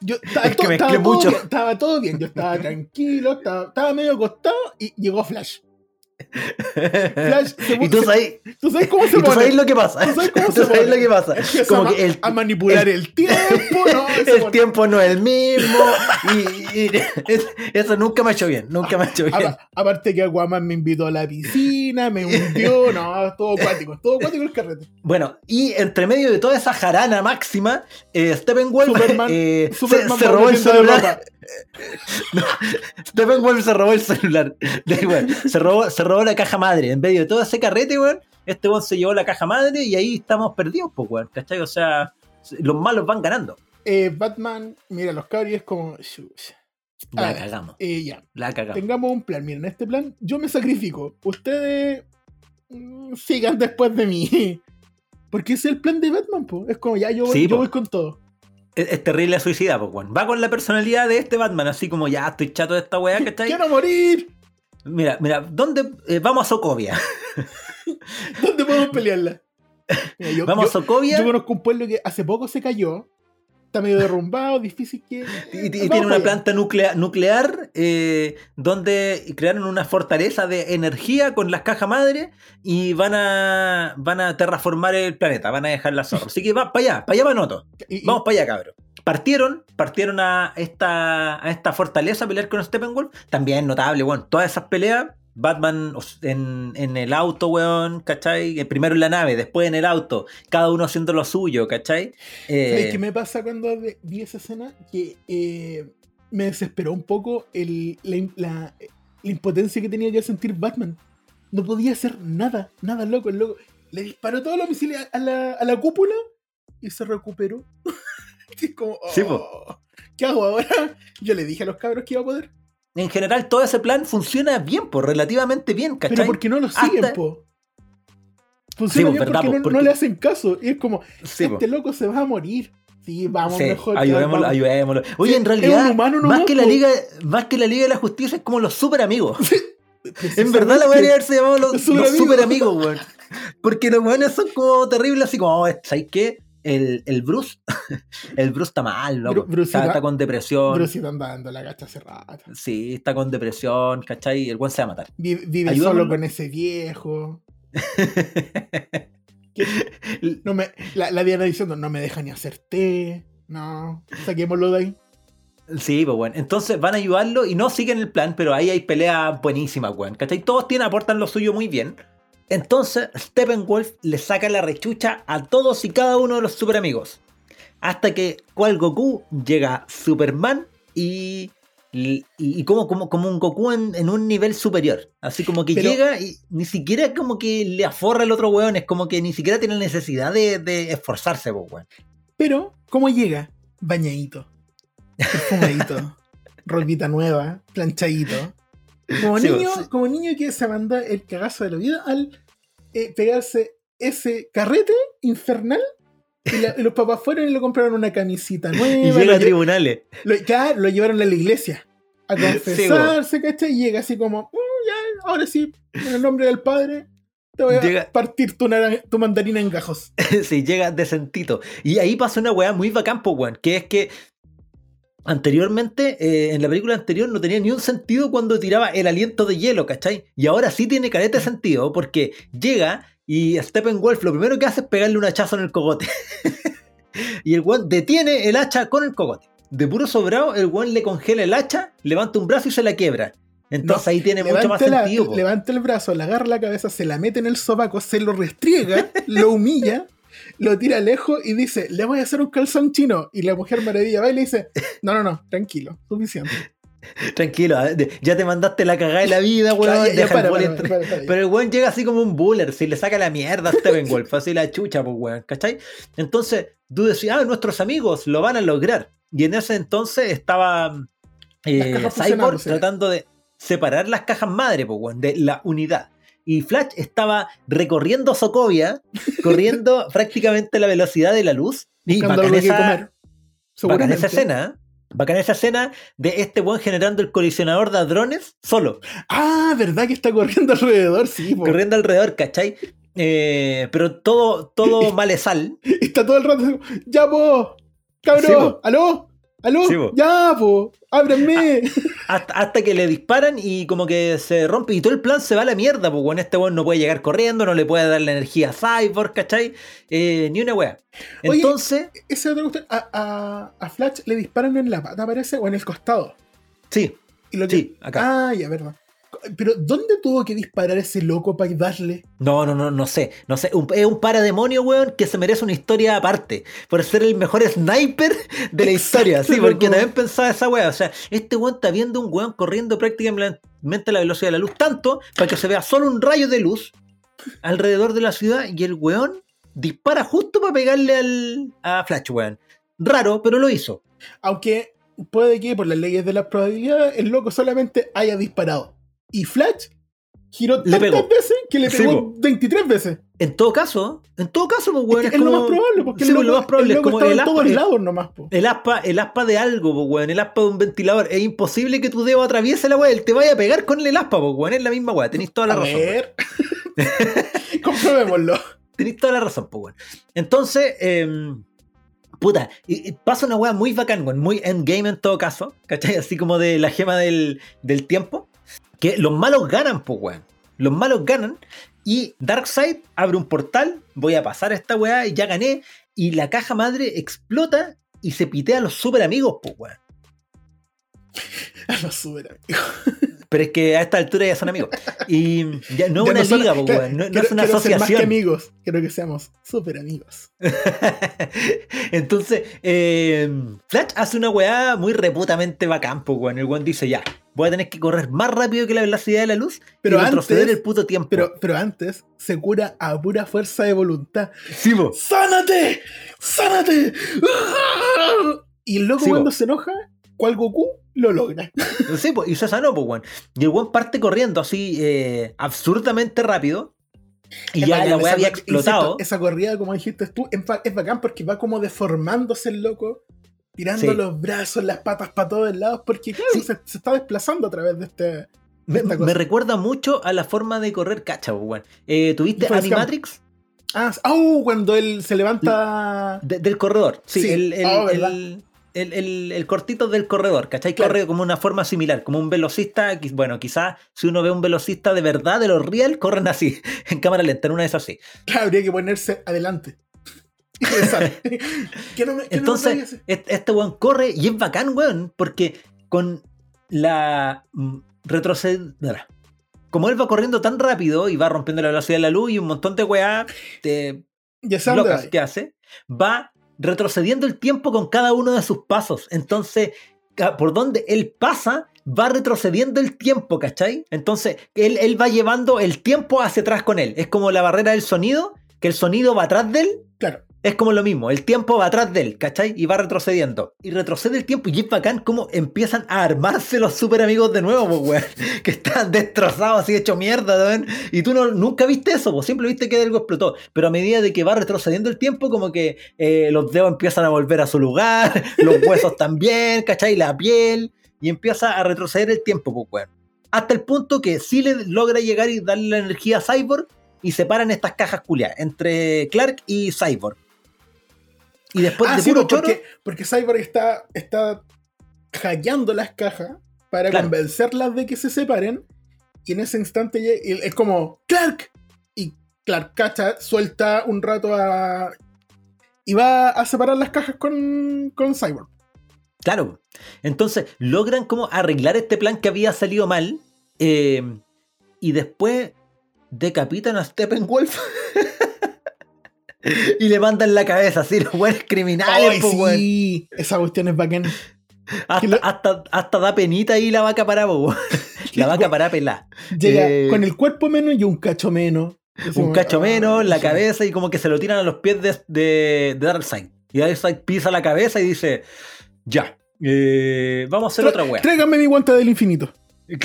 Yo estaba, Es que estaba todo mucho. bien, estaba todo bien. Yo estaba tranquilo, estaba, estaba medio acostado y llegó Flash. Flash se y tú sabes, ¿Tú sabes cómo se y tú sabes lo que pasa. ¿Tú sabes cómo Tú se sabes lo que pasa. Empieza Como a, que el, a manipular el, tiempo, ¿no? El tiempo no es el mismo. Y, y es- eso nunca me ha hecho bien. Nunca me ha hecho bien. Apa- Aparte que Aquaman me invitó a la piscina, me hundió, no, todo acuático, todo acuático el carrete. Bueno, y entre medio de toda esa jarana máxima, eh, Steppenwolf Superman, eh, se- Superman robó el celular. ropa. Steppenwolf se robó el celular. Se, robó, se robó la caja madre. En medio de todo ese carrete, weón, este weón se llevó la caja madre y ahí estamos perdidos, pues, weón. ¿Cachai? O sea, los malos van ganando. Eh, Batman, mira los cabros es como. La cagamos. Eh, ya, La cagamos. tengamos un plan. Miren, este plan, yo me sacrifico. Ustedes mm, sigan después de mí. Porque ese es el plan de Batman, po. Es como ya yo, voy- Sí, yo po. voy con todo. Es, es terrible suicida, pues, weón. Va con la personalidad de este Batman, así como ya estoy chato de esta weá, ¿cachai? ¡Quiero morir! Mira, mira, ¿dónde? eh, vamos a Sokovia. ¿Dónde podemos pelearla? Mira, yo, Vamos yo- a Sokovia. yo conozco un pueblo que hace poco se cayó. Está medio derrumbado, difícil que. Y, tiene una planta nuclea- nuclear eh, donde crearon una fortaleza de energía con las cajas madre y van a van a terraformar el planeta, van a dejar la zorra. Así que va para allá, para allá va Noto. Y- Vamos para allá, cabrón. Partieron, partieron a esta, a esta fortaleza a pelear con Steppenwolf. También notable, weón. Todas esas peleas, Batman en, en el auto, weón, ¿cachai? Eh, Primero en la nave, después en el auto, cada uno haciendo lo suyo, ¿cachai? Eh, ¿Sabes qué me pasa cuando vi esa escena? Que eh, me desesperó un poco el- la, la- la impotencia que tenía que sentir Batman. No podía hacer nada, nada loco, el loco. Le disparó todos los misiles a la, a la cúpula y se recuperó. Es como, Sí. "Oh, ¿qué hago ahora? Yo le dije a los cabros que iba a poder. En general, todo ese plan funciona bien, pues relativamente bien, ¿cachai? Pero porque no lo siguen, Hasta- po. Funciona po, bien verdad, porque, po, no, le hacen caso. Y es como, Sí, po. este loco se va a morir. Sí, vamos Sí, mejor. ayudémoslo, vamos. ayudémoslo. Oye, Sí, en realidad, humano más, que la po. Liga, más que la Liga de la Justicia es como los super amigos. En verdad la debería haberse llamado los, Los super amigos, weón. Porque los weones son como terribles, así como, oh, ¿sabes qué? El, el Bruce, el Bruce está mal, loco. Bru- Bruce está, está- está con depresión. Brucito anda dando la gacha hace rato. Sí, está con depresión, ¿cachai? Y el buen se va a matar. Vi- Vive solo con ese viejo. No me, la, la Diana diciendo, no me deja ni hacer té. No, saquémoslo de ahí. Sí, pues bueno. Entonces van a ayudarlo y no siguen el plan, pero ahí hay peleas buenísimas, weón. ¿Cachai? Todos tienen, aportan lo suyo muy bien. Entonces, Steppenwolf le saca la rechucha a todos y cada uno de los super amigos. Hasta que cual Goku llega Superman y. Y, y como, como, como un Goku en, en un nivel superior. Así como que Pero- llega y ni siquiera como que le aforra el otro weón. Es como que ni siquiera tiene necesidad de, de esforzarse, pues, weón. Pero, ¿cómo llega? Bañadito, perfumadito, ropita nueva, planchadito. Como Sí, niño, sí. como niño que se manda el cagazo de la vida al eh, pegarse ese carrete infernal. Y, la- y los papás fueron y le compraron una camisita nueva. Y llega a tribunales. lo, claro, lo llevaron a la iglesia a confesarse, ¿cachai? Y llega así como, "Mm, ya, ahora sí, en el nombre del Padre, te voy a Llega- partir tu mandarina en gajos. sí, llega decentito. Y ahí pasa una weá muy bacán, po, weón, que es que anteriormente, eh, en la película anterior, no tenía ni un sentido cuando tiraba el aliento de hielo, ¿cachai? Y ahora sí tiene careta de sentido, porque llega y Steppenwolf lo primero que hace es pegarle un hachazo en el cogote. y el weón detiene el hacha con el cogote. De puro sobrado, el weón le congela el hacha, levanta un brazo y se la quiebra. Entonces No, ahí tiene mucho más la- sentido. levanta el brazo, le agarra la cabeza, se la mete en el sobaco, se lo restriega, lo humilla, lo tira lejos y dice, le voy a hacer un calzón chino. Y la mujer maravilla va y le dice, no, no, no, tranquilo, suficiente. Tranquilo, ah, ya te mandaste la cagada de la vida, weón. Pero el weón llega así como un buller, si le saca la mierda a Steppenwolf, así la chucha, pues weón, ¿cachai? Entonces, tú decías, ah, nuestros amigos lo van a lograr. Y en ese entonces estaba eh, Cyborg tratando de separar las cajas madre, pues weón, de la unidad. Y Flash estaba recorriendo Sokovia, corriendo prácticamente a la velocidad de la luz. Y bacán esa- comer. Bacán esa escena, ¿eh? Bacán esa escena de este weón generando el colisionador de hadrones solo, Ah, ¿verdad que está corriendo alrededor? Sí, po. corriendo alrededor, ¿cachai? Eh, pero todo, todo malezal. Está todo el rato ya, po, cabrón, Sí, po. aló, aló, Sí, po. ya, po, ábranme. Hasta, hasta que le disparan y como que se rompe y todo el plan se va a la mierda, pues bueno, este weón no puede llegar corriendo, no le puede dar la energía a Cyborg, ¿cachai? Eh, ni una wea. Oye, Entonces, Esa otra cuestión, a, a, a Flash le disparan en la pata, parece, o en el costado. sí, Y lo que- sí, acá. Ah, ya, verdad. Pero, ¿dónde tuvo que disparar ese loco para darle? No, no, no, no sé. No sé. Un- es un parademonio, weón, que se merece una historia aparte. Por ser el mejor sniper de la historia. Sí, porque también pensaba esa weá. O sea, este weón está viendo un weón corriendo prácticamente a la velocidad de la luz. Tanto para que se vea solo un rayo de luz alrededor de la ciudad. Y el weón dispara justo para pegarle al, a Flash, weón. Raro, pero lo hizo. Aunque puede que por las leyes de las probabilidades el loco solamente haya disparado. Y Flash giró Le tantas veces que le pegó po. 23 veces. En todo caso, en todo caso, pues, Es, weón, que es, es lo como- más probable, porque Sí, el, pues, loco, lo más probable el es como el todos aspa- lados nomás. Po. El aspa, el aspa de algo, pues, weón. El aspa de un ventilador. Es imposible que tu dedo atraviese la weá. Él te vaya a pegar con el aspa, pues, weón. Es la misma weá. Tenéis toda la A razón. ver. Comprobémoslo. Tenéis toda la razón, pues, weón. Entonces, eh, puta, y- y pasa una weá muy bacán, weón. Muy endgame en todo caso. ¿Cachai? Así como de la gema del, del tiempo. Que los malos ganan, pues, weón. Los malos ganan. Y Darkseid abre un portal. Voy a pasar esta weá y ya gané. Y la caja madre explota y se pitea a los super amigos, pues, weón. A los super amigos. Pero es que a esta altura ya son amigos. Y ya no es una son- liga, po, claro, weón, no, no quiero- es una quiero ser Más que asociación. amigos. Quiero que seamos super amigos. Entonces, eh, Flash hace una weá muy reputamente bacán, po, weón. El weón dice, ya, voy a tener que correr más rápido que la velocidad de la luz Pero y retroceder antes- el puto tiempo. Pero, pero antes se cura a pura fuerza de voluntad. sí, po. ¡Sánate! ¡Sánate! Y el loco Sí, cuando se enoja, cual Goku lo logra. Sí, po, y se sanó, po, weón. Y el weón parte corriendo así eh, absurdamente rápido. Y Es ya bacán, la weá había explotado. insisto, esa corrida, como dijiste tú, es bacán porque va como deformándose el loco, tirando Sí. los brazos, las patas para todos lados, porque claro, Sí. se, se está desplazando a través de este. Me, recuerda mucho a la forma de correr cacha, po, weón. Eh, ¿Tuviste. Animatrix? Ah, oh, cuando él se levanta. De- del corredor. Sí, Sí. El, el, Oh, el- el- el- el cortito del corredor, ¿cachai? Claro. Corre como una forma similar, como un velocista. Bueno, quizás si uno ve un velocista de verdad, de los real, corren así, en cámara lenta, en una esas así. Claro, habría que ponerse adelante. Y pensar, ¿qué no me- qué no me podía Entonces, este, weón corre y es bacán, weón, porque con la retrocedida. Como él va corriendo tan rápido y va rompiendo la velocidad de la luz y un montón de weá de locas que hace, va retrocediendo el tiempo con cada uno de sus pasos. Entonces, por donde él pasa, va retrocediendo el tiempo, ¿cachai? Entonces, él, él va llevando el tiempo hacia atrás con él. Es como la barrera del sonido, que el sonido va atrás de él Claro. Es como lo mismo, el tiempo va atrás de él, ¿cachai? Y va retrocediendo. Y retrocede el tiempo y es bacán como empiezan a armarse los super amigos de nuevo, pues, weón. Que están destrozados, así hecho mierda, weón. Y tú no, nunca viste eso, pues siempre viste que algo explotó. Pero a medida de que va retrocediendo el tiempo, como que eh, los dedos empiezan a volver a su lugar, los huesos también, ¿cachai? La piel. Y empieza a retroceder el tiempo, pues, weón. Hasta el punto que sí logra llegar y darle la energía a Cyborg y separan estas cajas culiadas entre Clark y Cyborg. Y después Ah, de sí, puro choro, porque, Cyborg está, está hackeando las cajas para Claro. convencerlas de que se separen. Y en ese instante es como, ¡Clark! Y Clark cacha, suelta un rato a. Y va a separar las cajas con, con Cyborg. claro. Entonces logran como arreglar este plan que había salido mal. eh, y después decapitan a Steppenwolf. y le mandan la cabeza así, los buenos criminales, ¡Ay, po, weón. sí! Esa cuestión es bacán. hasta, lo- hasta, hasta da penita ahí la vaca para weón. La vaca para pelá. Llega Eh, con el cuerpo menos y un cacho menos. Es Un cacho ah, menos, la sí. cabeza y como que se lo tiran a los pies de, de, de Darkseid. Y Darkseid pisa la cabeza y dice, ya, eh, vamos a hacer Tra- otra weá. Tráigame mi guante del infinito.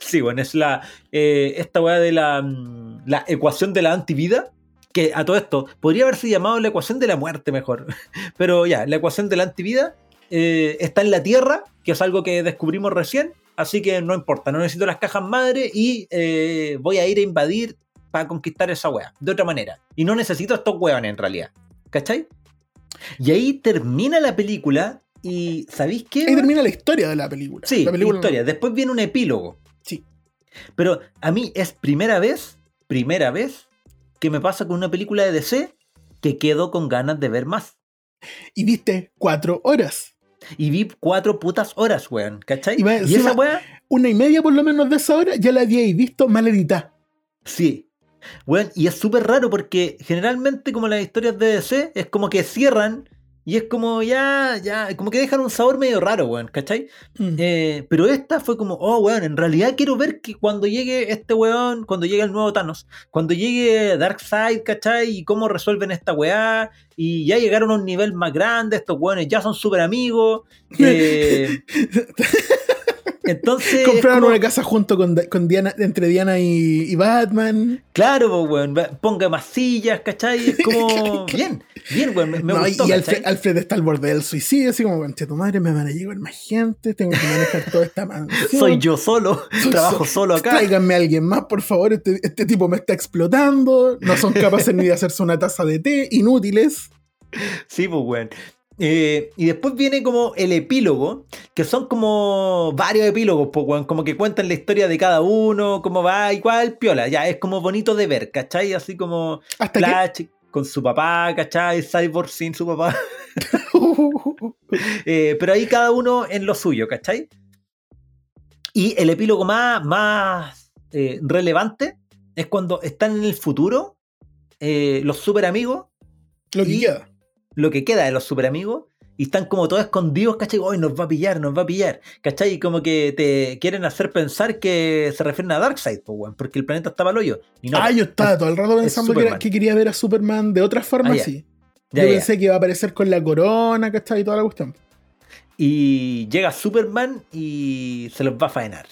sí, bueno, es la eh, esta weá de la, mm, la ecuación de la antivida. Que a todo esto podría haberse llamado la ecuación de la muerte mejor. Pero ya, la ecuación de la antivida eh, está en la Tierra, que es algo que descubrimos recién. Así que no importa, no necesito las cajas madre y eh, voy a ir a invadir para conquistar esa weá. De otra manera. Y no necesito estos weones en realidad. ¿Cachai? Y ahí termina la película. Y ¿sabéis qué? Ahí termina la historia de la película. Sí, la película historia. Después viene un epílogo. Sí. Pero a mí es primera vez, primera vez que me pasa con una película de DC que quedo con ganas de ver más. Y viste cuatro horas. Y vi cuatro putas horas, weón. ¿Cachai? Y esa weá, Una y media por lo menos de esa hora ya la habíais visto mal editada. sí. Weón, y es súper raro porque generalmente como las historias de DC es como que cierran y es como ya, ya, como que dejan un sabor medio raro, weón, ¿cachai? Mm. Eh, pero esta fue como, oh, weón, en realidad quiero ver que cuando llegue este weón, cuando llegue el nuevo Thanos, cuando llegue Darkseid, ¿cachai? Y cómo resuelven esta weá, y ya llegaron a un nivel más grande, estos weones ya son súper amigos. eh, entonces. es Compraron como- una casa junto con, con Diana, entre Diana y, y Batman. Claro, pues, weón, ponga más sillas, ¿cachai? Es como. Bien, bien, weón, me, me No, y- gustó, y ¿cachai? Alfred, Alfred está al borde del suicidio, así como, conche tu madre, me van a llegar más gente, tengo que manejar toda esta mansión. Soy yo solo, Soy trabajo so- solo acá. Tráiganme a alguien más, por favor. Este, este tipo me está explotando. No son capaces ni de hacerse una taza de té. Inútiles. Sí, pues, weón. Eh, y después viene como el epílogo, que son como varios epílogos, como que cuentan la historia de cada uno, cómo va, igual, piola, ya, es como bonito de ver, ¿cachai? Así como Hasta que. Flash con su papá, ¿cachai? Cyborg sin su papá. Eh, pero ahí cada uno en lo suyo, ¿cachai? Y el epílogo más, más eh, relevante es cuando están en el futuro los super amigos Lo que Y- queda. Lo que queda de los super amigos y están como todos escondidos, ¿cachai? Hoy nos va a pillar, nos va a pillar, ¿cachai? Y como que te quieren hacer pensar que se refieren a Darkseid, pues, porque el planeta estaba al hoyo. Y no, ah, yo estaba todo el rato pensando que, era- Superman. que quería ver a Superman de otra forma, Ah, sí. yo pensé que iba a aparecer con la corona, ¿cachai? Y toda la cuestión. Y llega Superman y se los va a faenar.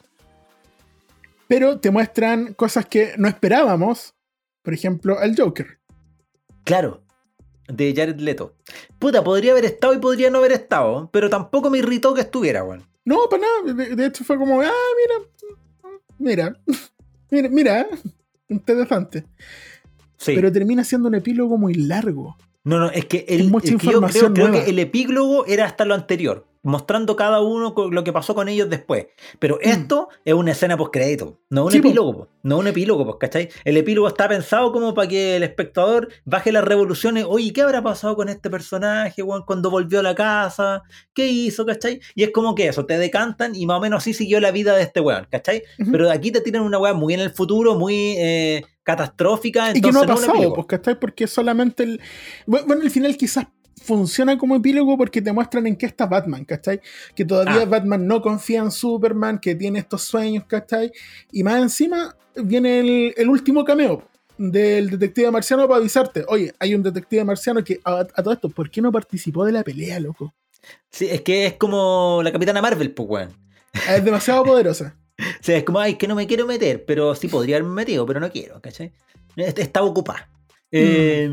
Pero te muestran cosas que no esperábamos. Por ejemplo, al Joker. Claro, de Jared Leto. Puta, podría haber estado y podría no haber estado, pero tampoco me irritó que estuviera, weón. No, para nada. De, de hecho, fue como, ah, mira, mira, mira, mira, interesante. Sí. pero termina siendo un epílogo muy largo. No, no, es que, el, Es mucha es que yo información creo, que el epílogo era hasta lo anterior, mostrando cada uno lo que pasó con ellos después. Pero esto es una escena post-crédito, no un Mm. Sí, po. epílogo, po. no un epílogo, pues, ¿cachai? El epílogo está pensado como para que el espectador baje las revoluciones. Oye, ¿qué habrá pasado con este personaje, weón, cuando volvió a la casa? ¿Qué hizo, cachai? Y es como que eso, te decantan y más o menos así siguió la vida de este weón, ¿cachai? Ujú. Pero aquí te tiran una weá muy en el futuro, muy eh, catastrófica. y que no ha pasado, epílogo. pues, ¿cachai? Porque solamente el. bu- Bueno, el final quizás funciona como epílogo porque te muestran en qué está Batman, ¿cachai? Que todavía Ah. Batman no confía en Superman, que tiene estos sueños, ¿cachai? Y más encima viene el, el último cameo del detective marciano para avisarte, oye, hay un detective marciano que a, a todo esto, ¿por qué no participó de la pelea, loco? Sí, es que es como la Capitana Marvel, pues, weón. Es demasiado poderosa. Sea, es como, ay, que no me quiero meter, pero sí podría haberme metido, pero no quiero, ¿cachai? Est- Estaba ocupada. Eh,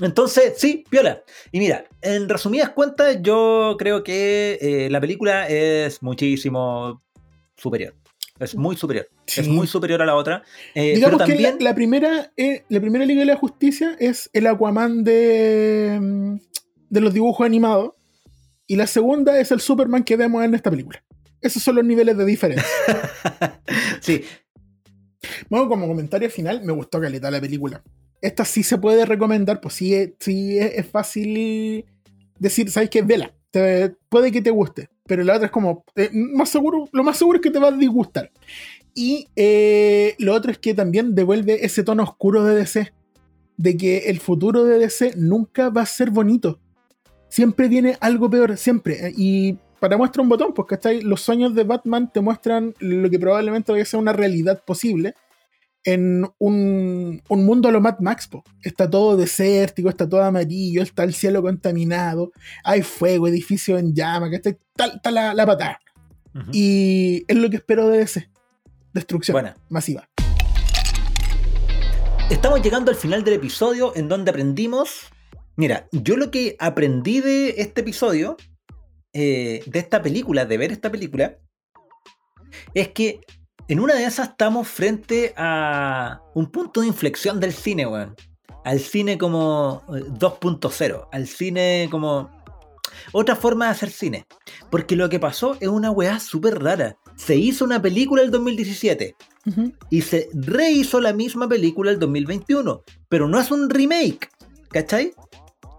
entonces, sí, viola. Y mira, en resumidas cuentas, yo creo que eh, la película es muchísimo superior. Es muy superior. Sí. Es muy superior a la otra. Eh, Digamos pero también. que la, la primera, eh, la primera Liga de la Justicia es el Aquaman de, mm, de los dibujos animados. Y la segunda es el Superman que vemos en esta película. Esos son los niveles de diferencia. sí, bueno, como comentario final, me gustó caleta la película. Esta sí se puede recomendar, pues sí, es- sí es, fácil decir, ¿sabes qué? Vela. Puede que te guste. Pero la otra es como, eh, más seguro, lo más seguro es que te va a disgustar. Y eh, lo otro es que también devuelve ese tono oscuro de DC. De que el futuro de DC nunca va a ser bonito. Siempre viene algo peor, siempre. Y para muestra un botón, pues, ¿cachai? Los sueños de Batman te muestran lo que probablemente vaya a ser una realidad posible en un, un mundo a lo Mad Max. po. Está todo desértico, está todo amarillo, está el cielo contaminado, hay fuego, edificios en llama, que está, está la, la patada. Y es lo que espero de ese. Destrucción Buena. masiva. Estamos llegando al final del episodio en donde aprendimos. Mira, yo lo que aprendí de este episodio, eh, de esta película, de ver esta película, es que en una de esas estamos frente a un punto de inflexión del cine, weón. Al cine como eh, 2.0, al cine como otra forma de hacer cine. Porque lo que pasó es una weá súper rara. Se hizo una película el 2017 Ujú. y se rehizo la misma película el 2021. Pero no es un remake, ¿cachai?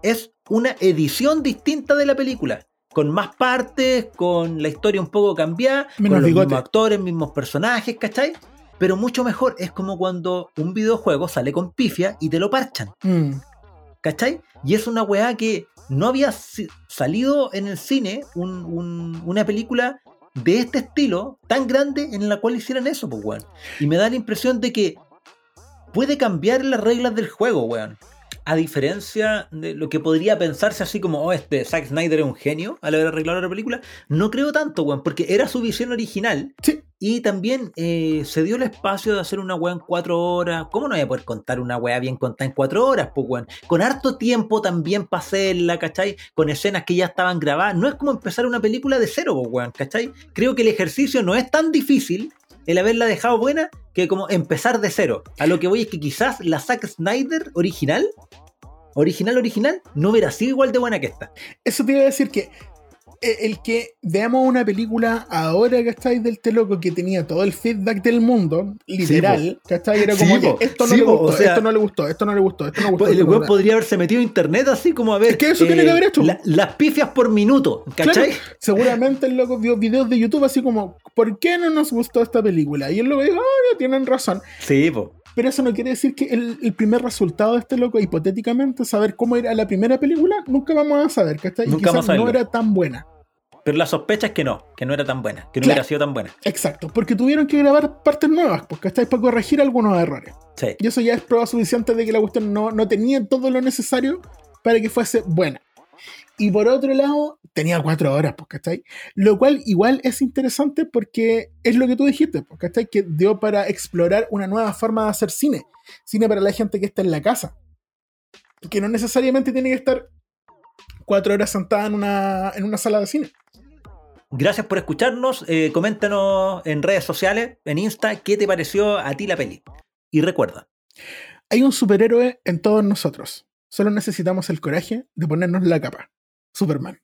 Es una edición distinta de la película. Con más partes, con la historia un poco cambiada, Menos con los bigote. mismos actores, mismos personajes, ¿cachai? Pero mucho mejor. Es como cuando un videojuego sale con pifia y te lo parchan. Mm. ¿Cachai? Y es una weá que no había salido en el cine un- un- una película de este estilo tan grande en la cual hicieran eso, pues, weón. Y me da la impresión de que puede cambiar las reglas del juego, weón. A diferencia de lo que podría pensarse así como, oh, este Zack Snyder es un genio al haber arreglado la película, no creo tanto, weón, porque era su visión original Sí, y también eh, se dio el espacio de hacer una weá en cuatro horas. ¿Cómo no voy a poder contar una weá bien contada en cuatro horas, pues weón? Con harto tiempo también para hacerla, ¿cachai? Con escenas que ya estaban grabadas. No es como empezar una película de cero, pues weón, ¿cachai? Creo que el ejercicio no es tan difícil el haberla dejado buena que como empezar de cero. A lo que voy es que quizás la Zack Snyder original, original, original, no hubiera sido igual de buena que esta. eso te iba a decir que el que veamos una película ahora, ¿cachai? Del este loco que tenía todo el feedback del mundo, literal, ¿cachai? Era como, Sí, po. esto no Sí, gustó, o sea- esto no le gustó, esto no le gustó, esto no le gustó. Pues, esto el weón gustó. podría haberse metido a internet así como a ver. Es que eso tiene que haber hecho. la- las pifias por minuto, ¿cachai? Claro, seguramente el loco vio videos de YouTube así como, ¿por qué no nos gustó esta película? Y el loco dijo, ah, ya tienen razón. Sí, po. Pero eso no quiere decir que el, el primer resultado de este loco, hipotéticamente, saber cómo era la primera película, nunca vamos a saber, ¿cachai? Y Nunca quizás vamos a no era tan buena. Pero la sospecha es que no, que no era tan buena, que no Claro. hubiera sido tan buena. Exacto, porque tuvieron que grabar partes nuevas, pues, ¿cachai? Para corregir algunos errores. Sí. Y eso ya es prueba suficiente de que la cuestión no, no tenía todo lo necesario para que fuese buena. Y por otro lado, tenía cuatro horas, pues, ¿cachai? Lo cual igual es interesante porque es lo que tú dijiste, pues, ¿cachai? Que dio para explorar una nueva forma de hacer cine. Cine para la gente que está en la casa. Que no necesariamente tiene que estar cuatro horas sentada en una, en una sala de cine. Gracias por escucharnos. eh, coméntanos en redes sociales, en Insta, qué te pareció a ti la peli. Y recuerda, Hay un superhéroe en todos nosotros. Solo necesitamos el coraje de ponernos la capa. Superman.